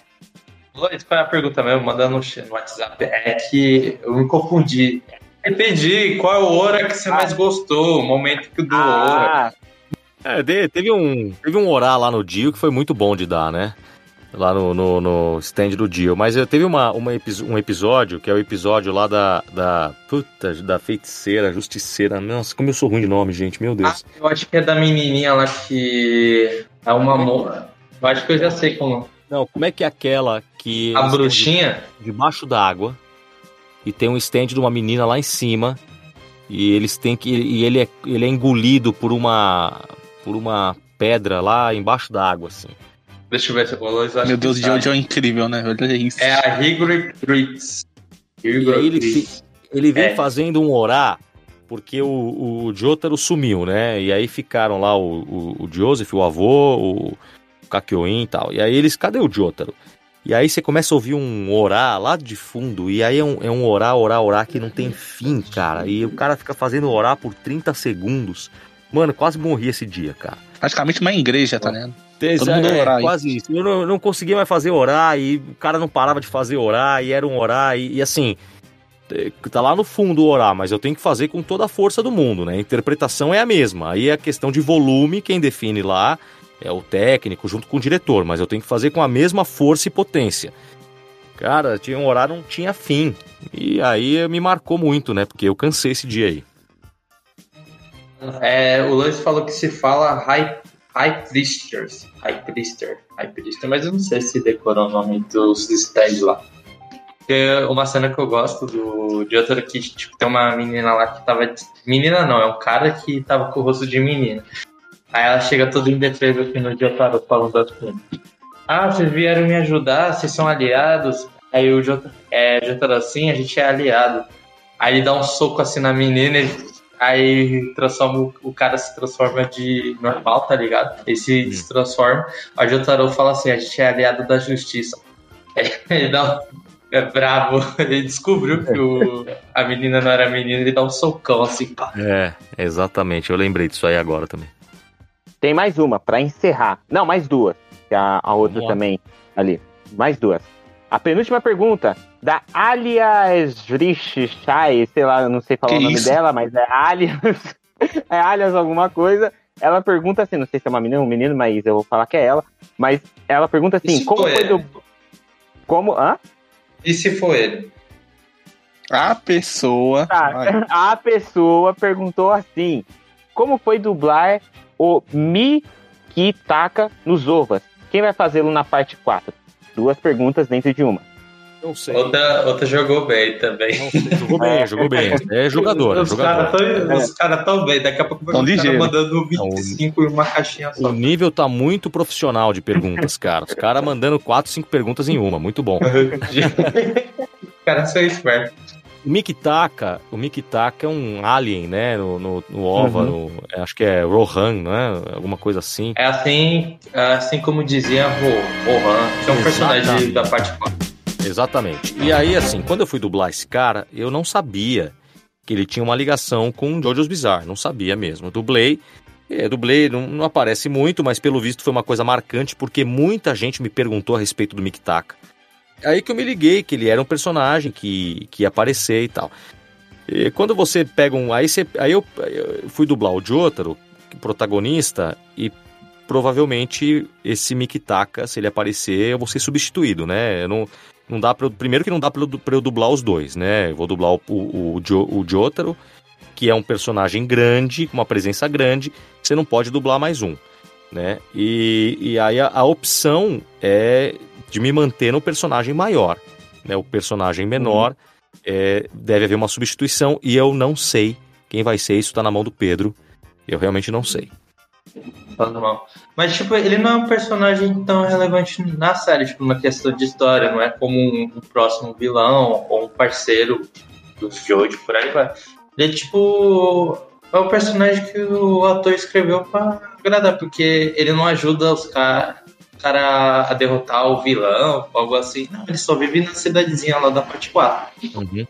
Speaker 1: Lois, qual é a pergunta mesmo? Manda no, no WhatsApp. É que eu me confundi. Entendi. Qual é o Ora que você mais gostou? O momento que do ah.
Speaker 4: Ora. É, teve um, teve um orar lá no Dio que foi muito bom de dar, né? Lá no, no, no stand do Dio. Mas eu teve uma, uma, um episódio, que é o episódio lá da. da puta, da feiticeira, justiceira. Nossa, como eu sou ruim de nome, gente, meu Deus.
Speaker 1: Ah, eu acho que é da menininha lá que. É uma moça. Eu acho que eu já sei como.
Speaker 4: Não, como é que é aquela que.
Speaker 1: A bruxinha?
Speaker 4: Debaixo d'água e tem um stand de uma menina lá em cima e eles têm que e ele é, ele é engolido por uma por uma pedra lá embaixo da água assim.
Speaker 1: Deixa eu ver se falou isso.
Speaker 3: Meu Deus, de hoje é incrível, né? Olha isso.
Speaker 1: É a Higri Tricks.
Speaker 4: E aí ele, ele vem é. fazendo um orar porque o, o Jotaro sumiu, né? E aí ficaram lá o, o, o Joseph, o avô, o, o Kakyoin e tal. E aí eles, cadê o Jotaro? E aí você começa a ouvir um orar lá de fundo, e aí é um, é um orar, orar, orar que não tem fim, cara. E o cara fica fazendo orar por 30 segundos. Mano, quase morri esse dia, cara.
Speaker 3: Praticamente uma igreja, tá ligado?
Speaker 4: Tem-
Speaker 3: Todo mundo
Speaker 4: é,
Speaker 3: orar aí.
Speaker 4: quase isso. Eu não, não conseguia mais fazer orar e o cara não parava de fazer orar e era um orar e, e assim. é, Tá lá no fundo o orar, mas eu tenho que fazer com toda a força do mundo, né? A interpretação é a mesma. Aí a questão de volume, quem define lá é o técnico junto com o diretor, mas eu tenho que fazer com a mesma força e potência. Cara, tinha um horário não tinha fim. E aí me marcou muito, né? Porque eu cansei esse dia aí.
Speaker 1: É, o Lance falou que se fala High, high Priesters. High Priester. High Priester, mas eu não sei se decorou o nome dos stands lá. Porque uma cena que eu gosto do, de outra que tipo, tem uma menina lá que tava. Menina não, é um cara que tava com o rosto de menina. Aí ela chega toda indefesa aqui no Jotaro falando assim. Ah, vocês vieram me ajudar, vocês são aliados. Aí o Jotaro, é, Jotaro assim, a gente é aliado. Aí ele dá um soco assim na menina e Aí transforma, o- cara se transforma de normal, tá ligado? Ele se destransforma. Aí o Jotaro fala assim: a gente é aliado da justiça. Ele dá um. É bravo. Ele descobriu que o, a menina não era menina, ele dá um socão assim, pá.
Speaker 4: É, exatamente. Eu lembrei disso aí agora também.
Speaker 2: Tem mais uma, pra encerrar. Não, mais duas. Que a, a outra
Speaker 4: lá.
Speaker 2: também ali. Mais duas. A penúltima pergunta, da Alias Vrichai, sei lá, eu não sei falar
Speaker 3: Que
Speaker 2: o nome
Speaker 3: isso?
Speaker 2: dela, mas é Alias. é Alias alguma coisa. Ela pergunta assim, não sei se é uma menina ou um menino, mas eu vou falar que é ela. Mas ela pergunta assim, como
Speaker 1: foi
Speaker 2: foi do. Como. Hã?
Speaker 1: E se for ele?
Speaker 3: A pessoa.
Speaker 2: Tá, a pessoa perguntou assim: como foi dublar o Mikitaka nos ovas? Quem vai fazê-lo na parte 4? Duas perguntas dentro de uma.
Speaker 4: Não sei.
Speaker 1: Outra, outra jogou bem também.
Speaker 4: Não sei. Jogou bem, jogou bem. É jogador, é
Speaker 1: Os
Speaker 4: jogador.
Speaker 1: caras tão, os cara tão bem. Daqui a pouco vai os
Speaker 3: ligeiro.
Speaker 1: mandando 25 em uma caixinha só.
Speaker 4: O nível tá muito profissional de perguntas, cara. Os caras mandando quatro, cinco perguntas em uma. Muito bom.
Speaker 1: Os caras são espertos.
Speaker 4: O Mikitaka, o Mikitaka é um alien, né? No, no, no OVA, no- é, acho que é Rohan, não é? Alguma coisa assim.
Speaker 1: É assim, assim como dizia Ro- Rohan, que é um personagem
Speaker 4: Exatamente.
Speaker 1: da parte 4.
Speaker 4: Exatamente. E aí, assim, quando eu fui dublar esse cara, eu não sabia que ele tinha uma ligação com Jojo's Bizarre. Não sabia mesmo. Eu dublei. É, dublei, não, não aparece muito, mas pelo visto foi uma coisa marcante, porque muita gente me perguntou a respeito do Mikitaka. Aí que eu me liguei que ele era um personagem que, que ia aparecer e tal. E quando você pega um. Aí, você, aí eu, eu fui dublar o Jotaro, protagonista, e provavelmente esse Mikitaka, se ele aparecer, eu vou ser substituído, né? Eu não, não dá pra primeiro que não dá pra eu, pra eu dublar os dois, né? Eu vou dublar o, o, o, o Jotaro, que é um personagem grande, com uma presença grande, você não pode dublar mais um, né? E, e aí a, a opção é de me manter no personagem maior, né? O personagem menor é, deve haver uma substituição e eu não sei quem vai ser, isso tá na mão do Pedro. Eu realmente não sei.
Speaker 1: Falando mal. Mas, tipo, ele não é um personagem tão relevante na série, tipo, uma questão de história, não é como um, um próximo vilão ou um parceiro dos Jojo, por aí vai. Ele é tipo. É o personagem que o ator escreveu pra agradar, porque ele não ajuda os caras cara a derrotar o vilão, algo assim. Não, ele só vive na cidadezinha lá da parte 4.
Speaker 4: Uhum.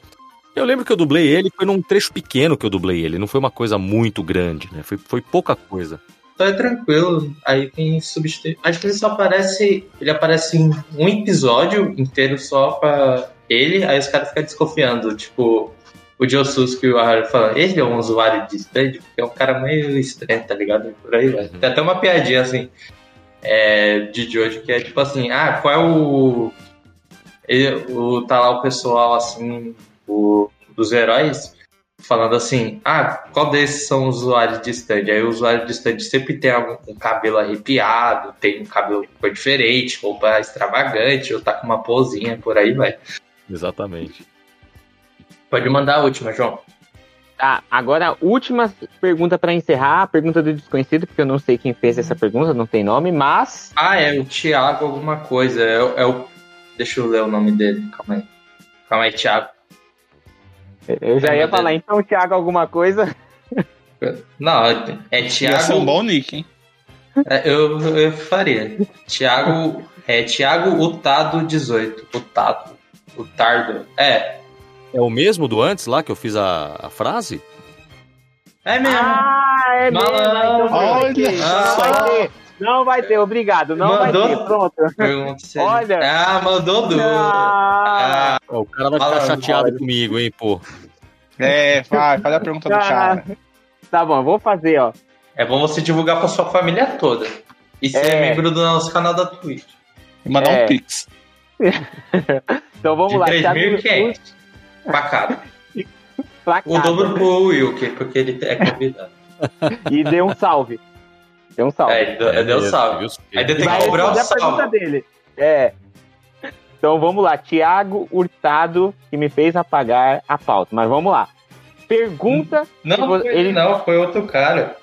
Speaker 4: Eu lembro que eu dublei ele, foi num trecho pequeno que eu dublei ele, não foi uma coisa muito grande, né? Foi, foi pouca coisa.
Speaker 1: Então é tranquilo. Aí quem substitui. Acho que ele só aparece. Ele aparece em um episódio inteiro só pra ele, aí os caras ficam desconfiando. Tipo, o Josuke e o Haru falam, ele é um usuário de stand, porque é um cara meio estranho, tá ligado? Por aí vai. Tem até uma piadinha assim. É, de Jojo, que é tipo assim, ah, qual é o. Ele, o tá lá o pessoal assim, o, dos heróis, falando assim, ah, qual desses são os usuários de stand? Aí o usuário de stand sempre tem algum com cabelo arrepiado, tem um cabelo de cor diferente, roupa extravagante, ou tá com uma posinha, por aí vai.
Speaker 4: Exatamente.
Speaker 1: Pode mandar a última, João.
Speaker 2: Tá, agora a última pergunta pra encerrar, a pergunta do desconhecido, porque eu não sei quem fez essa pergunta, não tem nome, mas
Speaker 1: Ah, é o Thiago alguma coisa, é, o- é o... Deixa eu ler o nome dele, calma aí. Calma aí, Thiago.
Speaker 2: eu já ia falar, então, Thiago, alguma coisa.
Speaker 1: Não, é
Speaker 3: Ia ser um
Speaker 1: Thiago...
Speaker 3: bom nick, hein?
Speaker 1: É, Eu, eu faria. Thiago. É Thiago Utado 18. Utado. Utardo. É.
Speaker 4: É o mesmo do antes lá que eu fiz a, a frase?
Speaker 1: É mesmo.
Speaker 2: Ah, é mesmo. Então,
Speaker 3: Olha
Speaker 2: não vai ter. Não vai ter, obrigado. Não
Speaker 1: Mandou?
Speaker 2: vai ter, pronto. Olha.
Speaker 1: Ah, mandou duro.
Speaker 2: Ah,
Speaker 1: Ah,
Speaker 4: O cara vai
Speaker 1: Fala,
Speaker 4: ficar chateado comigo, hein, pô.
Speaker 3: É, vai, faz a pergunta do cara.
Speaker 2: Tá bom, vou fazer, ó.
Speaker 1: é bom você divulgar pra sua família toda. E ser
Speaker 2: É.
Speaker 1: membro do nosso canal da Twitch.
Speaker 3: E mandar
Speaker 2: É.
Speaker 3: um pix.
Speaker 2: Então vamos
Speaker 1: De
Speaker 2: lá. Thiago
Speaker 1: 3.500 pra cada.
Speaker 2: pra
Speaker 1: O dobro pro Wilker, porque ele é convidado.
Speaker 2: E dê um salve. Dê um salve.
Speaker 1: É, deu, deu salve.
Speaker 4: Viu?
Speaker 1: Ainda tem que cobrar o
Speaker 2: responder a pergunta
Speaker 1: salve.
Speaker 2: dele. É. Então vamos lá. Tiago Hurtado, que me fez apagar a pauta. Mas vamos lá. Pergunta.
Speaker 1: Não, foi,
Speaker 2: ele-
Speaker 1: não, foi outro cara.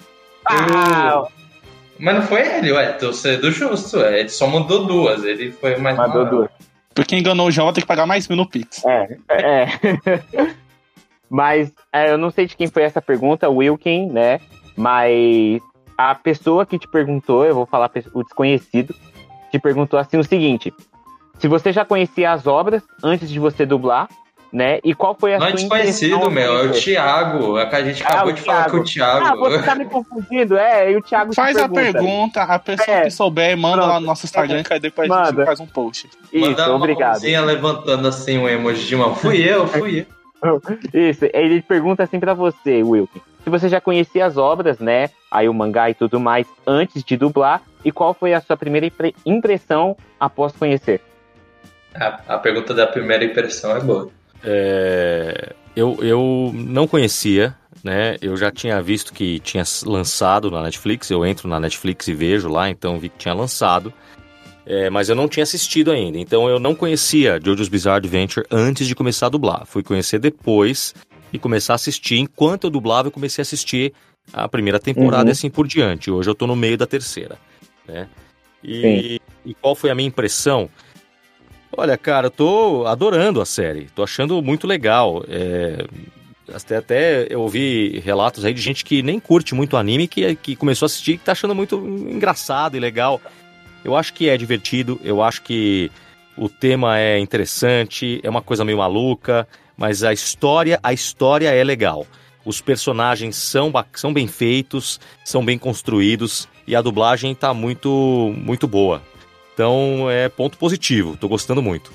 Speaker 2: Ah,
Speaker 1: Mas não foi ele, ué. Tô sendo justo. ué. Ele só mandou duas. Ele foi mais
Speaker 2: mandou
Speaker 1: mal.
Speaker 2: duas.
Speaker 3: Porque enganou o João, ter que pagar mais mil no pix.
Speaker 2: É, é. Mas é, eu não sei de quem foi essa pergunta, Wilkin, né? Mas a pessoa que te perguntou, eu vou falar o desconhecido, te perguntou assim o seguinte: se você já conhecia as obras antes de você dublar, né? E qual foi a
Speaker 1: Não é
Speaker 2: sua
Speaker 1: desconhecido, meu. É o Thiago. É a gente
Speaker 2: Ah,
Speaker 1: acabou
Speaker 2: o
Speaker 1: de falar
Speaker 2: Thiago.
Speaker 1: que o Thiago.
Speaker 2: Ah, você tá me confundindo, é, e o Thiago
Speaker 3: Faz a
Speaker 2: pergunta.
Speaker 3: pergunta, a pessoa
Speaker 2: É.
Speaker 3: que souber, manda
Speaker 2: Pronto.
Speaker 3: lá no nosso Instagram, que aí depois a
Speaker 2: Manda.
Speaker 3: gente faz um post.
Speaker 2: Isso,
Speaker 1: Mandar uma
Speaker 2: obrigado.
Speaker 1: mãozinha levantando assim um emoji de mão. Fui eu, fui eu.
Speaker 2: Isso, ele pergunta assim pra você, Wilkin. Se você já conhecia as obras, né? Aí o mangá e tudo mais, antes de dublar, e qual foi a sua primeira impre- impressão após conhecer?
Speaker 1: A, a pergunta da primeira impressão é boa.
Speaker 4: É, eu, eu não conhecia, né? Eu já tinha visto que tinha lançado na Netflix. Eu entro na Netflix e vejo lá, então vi que tinha lançado. É, mas eu não tinha assistido ainda, então eu não conhecia JoJo's Bizarre Adventure antes de começar a dublar. Fui conhecer depois e começar a assistir. Enquanto eu dublava, eu comecei a assistir a primeira temporada
Speaker 2: Uhum.
Speaker 4: e assim por diante. Hoje eu tô no meio da terceira, né? E, e qual foi a minha impressão? Olha, cara, eu tô adorando a série. Tô achando muito legal. É, até, até eu ouvi relatos aí de gente que nem curte muito anime, que, que começou a assistir e que tá achando muito engraçado e legal. Eu acho que é divertido, eu acho que o tema é interessante, é uma coisa meio maluca, mas a história, a história é legal. Os personagens são, são bem feitos, são bem construídos e a dublagem tá muito, muito boa. Então é ponto positivo, tô gostando muito.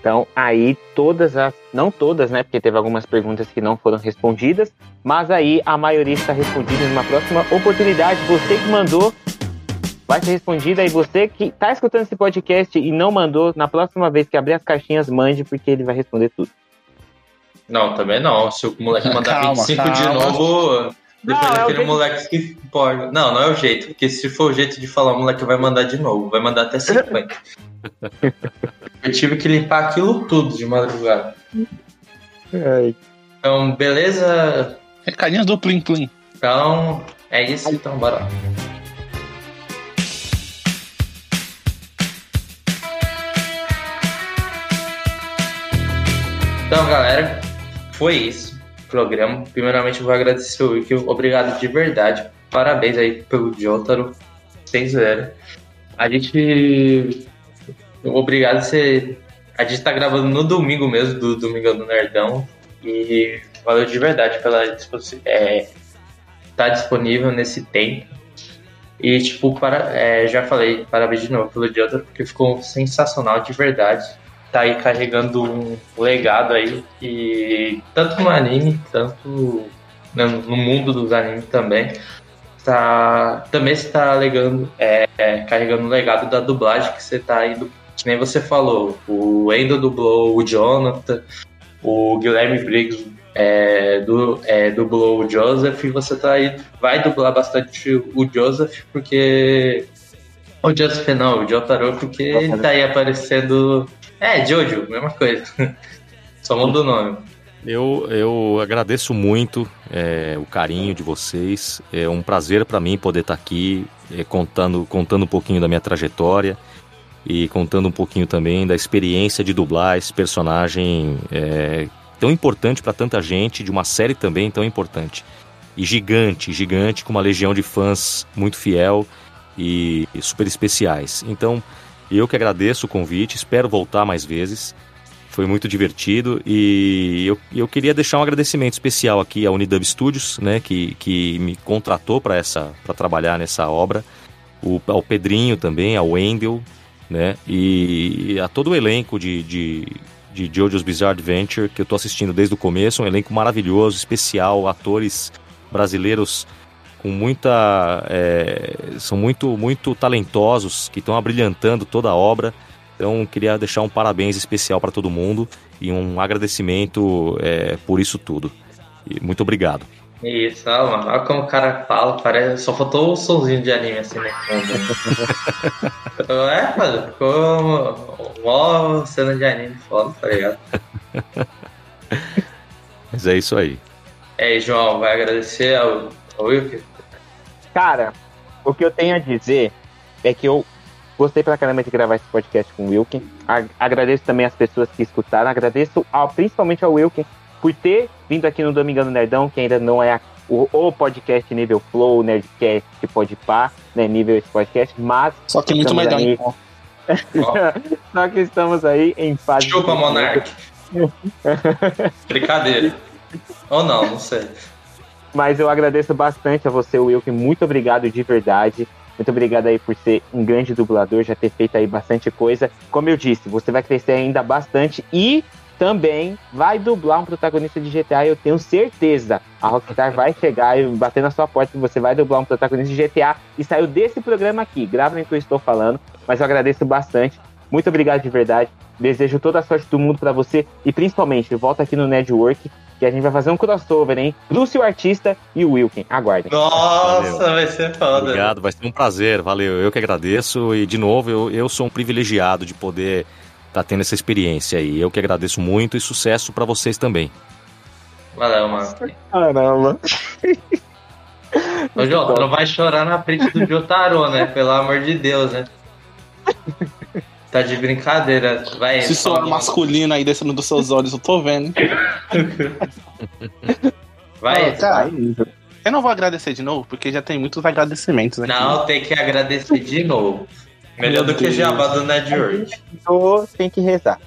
Speaker 2: Então, aí todas as. Não todas, né? Porque teve algumas perguntas que não foram respondidas. Mas aí a maioria está respondida numa próxima oportunidade. Você que mandou vai ser respondida. E você que está escutando esse podcast e não mandou, na próxima vez que abrir as caixinhas, mande, porque ele vai responder tudo.
Speaker 1: Não, também não. Se o moleque mandar
Speaker 3: Calma,
Speaker 1: 25 de
Speaker 3: calma.
Speaker 1: novo, depois
Speaker 2: Não, é
Speaker 1: daquele
Speaker 2: jeito-
Speaker 1: moleque que pode. Não, não é o jeito. Porque se for o jeito de falar, o moleque vai mandar de novo. Vai mandar até 50. Eu tive que limpar aquilo tudo de madrugada. Então, beleza?
Speaker 3: Recadinhos do Plim Plim.
Speaker 1: Então, é isso. Então, bora lá. Então, galera, foi isso. Programa. Primeiramente, eu vou agradecer o Wiki. Obrigado de verdade. Parabéns aí pelo Jotaro. Sem zoeira. A gente. Obrigado você. A gente tá gravando no domingo mesmo, do Domingão do Nerdão. E valeu de verdade pela é, tá disponível nesse tempo. E, tipo, para, é, já falei, parabéns de novo pelo Jota, porque ficou sensacional de verdade. Tá aí carregando um legado aí, e tanto no anime, tanto no mundo dos animes também. Tá, também está legando, é, é, carregando o legado da dublagem que você tá indo, que nem você falou. O Endo dublou o Jonathan, o Guilherme Briggs é, du, é, dublou o Joseph e você tá aí, vai dublar bastante o Joseph, porque. O Joseph não, o Jotaro, porque ele tá aí aparecendo. É, Jojo, mesma coisa. Só muda o nome.
Speaker 4: Eu, eu agradeço muito é, o carinho de vocês. É um prazer para mim poder estar aqui é, contando, contando um pouquinho da minha trajetória e contando um pouquinho também da experiência de dublar esse personagem é, tão importante para tanta gente, de uma série também tão importante. E gigante, gigante, com uma legião de fãs muito fiel e, super especiais. Então, eu que agradeço o convite, espero voltar mais vezes. Foi muito divertido e eu, eu queria deixar um agradecimento especial aqui à Unidub Studios, né, que, que me contratou para essa para trabalhar nessa obra, o, ao Pedrinho também, ao Wendel, né, e a todo o elenco de, de, de JoJo's Bizarre Adventure que eu tô assistindo desde o começo, um elenco maravilhoso, especial, atores brasileiros com muita é, são muito muito talentosos que estão abrilhantando toda a obra então, queria deixar um parabéns especial para todo mundo e um agradecimento é, por isso tudo. E muito obrigado.
Speaker 1: Isso, mano. Olha como o cara fala, parece. Só faltou o somzinho de anime assim fundo. é, mano, ficou uma cena de anime foda, tá ligado?
Speaker 4: Mas é isso aí.
Speaker 1: É, João, vai agradecer ao, ao Wilker?
Speaker 2: Cara, o que eu tenho a dizer é que eu Gostei pra caramba de gravar esse podcast com o Wilkin. Agradeço também as pessoas que escutaram. Agradeço ao, principalmente ao Wilkin por ter vindo aqui no Domingão Nerdão, que ainda não é o, o, podcast nível Flow, Nerdcast, que pode pá, né, nível esse podcast, mas...
Speaker 3: Só que muito melhor, aí...
Speaker 2: Só que estamos aí em fase...
Speaker 1: Chupa, Monark. Brincadeira. Ou não, não sei.
Speaker 2: Mas eu agradeço bastante a você, Wilkin. Muito obrigado de verdade. Muito obrigado aí por ser um grande dublador, já ter feito aí bastante coisa. Como eu disse, você vai crescer ainda bastante e também vai dublar um protagonista de GTA, eu tenho certeza. A Rockstar vai chegar e bater na sua porta que você vai dublar um protagonista de GTA e saiu desse programa aqui. Gravem o que eu estou falando, mas eu agradeço bastante. Muito obrigado de verdade. Desejo toda a sorte do mundo para você e principalmente volta aqui no Network que a gente vai fazer um crossover, hein? Lúcio Artista e o Wilkin. Aguardem.
Speaker 1: Nossa, valeu. vai ser foda.
Speaker 4: Obrigado, vai ser um prazer. Valeu, eu que agradeço. E, de novo, eu, eu sou um privilegiado de poder estar tá tendo essa experiência aí. Eu que agradeço muito e sucesso para vocês também.
Speaker 1: Valeu, mano.
Speaker 2: Caramba.
Speaker 1: Ô, João, não vai chorar na frente do Jotaro, né? Pelo amor de Deus, né? Tá de brincadeira. Vai,
Speaker 3: Esse suor masculino aí descendo dos seus olhos, eu tô vendo.
Speaker 1: Vai,
Speaker 3: oh, cara, Eu não vou agradecer de novo, porque já tem muitos agradecimentos aqui.
Speaker 1: Não, tem que agradecer de novo. Melhor do que jabá do Network.
Speaker 2: Tem que rezar.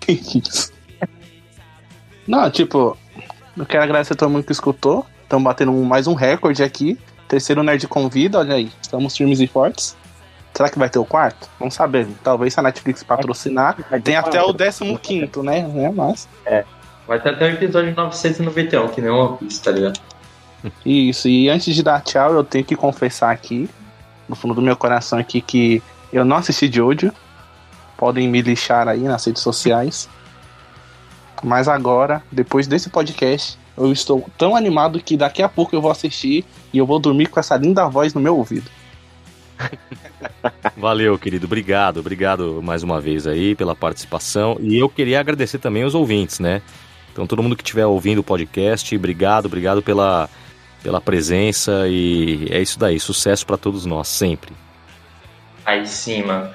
Speaker 3: Que isso? Não, tipo, eu quero agradecer a todo mundo que escutou. Estamos batendo mais um recorde aqui. Terceiro Nerd Convida, olha aí. Estamos firmes e fortes. Será que vai ter o quarto? Vamos saber. Talvez se a Netflix patrocinar, tem até o 15, né? É, mas...
Speaker 1: É. Vai ter até o episódio 991, que nem uma pista, tá ligado?
Speaker 3: Isso, e antes de dar tchau, eu tenho que confessar aqui, no fundo do meu coração aqui, que eu não assisti de ódio. Podem me lixar aí nas redes sociais. Mas agora, depois desse podcast, eu estou tão animado que daqui a pouco eu vou assistir e eu vou dormir com essa linda voz no meu ouvido.
Speaker 4: Valeu, querido. Obrigado, obrigado mais uma vez aí pela participação. E eu queria agradecer também os ouvintes, né? Então, todo mundo que estiver ouvindo o podcast, obrigado, obrigado pela, pela presença. E é isso daí. Sucesso para todos nós, sempre.
Speaker 1: Aí sim, mano.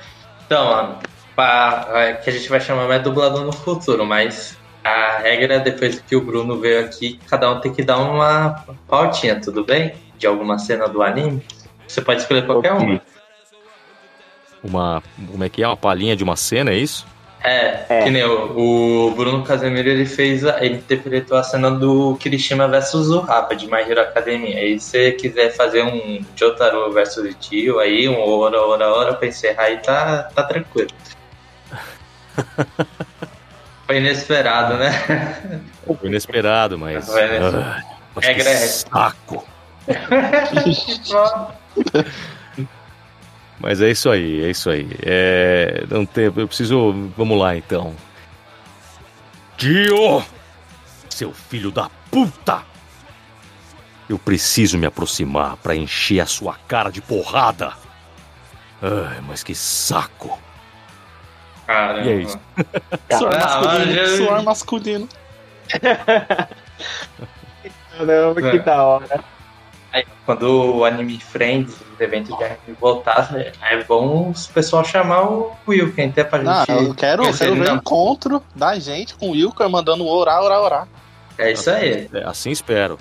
Speaker 1: Então, pra, é, que a gente vai chamar mais dublador no futuro, mas a regra, depois que o Bruno veio aqui, cada um tem que dar uma pautinha, tudo bem? De alguma cena do anime. Você pode escolher qualquer okay. uma.
Speaker 4: Uma. Como é que é? Uma palhinha de uma cena, é isso?
Speaker 1: É, é. que nem o, o, Bruno Casemiro ele fez. Ele interpretou a cena do Kirishima versus o Rapa de My Hero Academia. Aí se você quiser fazer um Jotaro versus Tio aí, um hora, hora, hora pra encerrar aí, tá, tá tranquilo. Foi inesperado, né?
Speaker 4: Foi inesperado, mas.
Speaker 1: Foi inesperado. Ah, mas
Speaker 4: Regra é saco! Mas é isso aí, é isso aí. É, não tem, eu preciso. Vamos lá então. Dio! Seu filho da puta! Eu preciso me aproximar para encher a sua cara de porrada. Ai, mas que saco!
Speaker 1: Caramba.
Speaker 4: E é isso.
Speaker 3: Suor masculino. Suor masculino.
Speaker 2: Caramba, que da hora.
Speaker 1: Quando o Anime Friends, os eventos de anime voltar, é bom o pessoal chamar o Wilker até pra
Speaker 3: gente. Não, eu quero, eu quero ver o encontro da gente com o Wilker mandando orar, orar, orar.
Speaker 1: É isso aí.
Speaker 4: É, assim espero.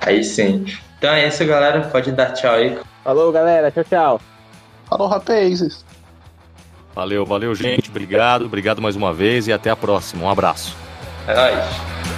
Speaker 1: Aí sim. Então é isso, galera. Pode dar tchau aí.
Speaker 2: Falou, galera. Tchau, tchau.
Speaker 3: Falou, rapazes.
Speaker 4: Valeu, valeu, gente. Obrigado, obrigado mais uma vez e até a próxima. Um abraço.
Speaker 1: É nóis.